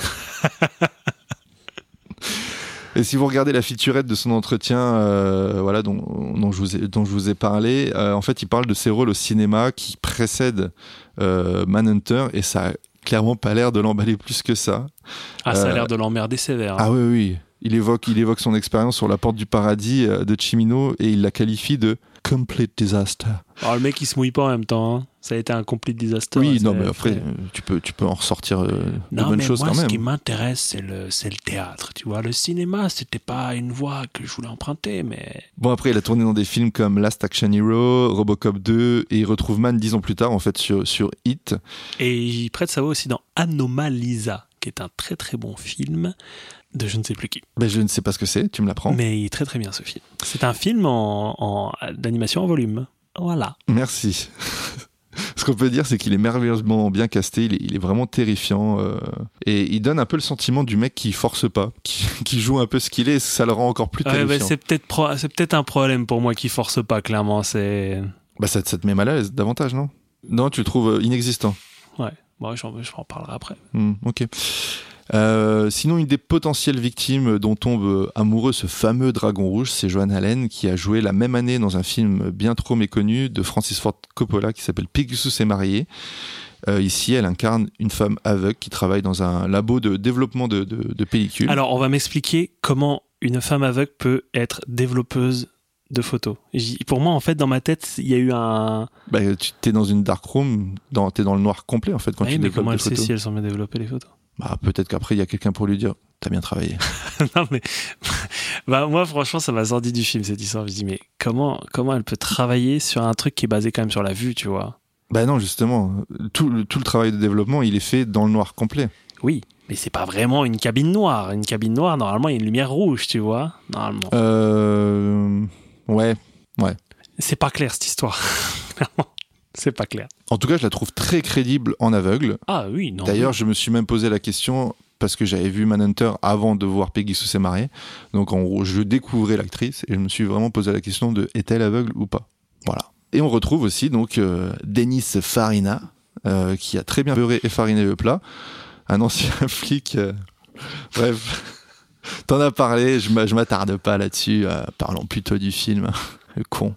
Et si vous regardez la featurette de son entretien, euh, voilà, dont, dont, je vous ai, dont je vous ai parlé, euh, en fait, il parle de ses rôles au cinéma qui précèdent euh, Manhunter et ça a clairement pas l'air de l'emballer plus que ça. Ah, ça a Euh, l'air de l'emmerder sévère. hein. Ah oui, oui. il évoque, il évoque son expérience sur la porte du paradis euh, de Chimino et il la qualifie de complete disaster. Alors, le mec, il se mouille pas en même temps. hein. Ça a été un complete disaster. oui, non, mais après, tu peux, tu peux en ressortir euh, de Non, bonnes mais choses moi, quand ce même. qui m'intéresse, c'est le, c'est le théâtre. Tu vois, le cinéma, c'était pas une voie que je voulais emprunter, mais Bon, après, il a tourné dans des films comme Last Action Hero, Robocop 2, et il retrouve Man dix ans plus tard, en fait, sur, sur Hit. Et il prête sa voix aussi dans Anomalisa, qui est un très très bon film de je ne sais plus qui. Ben, je ne sais pas ce que c'est, tu me l'apprends. Mais il est très très bien ce film. C'est un film en, en- d'animation en volume. Voilà. Merci. Ce qu'on peut dire, c'est qu'il est merveilleusement bien casté, il est, il est vraiment terrifiant, euh, et il donne un peu le sentiment du mec qui force pas, qui, qui joue un peu ce qu'il est, ça le rend encore plus Ouais, bah, terrifiant. c'est peut-être pro- un problème pour moi qui force pas clairement. C'est bah, ça, te- ça te met mal à l'aise davantage, non? Non, tu le trouves euh, inexistant. ouais. Bon, j'en je en parlerai après. Hmm, ok. Euh, sinon, une des potentielles victimes dont tombe amoureux ce fameux dragon rouge, c'est Joan Allen, qui a joué la même année dans un film bien trop méconnu de Francis Ford Coppola qui s'appelle Pegasus est marié. Euh, ici, elle incarne une femme aveugle qui travaille dans un labo de développement de, de- de pellicules. Alors, on va m'expliquer comment une femme aveugle peut être développeuse de photos. Pour moi, en fait, dans ma tête, il y a eu un. Bah, tu es dans une dark room, dans, t'es dans le noir complet en fait quand Ouais, tu mais développes comment des elle sait photos. si elles sont bien développées les photos? Bah, peut-être qu'après il y a quelqu'un pour lui dire t'as bien travaillé. Non, mais bah, moi, franchement, ça m'a sorti du film cette histoire. Je me dis, mais comment, comment elle peut travailler sur un truc qui est basé quand même sur la vue, tu vois? Bah non, justement, tout, le- tout le travail de développement il est fait dans le noir complet. Oui, mais c'est pas vraiment une cabine noire. Une cabine noire, normalement, il y a une lumière rouge, tu vois Normalement. Euh... Ouais, C'est pas clair cette histoire. Clairement, c'est pas clair. En tout cas, je la trouve très crédible en aveugle. Ah oui, non. D'ailleurs, je me suis même posé la question parce que j'avais vu Manhunter avant de voir Peggy sous ses mariés. Donc, en gros, je découvrais l'actrice et je me suis vraiment posé la question de est-elle aveugle ou pas Voilà. Et on retrouve aussi donc euh, Denis Farina euh, qui a très bien beurré et fariné le plat, un ancien flic. euh, Bref, t'en as parlé. Je m'a- je m'attarde pas là-dessus. euh, parlons plutôt du film. Le con.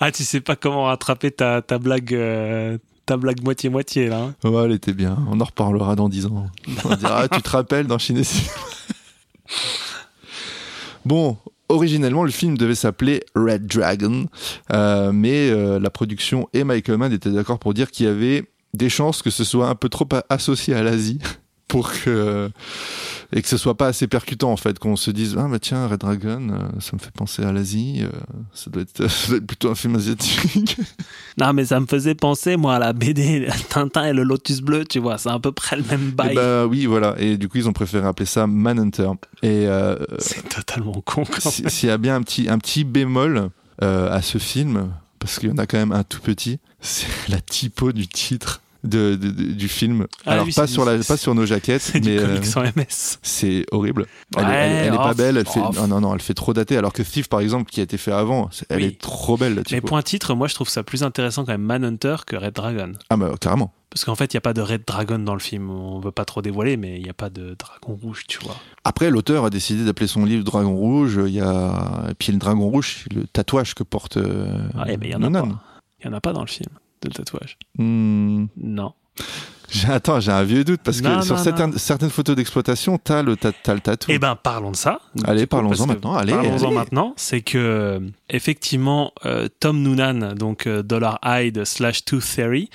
Ah, tu sais pas comment rattraper ta, ta blague. euh, Ta blague moitié-moitié là. hein. Ouais, elle était bien. On en reparlera dans 10 ans. On dira, ah, tu te rappelles dans Chine Bon, originellement, le film devait s'appeler Red Dragon, euh, mais euh, la production et Michael Mann étaient d'accord pour dire qu'il y avait des chances que ce soit un peu trop associé à l'Asie pour que et que ce soit pas assez percutant en fait qu'on se dise ah bah tiens Red Dragon euh, ça me fait penser à l'Asie euh, ça doit être ça doit être plutôt un film asiatique Non, mais ça me faisait penser, moi, à la BD Tintin et le Lotus Bleu, tu vois. C'est à peu près le même Et bail. bah oui voilà et du coup ils ont préféré appeler ça Manhunter et euh, C'est totalement con si- s'il y a bien un petit, un petit bémol à ce film, parce qu'il y en a quand même un tout petit, c'est la typo du titre de, de- de- du film. Ah Alors oui, pas sur, la, pas sur nos jaquettes, C'est mais euh, c'est horrible. Elle, est- Ouais, elle- elle est pas belle, elle fait, non, non, non, elle fait trop datée, alors que Thief par exemple, qui a été fait avant, elle Oui. est trop belle la Mais point titre, moi, je trouve ça plus intéressant quand même Manhunter que Red Dragon. Ah bah carrément. Parce qu'en fait, il n'y a pas de Red Dragon dans le film. On veut pas trop dévoiler, mais il n'y a pas de dragon rouge, tu vois. Après, l'auteur a décidé d'appeler son livre Dragon Rouge. Il y a, et puis le Dragon Rouge, le tatouage que porte euh, Ouais, mais il n'y en a pas. Il n'y en a pas dans le film de tatouage. Hmm. Non. Attends, j'ai un vieux doute parce que Non, sur non, certaines, certaines photos d'exploitation, t'as le, ta- t'as le tatou. Eh ben, parlons de ça. Allez, parlons-en maintenant, allez, Parlons-en allez. maintenant. C'est que, effectivement, euh, Tom Noonan, donc euh, Dollar Hyde slash Tooth Fairy,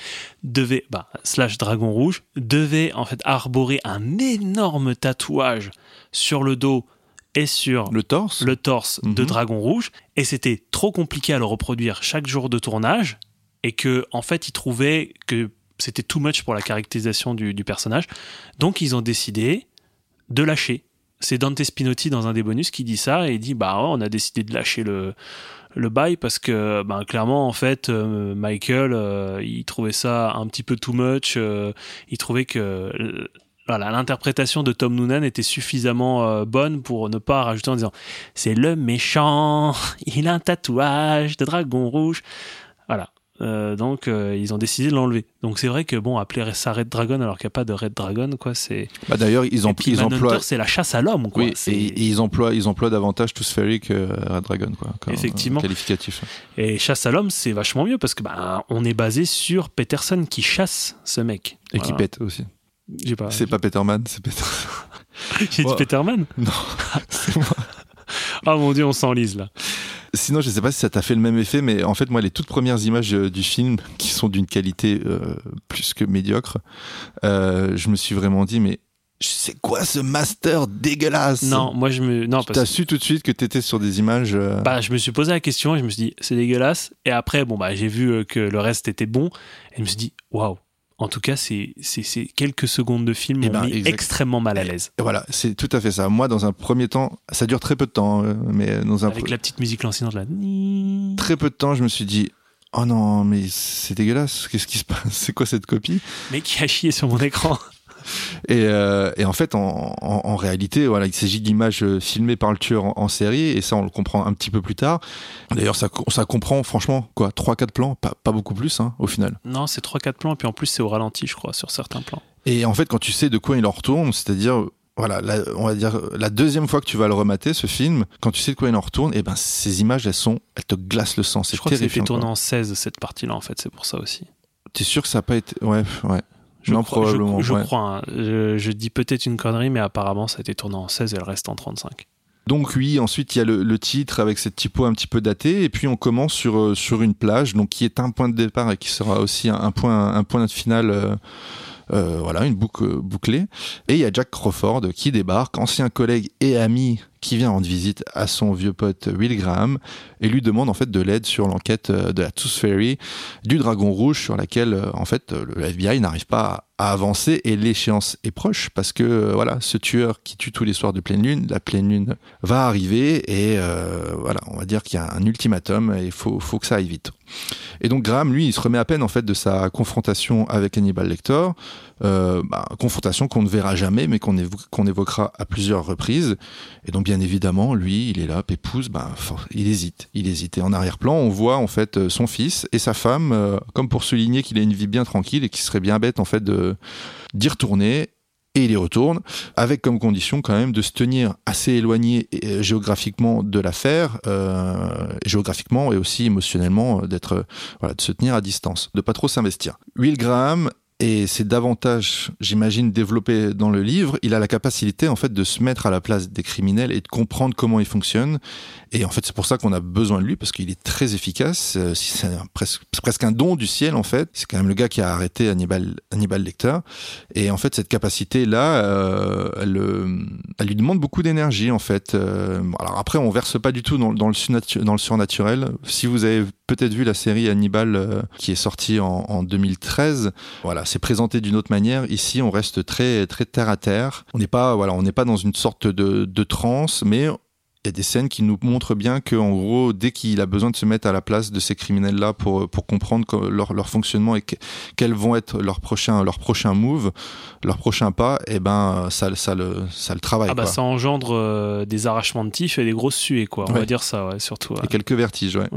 devait, bah, slash Dragon Rouge, devait en fait arborer un énorme tatouage sur le dos et sur le torse le torse de Mhm. Dragon Rouge et c'était trop compliqué à le reproduire chaque jour de tournage et que en fait ils trouvaient que c'était too much pour la caractérisation du, personnage donc ils ont décidé de lâcher c'est Dante Spinotti dans un des bonus qui dit ça et il dit bah on a décidé de lâcher le le bail parce que ben clairement en fait euh, Michael euh, il trouvait ça un petit peu too much euh, il trouvait que voilà, l'interprétation de Tom Noonan était suffisamment bonne pour ne pas rajouter en disant c'est le méchant, il a un tatouage de dragon rouge. Voilà. Euh, donc euh, ils ont décidé de l'enlever. Donc c'est vrai que bon appeler ça Red Dragon alors qu'il n'y a pas de Red Dragon quoi c'est. Bah, D'ailleurs, ils, puis ils emploient. c'est la chasse à l'homme quoi. Oui, et, et ils emploient, ils emploient davantage Tooth Fairy que Red Dragon, quoi. comme, Effectivement. euh, qualificatif. Et chasse à l'homme c'est vachement mieux parce que ben on est basé sur Peterson qui chasse ce mec. Et qui pète aussi. J'ai pas. C'est pas Peterman, c'est Peter. J'ai dit. Peterman Non, c'est moi. Ah mon dieu, on s'enlise là. Sinon, je sais pas si ça t'a fait le même effet, mais en fait, moi, les toutes premières images euh, du film, qui sont d'une qualité euh, plus que médiocre, euh, je me suis vraiment dit, mais c'est quoi ce master dégueulasse? Non, moi je me. Non, Tu parce as su tout de suite que t'étais sur des images. euh, Bah, je me suis posé la question et je me suis dit, c'est dégueulasse. Et après, bon, bah, j'ai vu que le reste était bon. Et je me suis dit, waouh. En tout cas, c'est quelques secondes de film Eh m'ont ben, mis exact. extrêmement mal à l'aise. voilà, c'est tout à fait ça. Moi, dans un premier temps, ça dure très peu de temps, euh, mais dans un Avec la petite musique lancinante là. très peu de temps, je me suis dit, oh non, mais c'est dégueulasse. Qu'est-ce qui se passe? C'est quoi cette copie? Mais qui a chié sur mon écran. Et, euh, et en fait, en, en, en réalité, voilà, il s'agit d'images euh, filmées par le tueur en, en série, et ça, on le comprend un petit peu plus tard. D'ailleurs, ça, ça comprend, franchement, quoi, 3-4 plans, pas, pas beaucoup plus, hein, au final. Non, c'est 3-4 plans. Et puis en plus, c'est au ralenti, je crois, sur certains plans. Et en fait, quand tu sais de quoi il en retourne, c'est-à-dire, voilà, la, on va dire, la deuxième fois que tu vas le remater, ce film, quand tu sais de quoi il en retourne, et ben, ces images, elles sont, elles te glacent le sang. C'est Je crois que tourné quoi. en 16, cette partie-là, en fait. C'est pour ça aussi. T'es sûr que ça n'a pas été, ouais, ouais. Je non, crois, probablement. Je, je ouais. crois. hein. Je, je dis peut-être une connerie, mais apparemment, ça a été tourné en 16 et le reste en 35. Donc oui, ensuite il y a le, le titre avec cette typo un petit peu datée, et puis on commence sur euh, sur une plage, donc qui est un point de départ et qui sera aussi un, un point un point de finale. euh, euh, voilà, une boucle bouclée. Et il y a Jack Crawford qui débarque, ancien collègue et ami qui vient rendre visite à son vieux pote Will Graham et lui demande en fait de l'aide sur l'enquête euh, de la Tooth Fairy du Dragon Rouge sur laquelle euh, en fait euh, le FBI n'arrive pas à avancer et l'échéance est proche parce que voilà ce tueur qui tue tous les soirs de pleine lune la pleine lune va arriver et voilà on va dire qu'il y a un ultimatum et il faut, faut que ça aille vite. Et donc Graham lui il se remet à peine en fait de sa confrontation avec Hannibal Lecter euh, bah, confrontation qu'on ne verra jamais mais qu'on évo- qu'on évoquera à plusieurs reprises. Et donc bien évidemment lui il est là Pépouze bah, il hésite il hésite. Et en arrière-plan on voit en fait euh, son fils et sa femme euh, comme pour souligner qu'il a une vie bien tranquille et qu'il serait bien bête en fait d'y retourner. Et il y retourne avec comme condition quand même de se tenir assez éloigné euh, géographiquement de l'affaire euh, géographiquement et aussi émotionnellement d'être voilà de se tenir à distance de pas trop s'investir. Will Graham et c'est davantage, j'imagine, développé dans le livre. Il a la capacité, en fait, de se mettre à la place des criminels et de comprendre comment ils fonctionnent. Et en fait, c'est pour ça qu'on a besoin de lui parce qu'il est très efficace. Euh, c'est presque, un don du ciel, en fait. C'est quand même le gars qui a arrêté Hannibal, Lecter. Et en fait, cette capacité-là, euh, elle, euh, elle lui demande beaucoup d'énergie, en fait. Alors après, on verse pas du tout dans, le, surnaturel. Si vous avez peut-être vu la série Hannibal qui est sortie en, en 2013, voilà, c'est présenté d'une autre manière. Ici, on reste très très terre à terre. On n'est pas voilà, on n'est pas dans une sorte de, de transe, mais il y a des scènes qui nous montrent bien que en gros, dès qu'il a besoin de se mettre à la place de ces criminels-là pour pour comprendre leur, leur fonctionnement et que- quels vont être leurs prochains leurs prochains moves, leurs prochains pas, et ben ça ça le ça le travaille. Ah bah quoi. ça engendre euh, des arrachements de tif et des grosses suées, quoi. On Ouais. va dire ça, ouais, surtout. ouais. Et quelques vertiges, ouais.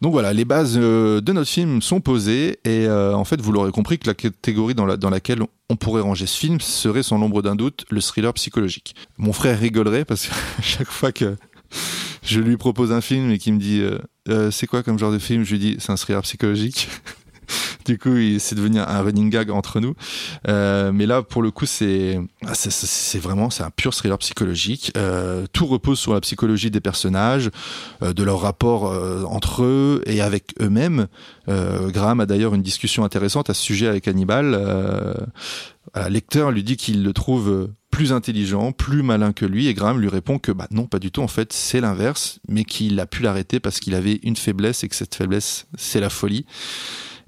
Donc voilà, les bases euh, de notre film sont posées et euh, en fait, vous l'aurez compris que la catégorie dans, la- dans laquelle on pourrait ranger ce film serait sans l'ombre d'un doute le thriller psychologique. Mon frère rigolerait parce que chaque fois que je lui propose un film et qu'il me dit Euh, c'est quoi comme genre de film, je lui dis c'est un thriller psychologique. Du coup, c'est devenu un running gag entre nous. Euh, mais là, pour le coup, c'est ah, c'est- vraiment c'est un pur thriller psychologique. Euh, tout repose sur la psychologie des personnages, euh, de leur rapport entre eux et avec eux-mêmes. Graham a d'ailleurs une discussion intéressante à ce sujet avec Hannibal. Lecter lui dit qu'il le trouve plus intelligent, plus malin que lui, et Graham lui répond que bah non, pas du tout. En fait, c'est l'inverse, mais qu'il a pu l'arrêter parce qu'il avait une faiblesse et que cette faiblesse, c'est la folie.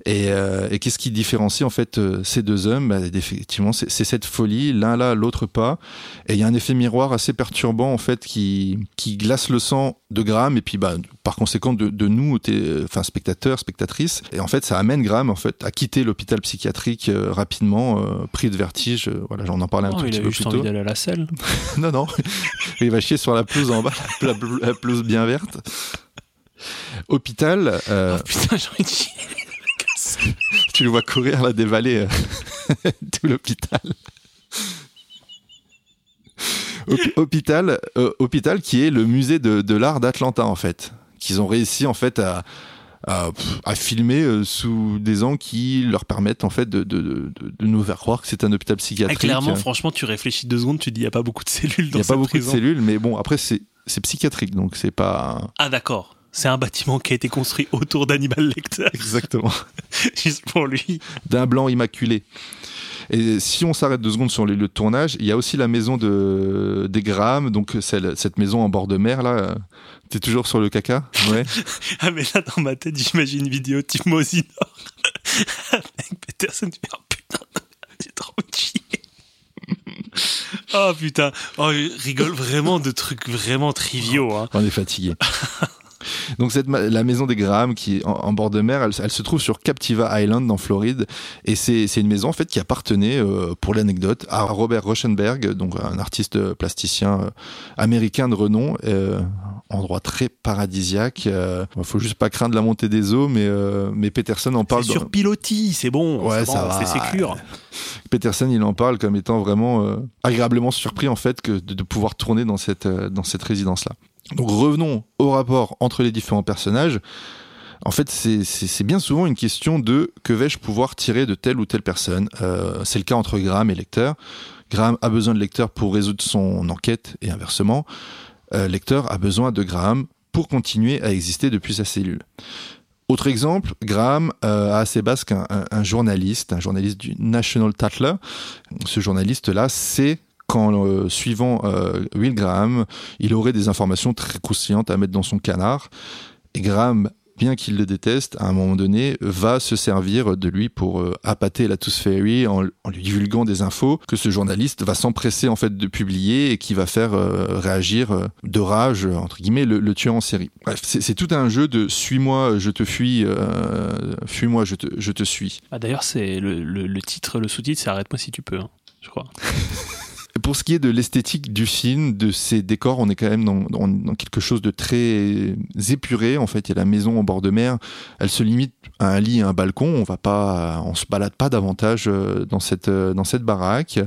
Et, euh, et qu'est-ce qui différencie en fait euh, ces deux hommes? Bah, Effectivement, c'est cette folie, l'un là, l'autre pas. Et il y a un effet miroir assez perturbant en fait qui, qui glace le sang de Graham et puis bah, par conséquent de, de nous, té- enfin spectateurs, spectatrices. Et en fait, ça amène Graham en fait à quitter l'hôpital psychiatrique euh, rapidement, euh, pris de vertige. Euh, Voilà, j'en en parlais un tout il petit a peu juste plus envie tôt. d'aller à la selle. non, non, il va chier sur la pelouse en bas, la, la- la pelouse bien verte. Hôpital. euh, Oh, putain, j'ai envie de chier. tu le vois courir là des vallées euh, tout l'hôpital Hôpi- hôpital euh, hôpital qui est le musée de, de l'art d'Atlanta en fait qu'ils ont réussi en fait à à, pff, à filmer euh, sous des angles qui leur permettent en fait de, de, de, de nous faire croire que c'est un hôpital Ah, psychiatrique. clairement, franchement, tu réfléchis deux secondes, tu dis, il n'y a pas beaucoup de cellules Il dans n'y a pas cette beaucoup prison. de cellules, mais bon, après, c'est psychiatrique, donc c'est pas. Ah, d'accord. C'est un bâtiment qui a été construit autour d'Hannibal Lecter, Exactement. juste pour lui. D'un blanc immaculé. Et si on s'arrête deux secondes sur les lieux de tournage, il y a aussi la maison de, des Graham, donc celle- cette maison en bord de mer, là. T'es toujours sur le caca? Ouais. Ah, mais là, dans ma tête, j'imagine une vidéo type Mosinor avec Peterson fait Oh putain, j'ai trop chié. Oh putain, oh, je rigole vraiment de trucs vraiment triviaux. Hein. On est fatigué. Donc cette ma- la maison des Graham qui est en, en bord de mer, elle, elle se trouve sur Captiva Island en Floride et c'est une maison en fait qui appartenait euh, pour l'anecdote à Robert Rauschenberg, donc un artiste plasticien euh, américain de renom, euh, endroit très paradisiaque. Euh, faut juste pas craindre la montée des eaux, mais euh, mais Peterson en parle. C'est dans- sur pilotis, c'est bon, Ouais, c'est bon, sécure. Peterson, il en parle comme étant vraiment euh, agréablement surpris en fait que de, de pouvoir tourner dans cette euh, dans cette résidence là. Revenons au rapport entre les différents personnages. En fait, c'est- c'est c'est bien souvent une question de que vais-je pouvoir tirer de telle ou telle personne. Euh, c'est le cas entre Graham et Lecter. Graham a besoin de Lecter pour résoudre son enquête et inversement. Euh, Lecter a besoin de Graham pour continuer à exister depuis sa cellule. Autre exemple, Graham euh, a à ses bases qu'un un, journaliste, un journaliste du National Tatler. Ce journaliste-là sait qu'en euh, suivant euh, Will Graham, il aurait des informations très croustillantes à mettre dans son canard. Et Graham, bien qu'il le déteste, à un moment donné, va se servir de lui pour euh, appâter la Tooth Fairy en, en lui divulguant des infos que ce journaliste va s'empresser en fait de publier et qui va faire réagir de rage entre guillemets le, le tueur en série. Bref, c'est tout un jeu de suis-moi, je te fuis, fuis-moi, je te, je te suis. Ah, D'ailleurs, c'est le, le- le titre, le sous-titre, c'est Arrête-moi si tu peux, hein, je crois. Pour ce qui est de l'esthétique du film, de ses décors, on est quand même dans, quelque chose de très épuré. En fait, il y a la maison au bord de mer. Elle se limite à un lit et un balcon. On va pas, on se balade pas davantage euh, dans cette euh, dans cette baraque.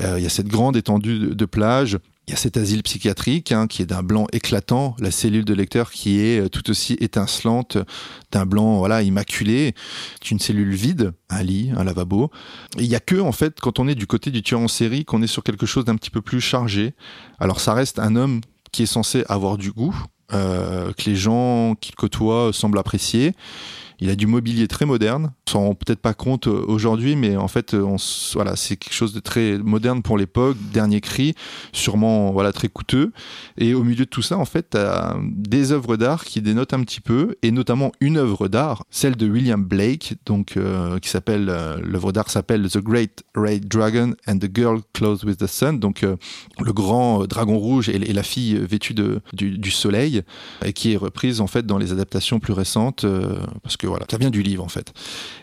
Euh, il y a cette grande étendue de plage. Il y a cet asile psychiatrique hein, qui est d'un blanc éclatant, la cellule de lecteur qui est euh, tout aussi étincelante, d'un blanc voilà immaculé, C'est une cellule vide, un lit, un lavabo. Il y a que en fait quand on est du côté du tueur en série qu'on est sur quelque chose d'un petit peu plus chargé. Alors ça reste un homme qui est censé avoir du goût, euh, que les gens qu'il côtoie semblent apprécier. Il a du mobilier très moderne. On s'en rend peut-être pas compte euh, aujourd'hui, mais en fait, euh, voilà, c'est quelque chose de très moderne pour l'époque. Dernier cri, sûrement voilà très coûteux. Et au milieu de tout ça, en fait, t'as des œuvres d'art qui dénotent un petit peu, et notamment une œuvre d'art, celle de William Blake, donc euh, qui s'appelle l'œuvre d'art s'appelle The Great Red Dragon and the Girl Clothed with the Sun, donc le grand dragon rouge et, la fille vêtue de, du, du soleil, et qui est reprise en fait dans les adaptations plus récentes, parce que voilà, ça vient du livre en fait.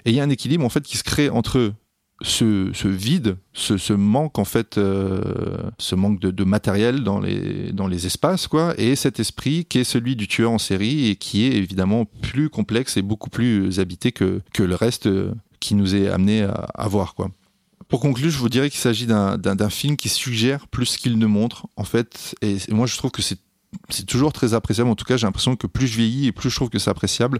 Et il y a un équilibre en fait qui se crée entre ce, vide, ce, manque en fait, euh, ce manque de, matériel dans les dans les espaces quoi, et cet esprit qui est celui du tueur en série et qui est évidemment plus complexe et beaucoup plus habité que que le reste euh, qui nous est amené à, voir quoi. Pour conclure, je vous dirais qu'il s'agit d'un- film qui suggère plus qu'il ne montre, en fait. Et moi, je trouve que c'est toujours très appréciable. En tout cas, j'ai l'impression que plus je vieillis et plus je trouve que c'est appréciable.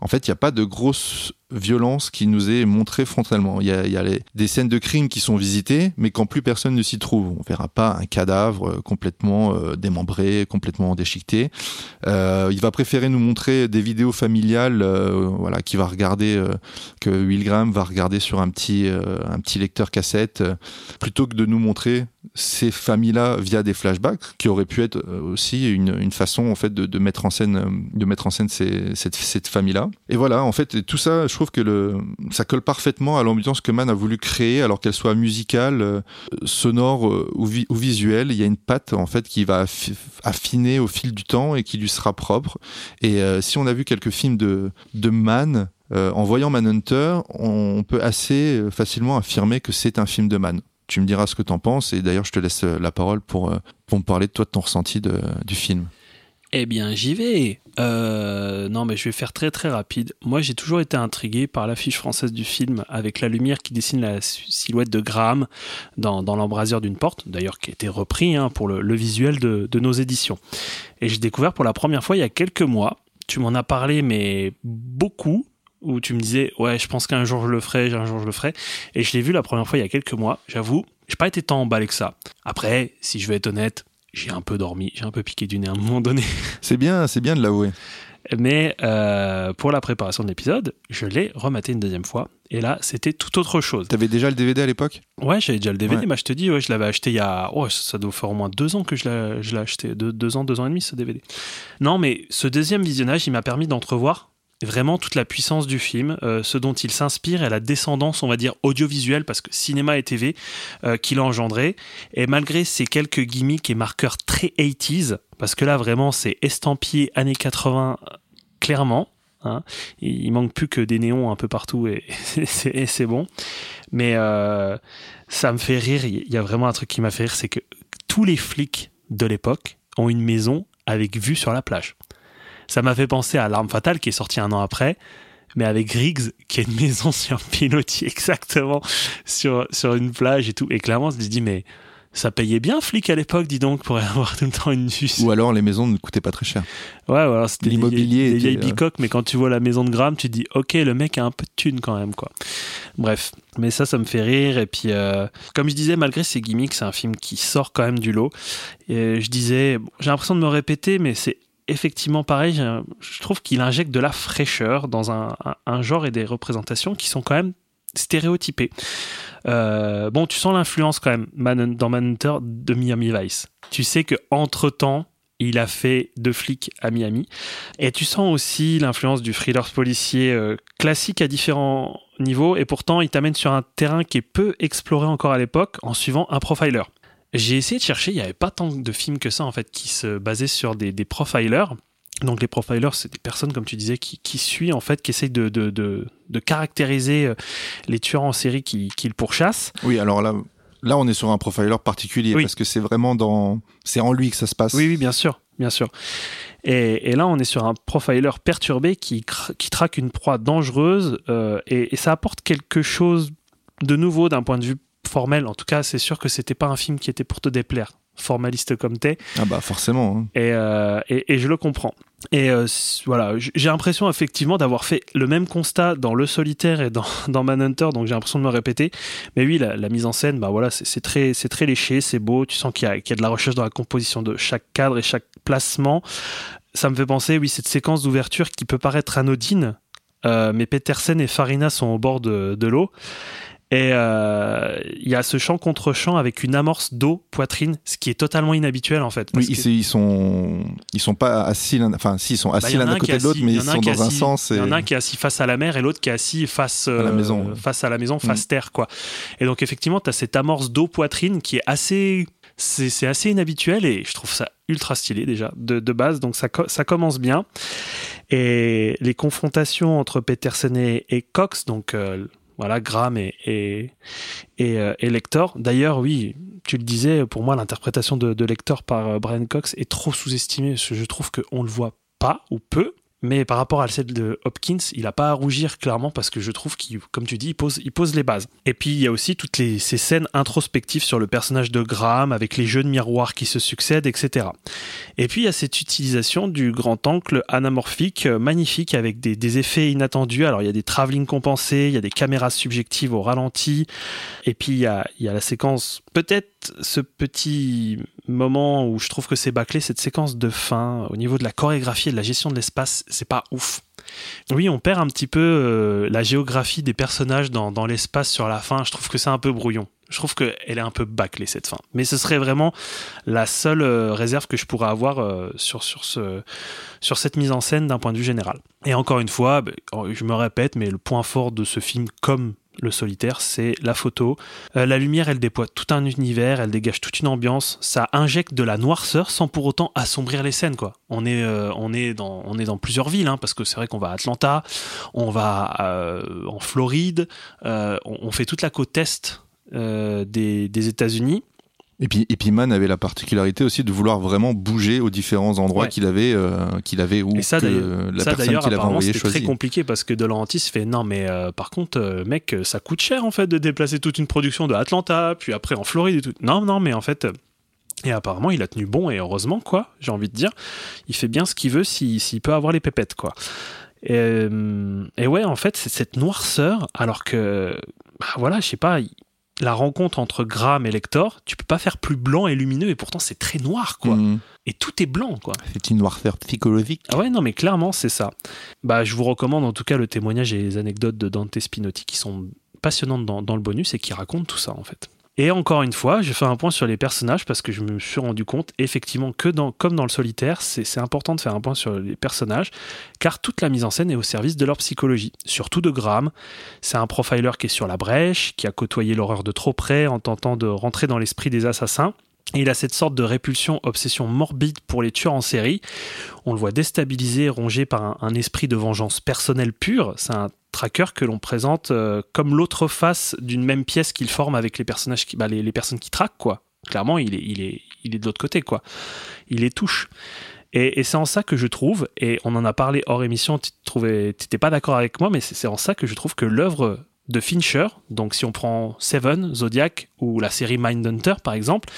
En fait, il n'y a pas de grosse violence qui nous est montrée frontalement. Il y a, y a des scènes de crime qui sont visitées, mais quand plus personne ne s'y trouve. On verra pas un cadavre euh, complètement euh, démembré, complètement déchiqueté. Euh, il va préférer nous montrer des vidéos familiales, voilà, qui va regarder, que Will Graham va regarder sur un petit, lecteur cassette, plutôt que de nous montrer ces familles-là via des flashbacks, qui auraient pu être aussi une, façon en fait de, mettre en scène, de mettre en scène cette famille-là. Et voilà, en fait, tout ça, je trouve que le, ça colle parfaitement à l'ambiance que Mann a voulu créer, alors qu'elle soit musicale, euh, sonore euh, ou, vi- ou visuelle. Il y a une patte en fait qui va affi- affiner au fil du temps et qui lui sera propre. Et euh, si on a vu quelques films de, de Mann, en voyant Manhunter, on peut assez facilement affirmer que c'est un film de Mann. Tu me diras ce que t'en penses et d'ailleurs je te laisse la parole pour, pour me parler de toi de ton ressenti du film. Eh bien, j'y vais. Euh, non, mais je vais faire très très rapide. Moi, j'ai toujours été intrigué par l'affiche française du film avec la lumière qui dessine la si- silhouette de Graham dans, l'embrasure d'une porte, d'ailleurs qui a été repris hein, pour le, visuel de, de nos éditions. Et j'ai découvert pour la première fois il y a quelques mois tu m'en as parlé, mais beaucoup, où tu me disais, ouais, je pense qu'un jour je le ferai, un jour je le ferai. Et je l'ai vu la première fois il y a quelques mois, j'avoue, j'ai pas été tant emballé que ça. Après, si je vais être honnête, j'ai un peu dormi, j'ai un peu piqué du nez à un moment donné. C'est bien, c'est bien de l'avouer. Mais euh, pour la préparation de l'épisode, je l'ai rematé une deuxième fois. Et là, c'était tout autre chose. T'avais déjà le DVD à l'époque? Ouais, j'avais déjà le DVD. Ouais. Bah, je te dis, ouais, je l'avais acheté il y a. Oh, ça doit faire au moins deux ans que je l'ai, je l'ai acheté. Deux, deux ans, deux ans et demi, ce DVD. Non, mais ce deuxième visionnage, il m'a permis d'entrevoir vraiment toute la puissance du film, euh, ce dont il s'inspire et la descendance, on va dire, audiovisuelle, parce que cinéma et TV, euh, qu'il a engendré. Et malgré ces quelques gimmicks et marqueurs très 80s, parce que là, vraiment, c'est estampillé années 80, euh, clairement. hein. il manque plus que des néons un peu partout et et c'est bon. Mais euh, ça me fait rire. Il y a vraiment un truc qui m'a fait rire, c'est que tous les flics de l'époque ont une maison avec vue sur la plage. Ça m'a fait penser à L'arme fatale qui est sorti un an après, mais avec Riggs qui a une maison sur un pilotis exactement sur, sur une plage et tout. Et clairement, on se dit, mais ça payait bien flic à l'époque, dis donc, pour avoir tout le temps une vue. Ou alors les maisons ne coûtaient pas très cher. Ouais, voilà, c'était L'immobilier des vieilles euh, bicoques, mais quand tu vois la maison de Graham, tu te dis, ok, le mec a un peu de thune quand même, quoi. Bref, mais ça, ça me fait rire. Et puis, euh, comme je disais, malgré ses gimmicks, c'est un film qui sort quand même du lot. Et je disais, bon, j'ai l'impression de me répéter, mais c'est effectivement pareil. Je trouve qu'il injecte de la fraîcheur dans un, genre et des représentations qui sont quand même stéréotypées. Euh, bon, tu sens l'influence quand même dans Manhunter de Miami Vice. Tu sais que entre temps, il a fait deux flics à Miami. Et tu sens aussi l'influence du thriller policier euh, classique à différents niveaux. Et pourtant, il t'amène sur un terrain qui est peu exploré encore à l'époque en suivant un profiler. J'ai essayé de chercher, il n'y avait pas tant de films que ça en fait qui se basaient sur des, des profilers. Donc les profilers, c'est des personnes, comme tu disais, qui, qui suivent en fait, qui essayent de, de, de, de caractériser euh, les tueurs en série qui, qui le pourchassent. Oui, alors là, là on est sur un profiler particulier Oui. parce que c'est vraiment dans, c'est en lui que ça se passe. Oui, oui, bien sûr, bien sûr. Et, et là, on est sur un profiler perturbé qui, qui traque une proie dangereuse euh, et, et ça apporte quelque chose de nouveau d'un point de vue formel. En tout cas, c'est sûr que c'était pas un film qui était pour te déplaire, formaliste comme t'es. Ah bah forcément. hein. Et, euh, et, et je le comprends. Et euh, voilà, j'ai l'impression effectivement d'avoir fait le même constat dans Le Solitaire et dans, dans Manhunter, donc j'ai l'impression de me répéter. Mais oui, la, la mise en scène, bah voilà, c'est très, c'est très léché, c'est beau. Tu sens qu'il y, y a de la recherche dans la composition de chaque cadre et chaque placement. Ça me fait penser, oui, cette séquence d'ouverture qui peut paraître anodine, euh, mais Petersen et Farina sont au bord de, de l'eau. Et euh, il y a ce chant contre chant avec une amorce d'eau poitrine, ce qui est totalement inhabituel en fait. Oui, parce ils, que- c'est- ils sont, ils sont pas assis l'un, enfin si, ils sont bah, assis l'un un à côté de l'autre, mais ils sont dans un sens. Il y en a un qui est assis face à la mer et l'autre qui est assis face, la euh, maison, ouais. face à la maison, face terre, quoi. Et donc, effectivement, tu as cette amorce d'eau poitrine qui est assez. C'est assez inhabituel et je trouve ça ultra stylé déjà de, de base. Donc, ça, ça commence bien. Et les confrontations entre Peterson et, et Cox, donc. euh, voilà, Graham et, et, euh, et Lector. D'ailleurs, oui, tu le disais, pour moi, l'interprétation de, de Lector par euh, Brian Cox est trop sous-estimée. Je trouve qu'on le voit pas ou peu. Mais par rapport à celle de Hopkins, il a pas à rougir clairement parce que je trouve qu'il, comme tu dis, il pose, il pose les bases. Et puis il y a aussi toutes les, ces scènes introspectives sur le personnage de Graham avec les jeux de miroirs qui se succèdent, etc. Et puis il y a cette utilisation du grand angle anamorphique euh, magnifique avec des, des effets inattendus. Alors il y a des travelling compensés, il y a des caméras subjectives au ralenti. Et puis il y a, il y a la séquence, peut-être ce petit moment où je trouve que c'est bâclé, cette séquence de fin au niveau de la chorégraphie et de la gestion de l'espace, c'est pas ouf. Oui, on perd un petit peu euh, la géographie des personnages dans, l'espace sur la fin. Je trouve que c'est un peu brouillon. Je trouve qu'elle est un peu bâclée cette fin. Mais ce serait vraiment la seule euh, réserve que je pourrais avoir euh, sur, sur, ce, sur cette mise en scène d'un point de vue général. Et encore une fois, bah, je me répète, mais le point fort de ce film, comme le solitaire, c'est la photo. Euh, la lumière, elle déploie tout un univers, elle dégage toute une ambiance. Ça injecte de la noirceur sans pour autant assombrir les scènes. Quoi. On, est, euh, dans, plusieurs villes, hein, parce que c'est vrai qu'on va à Atlanta, on va euh, en Floride, on, fait toute la côte est des États-Unis. Et puis, et puis Man avait la particularité aussi de vouloir vraiment bouger aux différents endroits Ouais. qu'il avait, euh, qu'il avait ou ça, que la ça personne qu'il avait apparemment, envoyé c'était très compliqué parce que De Laurentiis fait non, mais euh, par contre, euh, mec, ça coûte cher en fait de déplacer toute une production de Atlanta, puis après en Floride et tout. Non, non, mais en fait, Et apparemment, il a tenu bon, et heureusement, quoi, j'ai envie de dire. Il fait bien ce qu'il veut s'il s'il peut avoir les pépettes, quoi. Et, et ouais, en fait, c'est cette noirceur, alors que, bah voilà, je sais pas, la rencontre entre Graham et Lector, tu peux pas faire plus blanc et lumineux, et pourtant c'est très noir, quoi. Mhm. Et tout est blanc, quoi. C'est une noirceur psychologique. Ah ouais, non, mais clairement, c'est ça. Bah, je vous recommande en tout cas le témoignage et les anecdotes de Dante Spinotti qui sont passionnantes dans, dans le bonus et qui racontent tout ça, en fait. Et encore une fois, je fais un point sur les personnages parce que je me suis rendu compte, effectivement, que comme dans le solitaire, c'est important de faire un point sur les personnages, car toute la mise en scène est au service de leur psychologie, surtout de Graham. C'est un profiler qui est sur la brèche, qui a côtoyé l'horreur de trop près en tentant de rentrer dans l'esprit des assassins. Il a cette sorte de répulsion, obsession morbide pour les tueurs en série. On le voit déstabilisé, rongé par un, un esprit de vengeance personnelle pure. C'est un tracker que l'on présente euh, comme l'autre face d'une même pièce qu'il forme avec les personnages, qui, bah, les, personnes qui traquent, quoi. Clairement, il est, il est, il est de l'autre côté, quoi. Il les touche. Et, c'est en ça que je trouve, et on en a parlé hors émission, tu t'étais pas d'accord avec moi, mais c'est en ça que je trouve que l'œuvre de Fincher, donc si on prend Seven, Zodiac ou la série Mindhunter par exemple,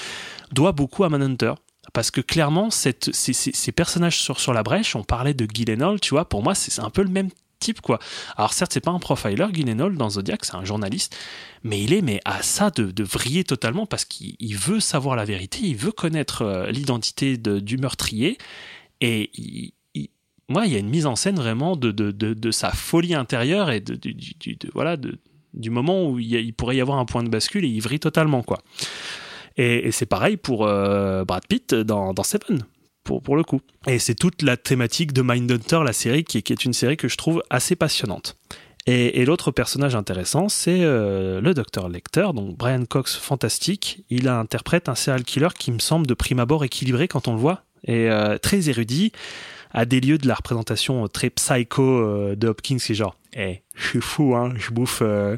doit beaucoup à Manhunter. Parce que clairement, ces, ces- personnages sur, sur la brèche, on parlait de Gyllenhaal, tu vois, pour moi, c'est un peu le même type, quoi. Alors certes, c'est pas un profiler, Gyllenhaal, dans Zodiac, c'est un journaliste, mais il est mais à ça de, de vriller totalement parce qu'il il veut savoir la vérité, il veut connaître euh, l'identité de- du meurtrier, et il, il- moi, il y a une mise en scène vraiment de, de, de, sa folie intérieure et de, voilà, du moment où il, pourrait y avoir un point de bascule et il vrille totalement, quoi. Et, et c'est pareil pour euh, Brad Pitt dans, dans Seven, pour, pour le coup. Et c'est toute la thématique de Mindhunter, la série, qui qui est une série que je trouve assez passionnante. Et, l'autre personnage intéressant, c'est euh, le docteur Lecter, donc Brian Cox, fantastique. Il interprète un serial killer qui me semble de prime abord équilibré quand on le voit, et euh, très érudit, à des lieux de la représentation très psycho euh, de Hopkins, qui est genre, eh, je suis fou, hein, je bouffe, euh,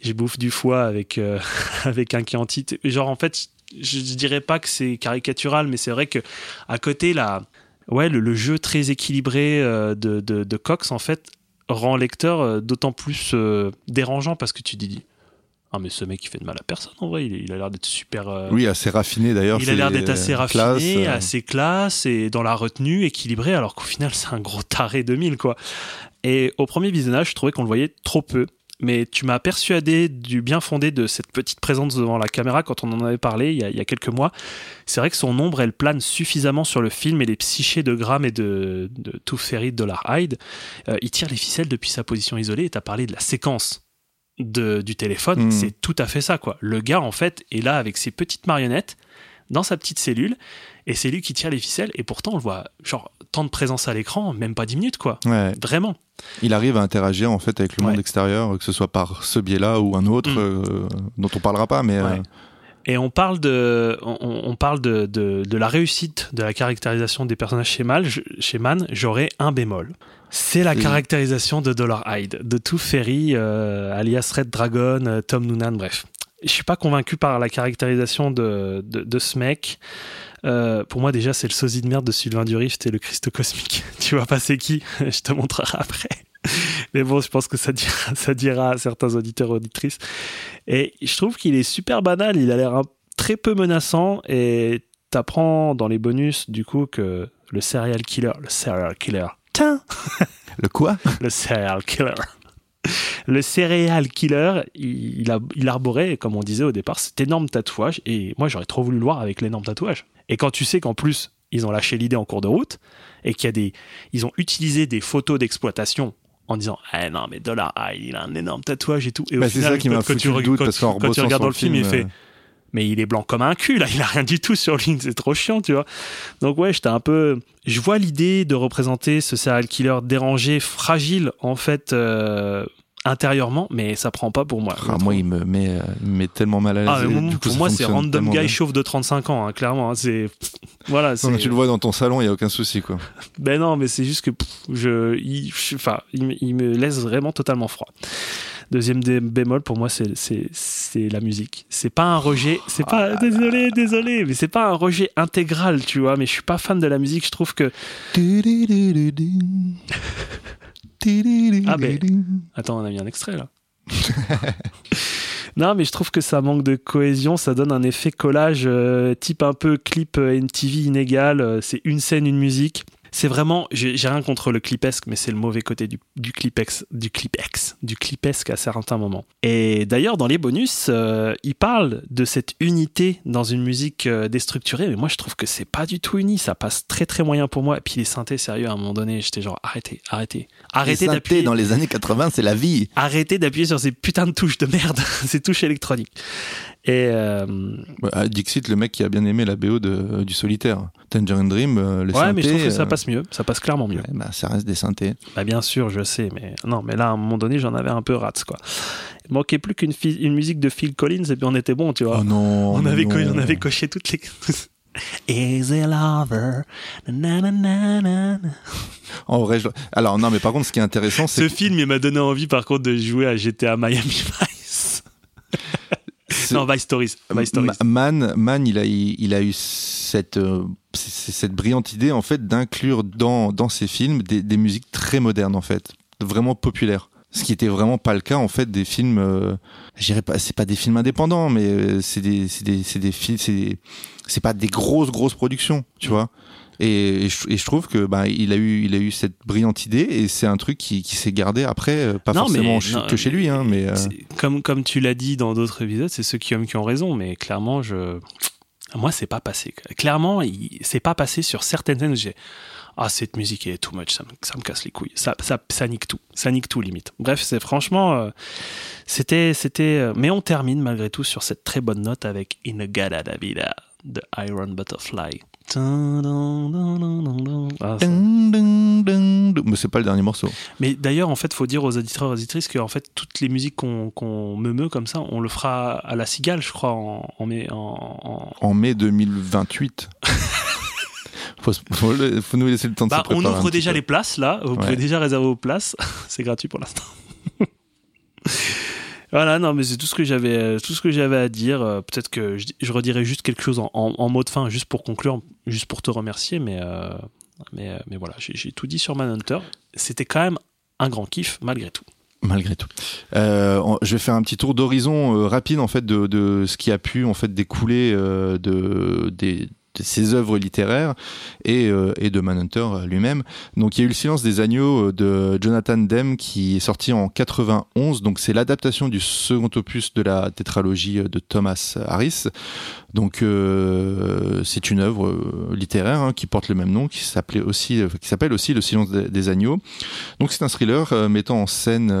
je bouffe du foie avec euh, avec un Chianti. Genre en fait, je, dirais pas que c'est caricatural, mais c'est vrai que à côté là, ouais, le, le jeu très équilibré euh, de, de, de Cox en fait rend lecteur euh, d'autant plus euh, dérangeant parce que tu te dis ah mais ce mec il fait de mal à personne en vrai, il, il a l'air d'être super. Oui, assez raffiné d'ailleurs. il a l'air d'être assez raffiné, classe, assez classe et dans la retenue, équilibré, alors qu'au final, c'est un gros taré 2000, quoi. Et au premier visionnage, je trouvais qu'on le voyait trop peu. Mais tu m'as persuadé du bien fondé de cette petite présence devant la caméra quand on en avait parlé il y a, il y a quelques mois. C'est vrai que son ombre, elle plane suffisamment sur le film et les psychés de Graham et de, de Tooth Fairy de Dollar Hyde. Euh, il tire les ficelles depuis sa position isolée et t'as parlé de la séquence de, du téléphone. Mhm. C'est tout à fait ça, quoi. Le gars, en fait, est là avec ses petites marionnettes dans sa petite cellule et c'est lui qui tire les ficelles et pourtant on le voit genre temps de présence à l'écran même pas 10 minutes quoi ouais. vraiment Il arrive à interagir en fait avec le monde Ouais. extérieur, que ce soit par ce biais-là ou un autre Mm. euh, dont on parlera pas, mais euh, et on parle de on, on parle de, de, de la réussite de la caractérisation des personnages chez Mal chez Man j'aurais un bémol c'est la caractérisation de Dollar Hyde de tout Ferry euh, alias Red Dragon Tom Noonan bref je suis pas convaincu par la caractérisation de, de, de ce mec Euh, pour moi déjà c'est le sosie de merde de Sylvain Durift et le Christ cosmique. Tu vois pas c'est qui je te montrerai après. Mais bon je pense que ça dira, ça dira à certains auditeurs et auditrices. Et je trouve qu'il est super banal il a l'air très peu menaçant et t'apprends dans les bonus du coup que le serial killer le serial killer Tiens! Le quoi? Le serial killer. Le serial killer, il, il a, il arborait, comme on disait au départ, cet énorme tatouage. Et moi, j'aurais trop voulu le voir avec l'énorme tatouage. Et quand tu sais qu'en plus, ils ont lâché l'idée en cours de route et qu'il y a des, ils ont utilisé des photos d'exploitation en disant ah non mais Dollar Eye il a un énorme tatouage et tout et Bah, c'est ça qui m'a foutu tu le doute parce qu'en quand tu regardes dans le film il fait euh, mais il est blanc comme un cul là, il a rien du tout sur lui, c'est trop chiant, tu vois. Donc ouais, j'étais un peu, je vois l'idée de représenter ce serial killer dérangé, fragile en fait euh, intérieurement, mais ça prend pas pour moi. ah, moi, il me met, euh, il me met tellement mal à l'aise. Ah, pour moi, c'est random guy bien. chauve de 35 ans, hein, clairement. hein, c'est voilà, Non, mais tu le vois dans ton salon, il y a aucun souci quoi. ben non, mais c'est juste que pff, je, il, enfin, il me laisse vraiment totalement froid. Deuxième bémol pour moi, c'est la musique. C'est pas un rejet. C'est pas désolé, désolé, mais c'est pas un rejet intégral, tu vois. Mais je suis pas fan de la musique. Je trouve que Ah, ben. Attends, on a mis un extrait là. Non, mais je trouve que ça manque de cohésion. Ça donne un effet collage euh, type un peu clip euh, MTV inégal. Euh, C'est une scène, une musique. C'est vraiment, j'ai rien contre le clipesque, mais c'est le mauvais côté du, du clipex, du clipex, du clipesque à certains moments. Et d'ailleurs, dans les bonus, euh, il parle de cette unité dans une musique euh, déstructurée, mais moi je trouve que c'est pas du tout uni, ça passe très très moyen pour moi. Et puis les synthés, sérieux, à un moment donné, j'étais genre arrêtez, arrêtez, arrêtez d'appuyer. dans les années 80, c'est la vie. Arrêtez d'appuyer sur ces putains de touches de merde, ces touches électroniques. Et euh, Ouais, Dixit, le mec qui a bien aimé la BO de, du solitaire. Tangerine Dream, euh, les ouais, mais je trouve que ça euh, passe mieux, ça passe clairement mieux. ouais, bah, ça reste des synthés. Bah bien sûr, je sais, mais non, mais là à un moment donné, j'en avais un peu rats quoi. Il manquait plus qu'une une musique de Phil Collins et puis on était bon, tu vois. Oh non on avait co- non. on avait coché toutes les. Easy lover? na, na, na, na, na. En vrai, je- Alors non, mais par contre, ce qui est intéressant, c'est Ce film, il m'a donné envie par contre de jouer à GTA Miami Vice. non, Vice Stories. Vice Stories. Ma- Man, Man, il a, il, a eu cette, euh, cette brillante idée en fait d'inclure dans, dans ses films des, des musiques très modernes en fait, vraiment populaires. Ce qui était vraiment pas le cas en fait des films. Euh, pas, c'est pas des films indépendants, mais euh, c'est des, c'est des, c'est des films, c'est pas des grosses grosses productions, tu vois. Et, et je, et je trouve que bah, il a eu, il a eu cette brillante idée et c'est un truc qui, qui s'est gardé après, euh, pas Non, mais- forcément ch- non, que chez lui, hein, mais. euh, Comme, comme tu l'as dit dans d'autres épisodes, c'est ceux qui ont raison, mais clairement, je. Moi, c'est pas passé. Clairement, il- c'est pas passé sur certaines scènes où j'ai. Ah, cette musique est too much, ça me, ça me casse les couilles. Ça, ça, ça nique tout. Ça nique tout, limite. Bref, c'est franchement. euh, c'était. c'était Mais on termine malgré tout sur cette très bonne note avec Inagada Davida de Iron Butterfly. Ah. Mais c'est pas le dernier morceau. mais d'ailleurs, en fait, faut dire aux auditeurs et aux auditrices que en fait, toutes les musiques qu'on qu'on me meut comme ça, on le fera à la cigale, je crois, en, en, mai- en- en- en mai 2028. faut, faut, nous laisser le temps de Bah, se on ouvre déjà peu. les places là. Vous pouvez déjà réserver vos places. c'est gratuit pour l'instant. voilà, non, mais c'est tout ce que j'avais, euh, tout ce que j'avais à dire. Euh, Peut-être que je, redirai juste quelque chose en, mot de fin, juste pour conclure, juste pour te remercier. Mais, euh, mais, voilà, j'ai tout dit sur Manhunter. C'était quand même un grand kiff malgré tout. Malgré tout. Je vais faire un petit tour d'horizon rapide en fait de, ce qui a pu en fait découler de, des de ses œuvres littéraires et, euh, et de Manhunter lui-même. Donc il y a eu Le silence des agneaux euh, de Jonathan Demme qui est sorti en 91. Donc c'est l'adaptation du second opus de la tétralogie euh, de Thomas Harris. Donc euh, c'est une œuvre euh, littéraire hein, qui porte le même nom, qui s'appelait aussi, euh, qui s'appelle aussi Le silence des, agneaux. Donc c'est un thriller mettant en scène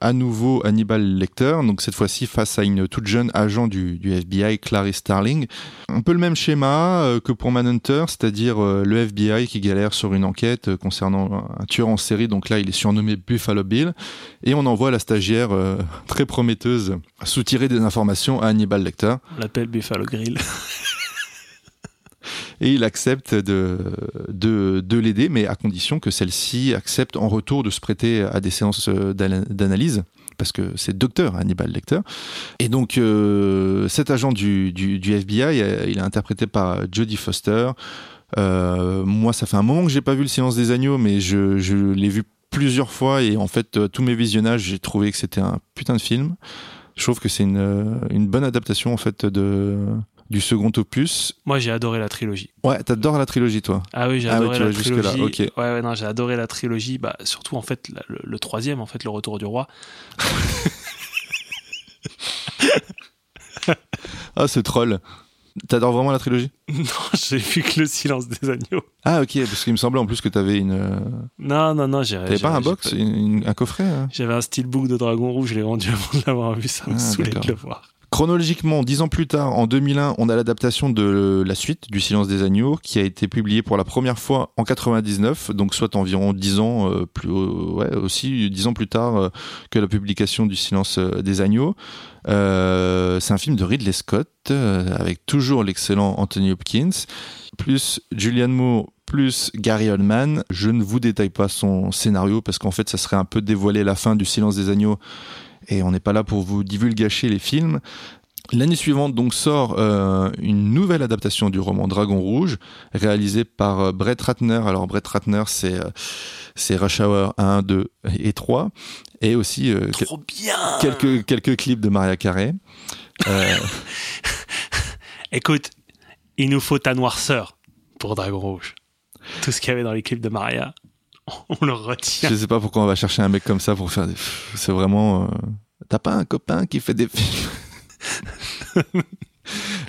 à nouveau Hannibal Lecter, donc cette fois-ci face à une toute jeune agent du, FBI, Clarice Starling. Un peu le même schéma que pour Manhunter, c'est-à-dire le FBI qui galère sur une enquête concernant un tueur en série, donc là il est surnommé Buffalo Bill, et on envoie la stagiaire très prometteuse soutirer des informations à Hannibal Lecter. On l'appelle Buffalo Grill. Et il accepte de, de, de l'aider, mais à condition que celle-ci accepte en retour de se prêter à des séances euh, d'ana- d'analyse, parce que c'est docteur Hannibal Lecter. Et donc, euh, cet agent du, FBI, euh, il est interprété par Jodie Foster. Moi, ça fait un moment que j'ai pas vu le Silence des agneaux, mais je, l'ai vu plusieurs fois et en fait, tous mes visionnages, j'ai trouvé que c'était un putain de film. Je trouve que c'est une bonne adaptation en fait de du second opus Moi, j'ai adoré la trilogie. Ouais, t'adores la trilogie, toi. Ah oui, j'ai Ah adoré la trilogie. Ouais, ouais, non, j'ai adoré la trilogie. Bah, surtout, en fait, le, le troisième, en fait, le retour du roi. Ah, ce troll. T'adores vraiment la trilogie? Non, j'ai vu que le silence des agneaux. Ah, ok, parce qu'il me semblait en plus que t'avais une. euh, Non, non, non, j'ai. T'avais pas un box, pas- une- une- un coffret hein? J'avais un steelbook de Dragon Rouge, je l'ai vendu avant de l'avoir vu, ça me Ah, saoulait de le voir. Chronologiquement, dix ans plus tard, en 2001, on a l'adaptation de la suite du Silence des Agneaux qui a été publiée pour la première fois en 99, donc soit environ dix ans euh, plus, euh, aussi dix ans plus tard euh, que la publication du Silence des Agneaux. C'est un film de Ridley Scott avec toujours l'excellent Anthony Hopkins, plus Julianne Moore, plus Gary Oldman. Je ne vous détaille pas son scénario parce qu'en fait, ça serait un peu dévoiler la fin du Silence des Agneaux et on n'est pas là pour vous divulgacher les films. L'année suivante donc sort euh, une nouvelle adaptation du roman Dragon Rouge, réalisée par euh, Brett Ratner. Alors Brett Ratner, c'est euh, c'est Rush Hour 1, 2 et 3, et aussi euh, Trop bien quelques quelques clips de Maria Carey. Écoute, il nous faut ta noirceur pour Dragon Rouge. Tout ce qu'il y avait dans les clips de Maria, on le retient. je sais pas pourquoi on va chercher un mec comme ça pour faire des. C'est vraiment. euh, T'as pas un copain qui fait des films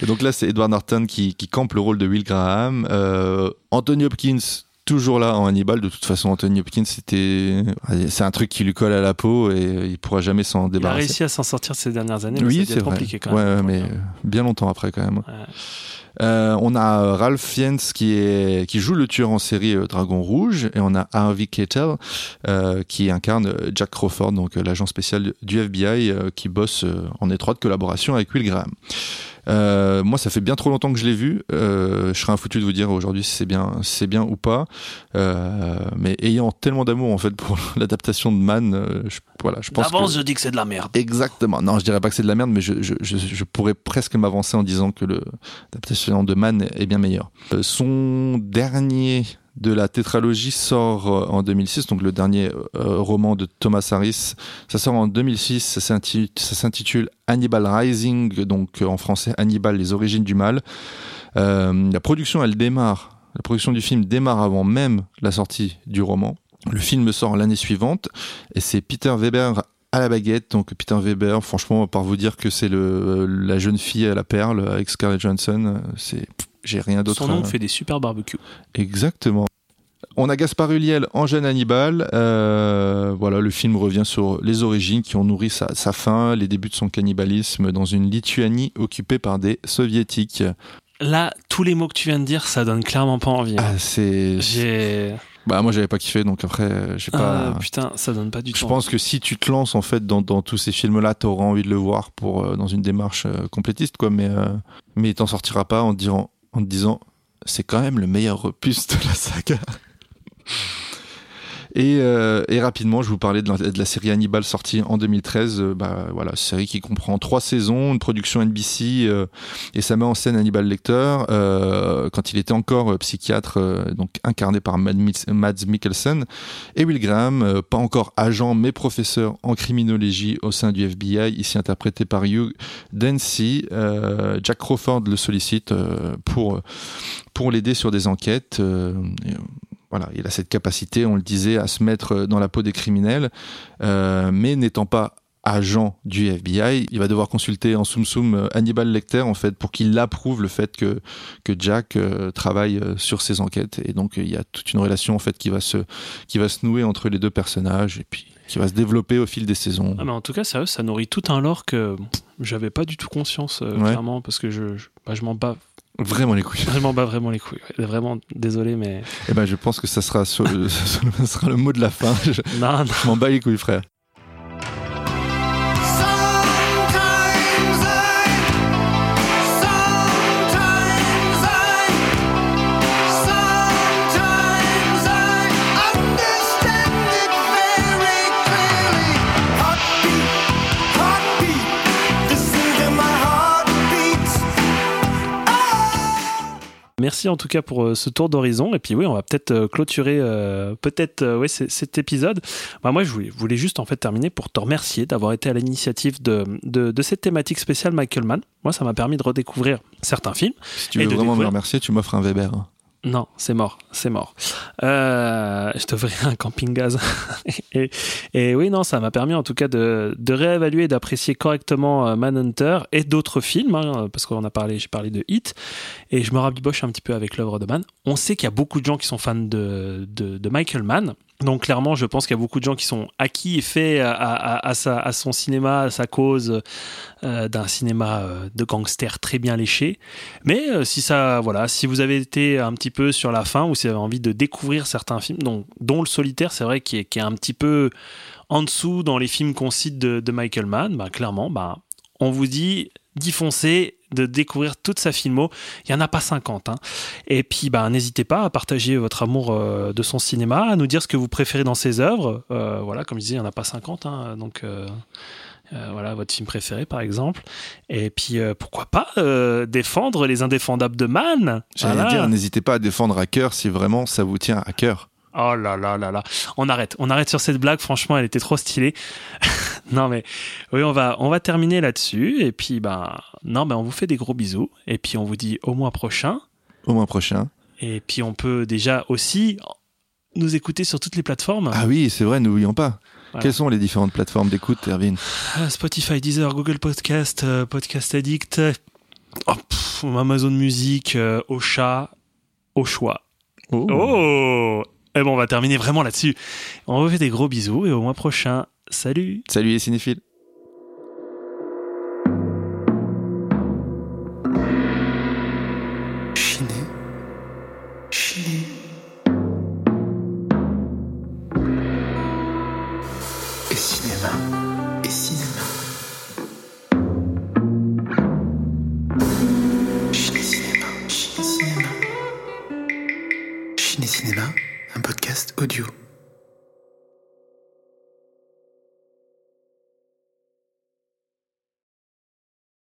Et donc là, c'est Edward Norton qui, qui campe le rôle de Will Graham. Euh, Anthony Hopkins, toujours là en Hannibal. De toute façon, Anthony Hopkins, c'était, c'est un truc qui lui colle à la peau et il pourra jamais s'en Il a débarrasser. réussi à s'en sortir ces dernières années, mais Oui, c'est compliqué quand Ouais, même. mais euh, bien longtemps après quand même. Ouais. Euh, on a Ralph Fiennes qui joue le tueur en série euh, Dragon Rouge et on a Harvey Keitel euh, qui incarne Jack Crawford donc l'agent spécial du FBI qui bosse en étroite collaboration avec Will Graham. Euh, moi, ça fait bien trop longtemps que je l'ai vu. Euh, je serais un foutu de vous dire aujourd'hui si c'est bien, si c'est bien ou pas. Euh, mais ayant tellement d'amour en fait pour l'adaptation de Man, euh, je, voilà, je pense. D'avance, que... je dis que c'est de la merde. Exactement. Non, je dirais pas que c'est de la merde, mais je, je, je, je pourrais presque m'avancer en disant que l'adaptation de Man est bien meilleure. Euh, son dernier de la tétralogie sort euh, en 2006, donc le dernier euh, roman de Thomas Harris. Ça sort en 2006, ça s'inti- ça s'intitule Hannibal Rising, donc euh, en français Hannibal, les origines du mal. La production, elle démarre, la production du film démarre avant même la sortie du roman. Le film sort l'année suivante et c'est Peter Weber à la baguette. Donc Peter Weber, franchement, par vous dire que c'est la jeune fille à la perle avec Scarlett Johansson, c'est j'ai rien d'autre. Son nom à- fait des super barbecues. Exactement. On a Gaspard Ulliel en jeune Hannibal. Euh, voilà, le film revient sur les origines qui ont nourri sa, sa fin, les débuts de son cannibalisme dans une Lituanie occupée par des soviétiques. Là, tous les mots que tu viens de dire, ça donne clairement pas envie. hein. Ah, c'est. J'ai. Bah, moi, j'avais pas kiffé, donc après, euh, j'ai pas. Ah, putain, ça donne pas du Je tout. pense que si tu te lances en fait dans, dans tous ces films-là, t'auras envie de le voir pour euh, dans une démarche euh, complétiste, quoi. Mais euh, mais t'en sortiras pas en te disant en te disant c'est quand même le meilleur opus de la saga. Et, euh, et rapidement, je vous parlais de la, série Hannibal sortie en 2013. euh, bah voilà, série qui comprend trois saisons, une production NBC, euh, et ça met en scène Hannibal Lecter euh, quand il était encore euh, psychiatre, donc incarné par Mads Mikkelsen, et Will Graham, pas encore agent mais professeur en criminologie au sein du FBI, ici interprété par Hugh Dancy. Jack Crawford le sollicite pour pour l'aider sur des enquêtes. et, voilà, il a cette capacité, on le disait, à se mettre dans la peau des criminels, euh, mais n'étant pas agent du FBI, il va devoir consulter en soum soum euh, Hannibal Lecter en fait pour qu'il approuve le fait que que Jack euh, travaille euh, sur ses enquêtes et donc euh, il y a toute une relation en fait qui va se qui va se nouer entre les deux personnages et puis qui va se développer au fil des saisons. Ah, mais en tout cas, ça nourrit tout un lore que j'avais pas du tout conscience, euh, Ouais. clairement, parce que je, je, bah, je m'en bats, Vraiment les couilles. m'en bats vraiment les couilles. ouais. Vraiment, désolé, mais. Et ben je pense que ça sera sur le, ça sera le mot de la fin. Je, Non, non. je m'en bats les couilles frère. Merci en tout cas pour euh, ce tour d'horizon. Et puis oui, on va peut-être euh, clôturer euh, peut-être ouais, cet épisode. Bah, moi, je voulais, voulais juste en fait terminer pour te remercier d'avoir été à l'initiative de, de, de cette thématique spéciale Michael Mann. Moi, ça m'a permis de redécouvrir certains films. Si tu Et veux de vraiment me remercier, tu m'offres un Weber. Non, c'est mort, c'est mort. Euh, je t'offrirai un camping-gaz. et, oui, non, ça m'a permis en tout cas de, de réévaluer d'apprécier correctement euh, Manhunter et d'autres films, hein, parce qu'on a parlé, j'ai parlé de Hit, et je me rabiboche un petit peu avec l'œuvre de Mann. On sait qu'il y a beaucoup de gens qui sont fans de, de, de Michael Mann. Donc clairement, je pense qu'il y a beaucoup de gens qui sont acquis et faits à, son cinéma, à sa cause euh, d'un cinéma euh, de gangster très bien léché. Mais euh, si ça, voilà, si vous avez été un petit peu sur la fin ou si vous avez envie de découvrir certains films, dont, le solitaire, c'est vrai, qui est, un petit peu en dessous dans les films qu'on cite de, de Michael Mann, bah, clairement, bah, on vous dit d'y foncer, de découvrir toute sa filmo. Il n'y en a pas 50. Hein. Et puis, bah, n'hésitez pas à partager votre amour euh, de son cinéma, à nous dire ce que vous préférez dans ses œuvres. Euh, voilà, comme je disais, il n'y en a pas 50. Hein, donc, euh, voilà, votre film préféré par exemple. Et puis pourquoi pas défendre les indéfendables de Man? J'allais Voilà. dire, n'hésitez pas à défendre à cœur si vraiment ça vous tient à cœur. Oh là là là là. On arrête. On arrête sur cette blague. Franchement, elle était trop stylée. non mais oui, on va on va terminer là-dessus. Et puis ben non, ben on vous fait des gros bisous. Et puis on vous dit au mois prochain. Au mois prochain. Et puis on peut déjà aussi nous écouter sur toutes les plateformes. Ah oui, c'est vrai, n'oublions pas. Voilà. Quelles sont les différentes plateformes d'écoute, Erwin Ah, Spotify, Deezer, Google Podcast, euh, Podcast Addict, oh, pff, Amazon Music, euh, Ocha, au choix. Oh Et bon, on va terminer vraiment là-dessus. On vous fait des gros bisous et au mois prochain. Salut Salut les cinéphiles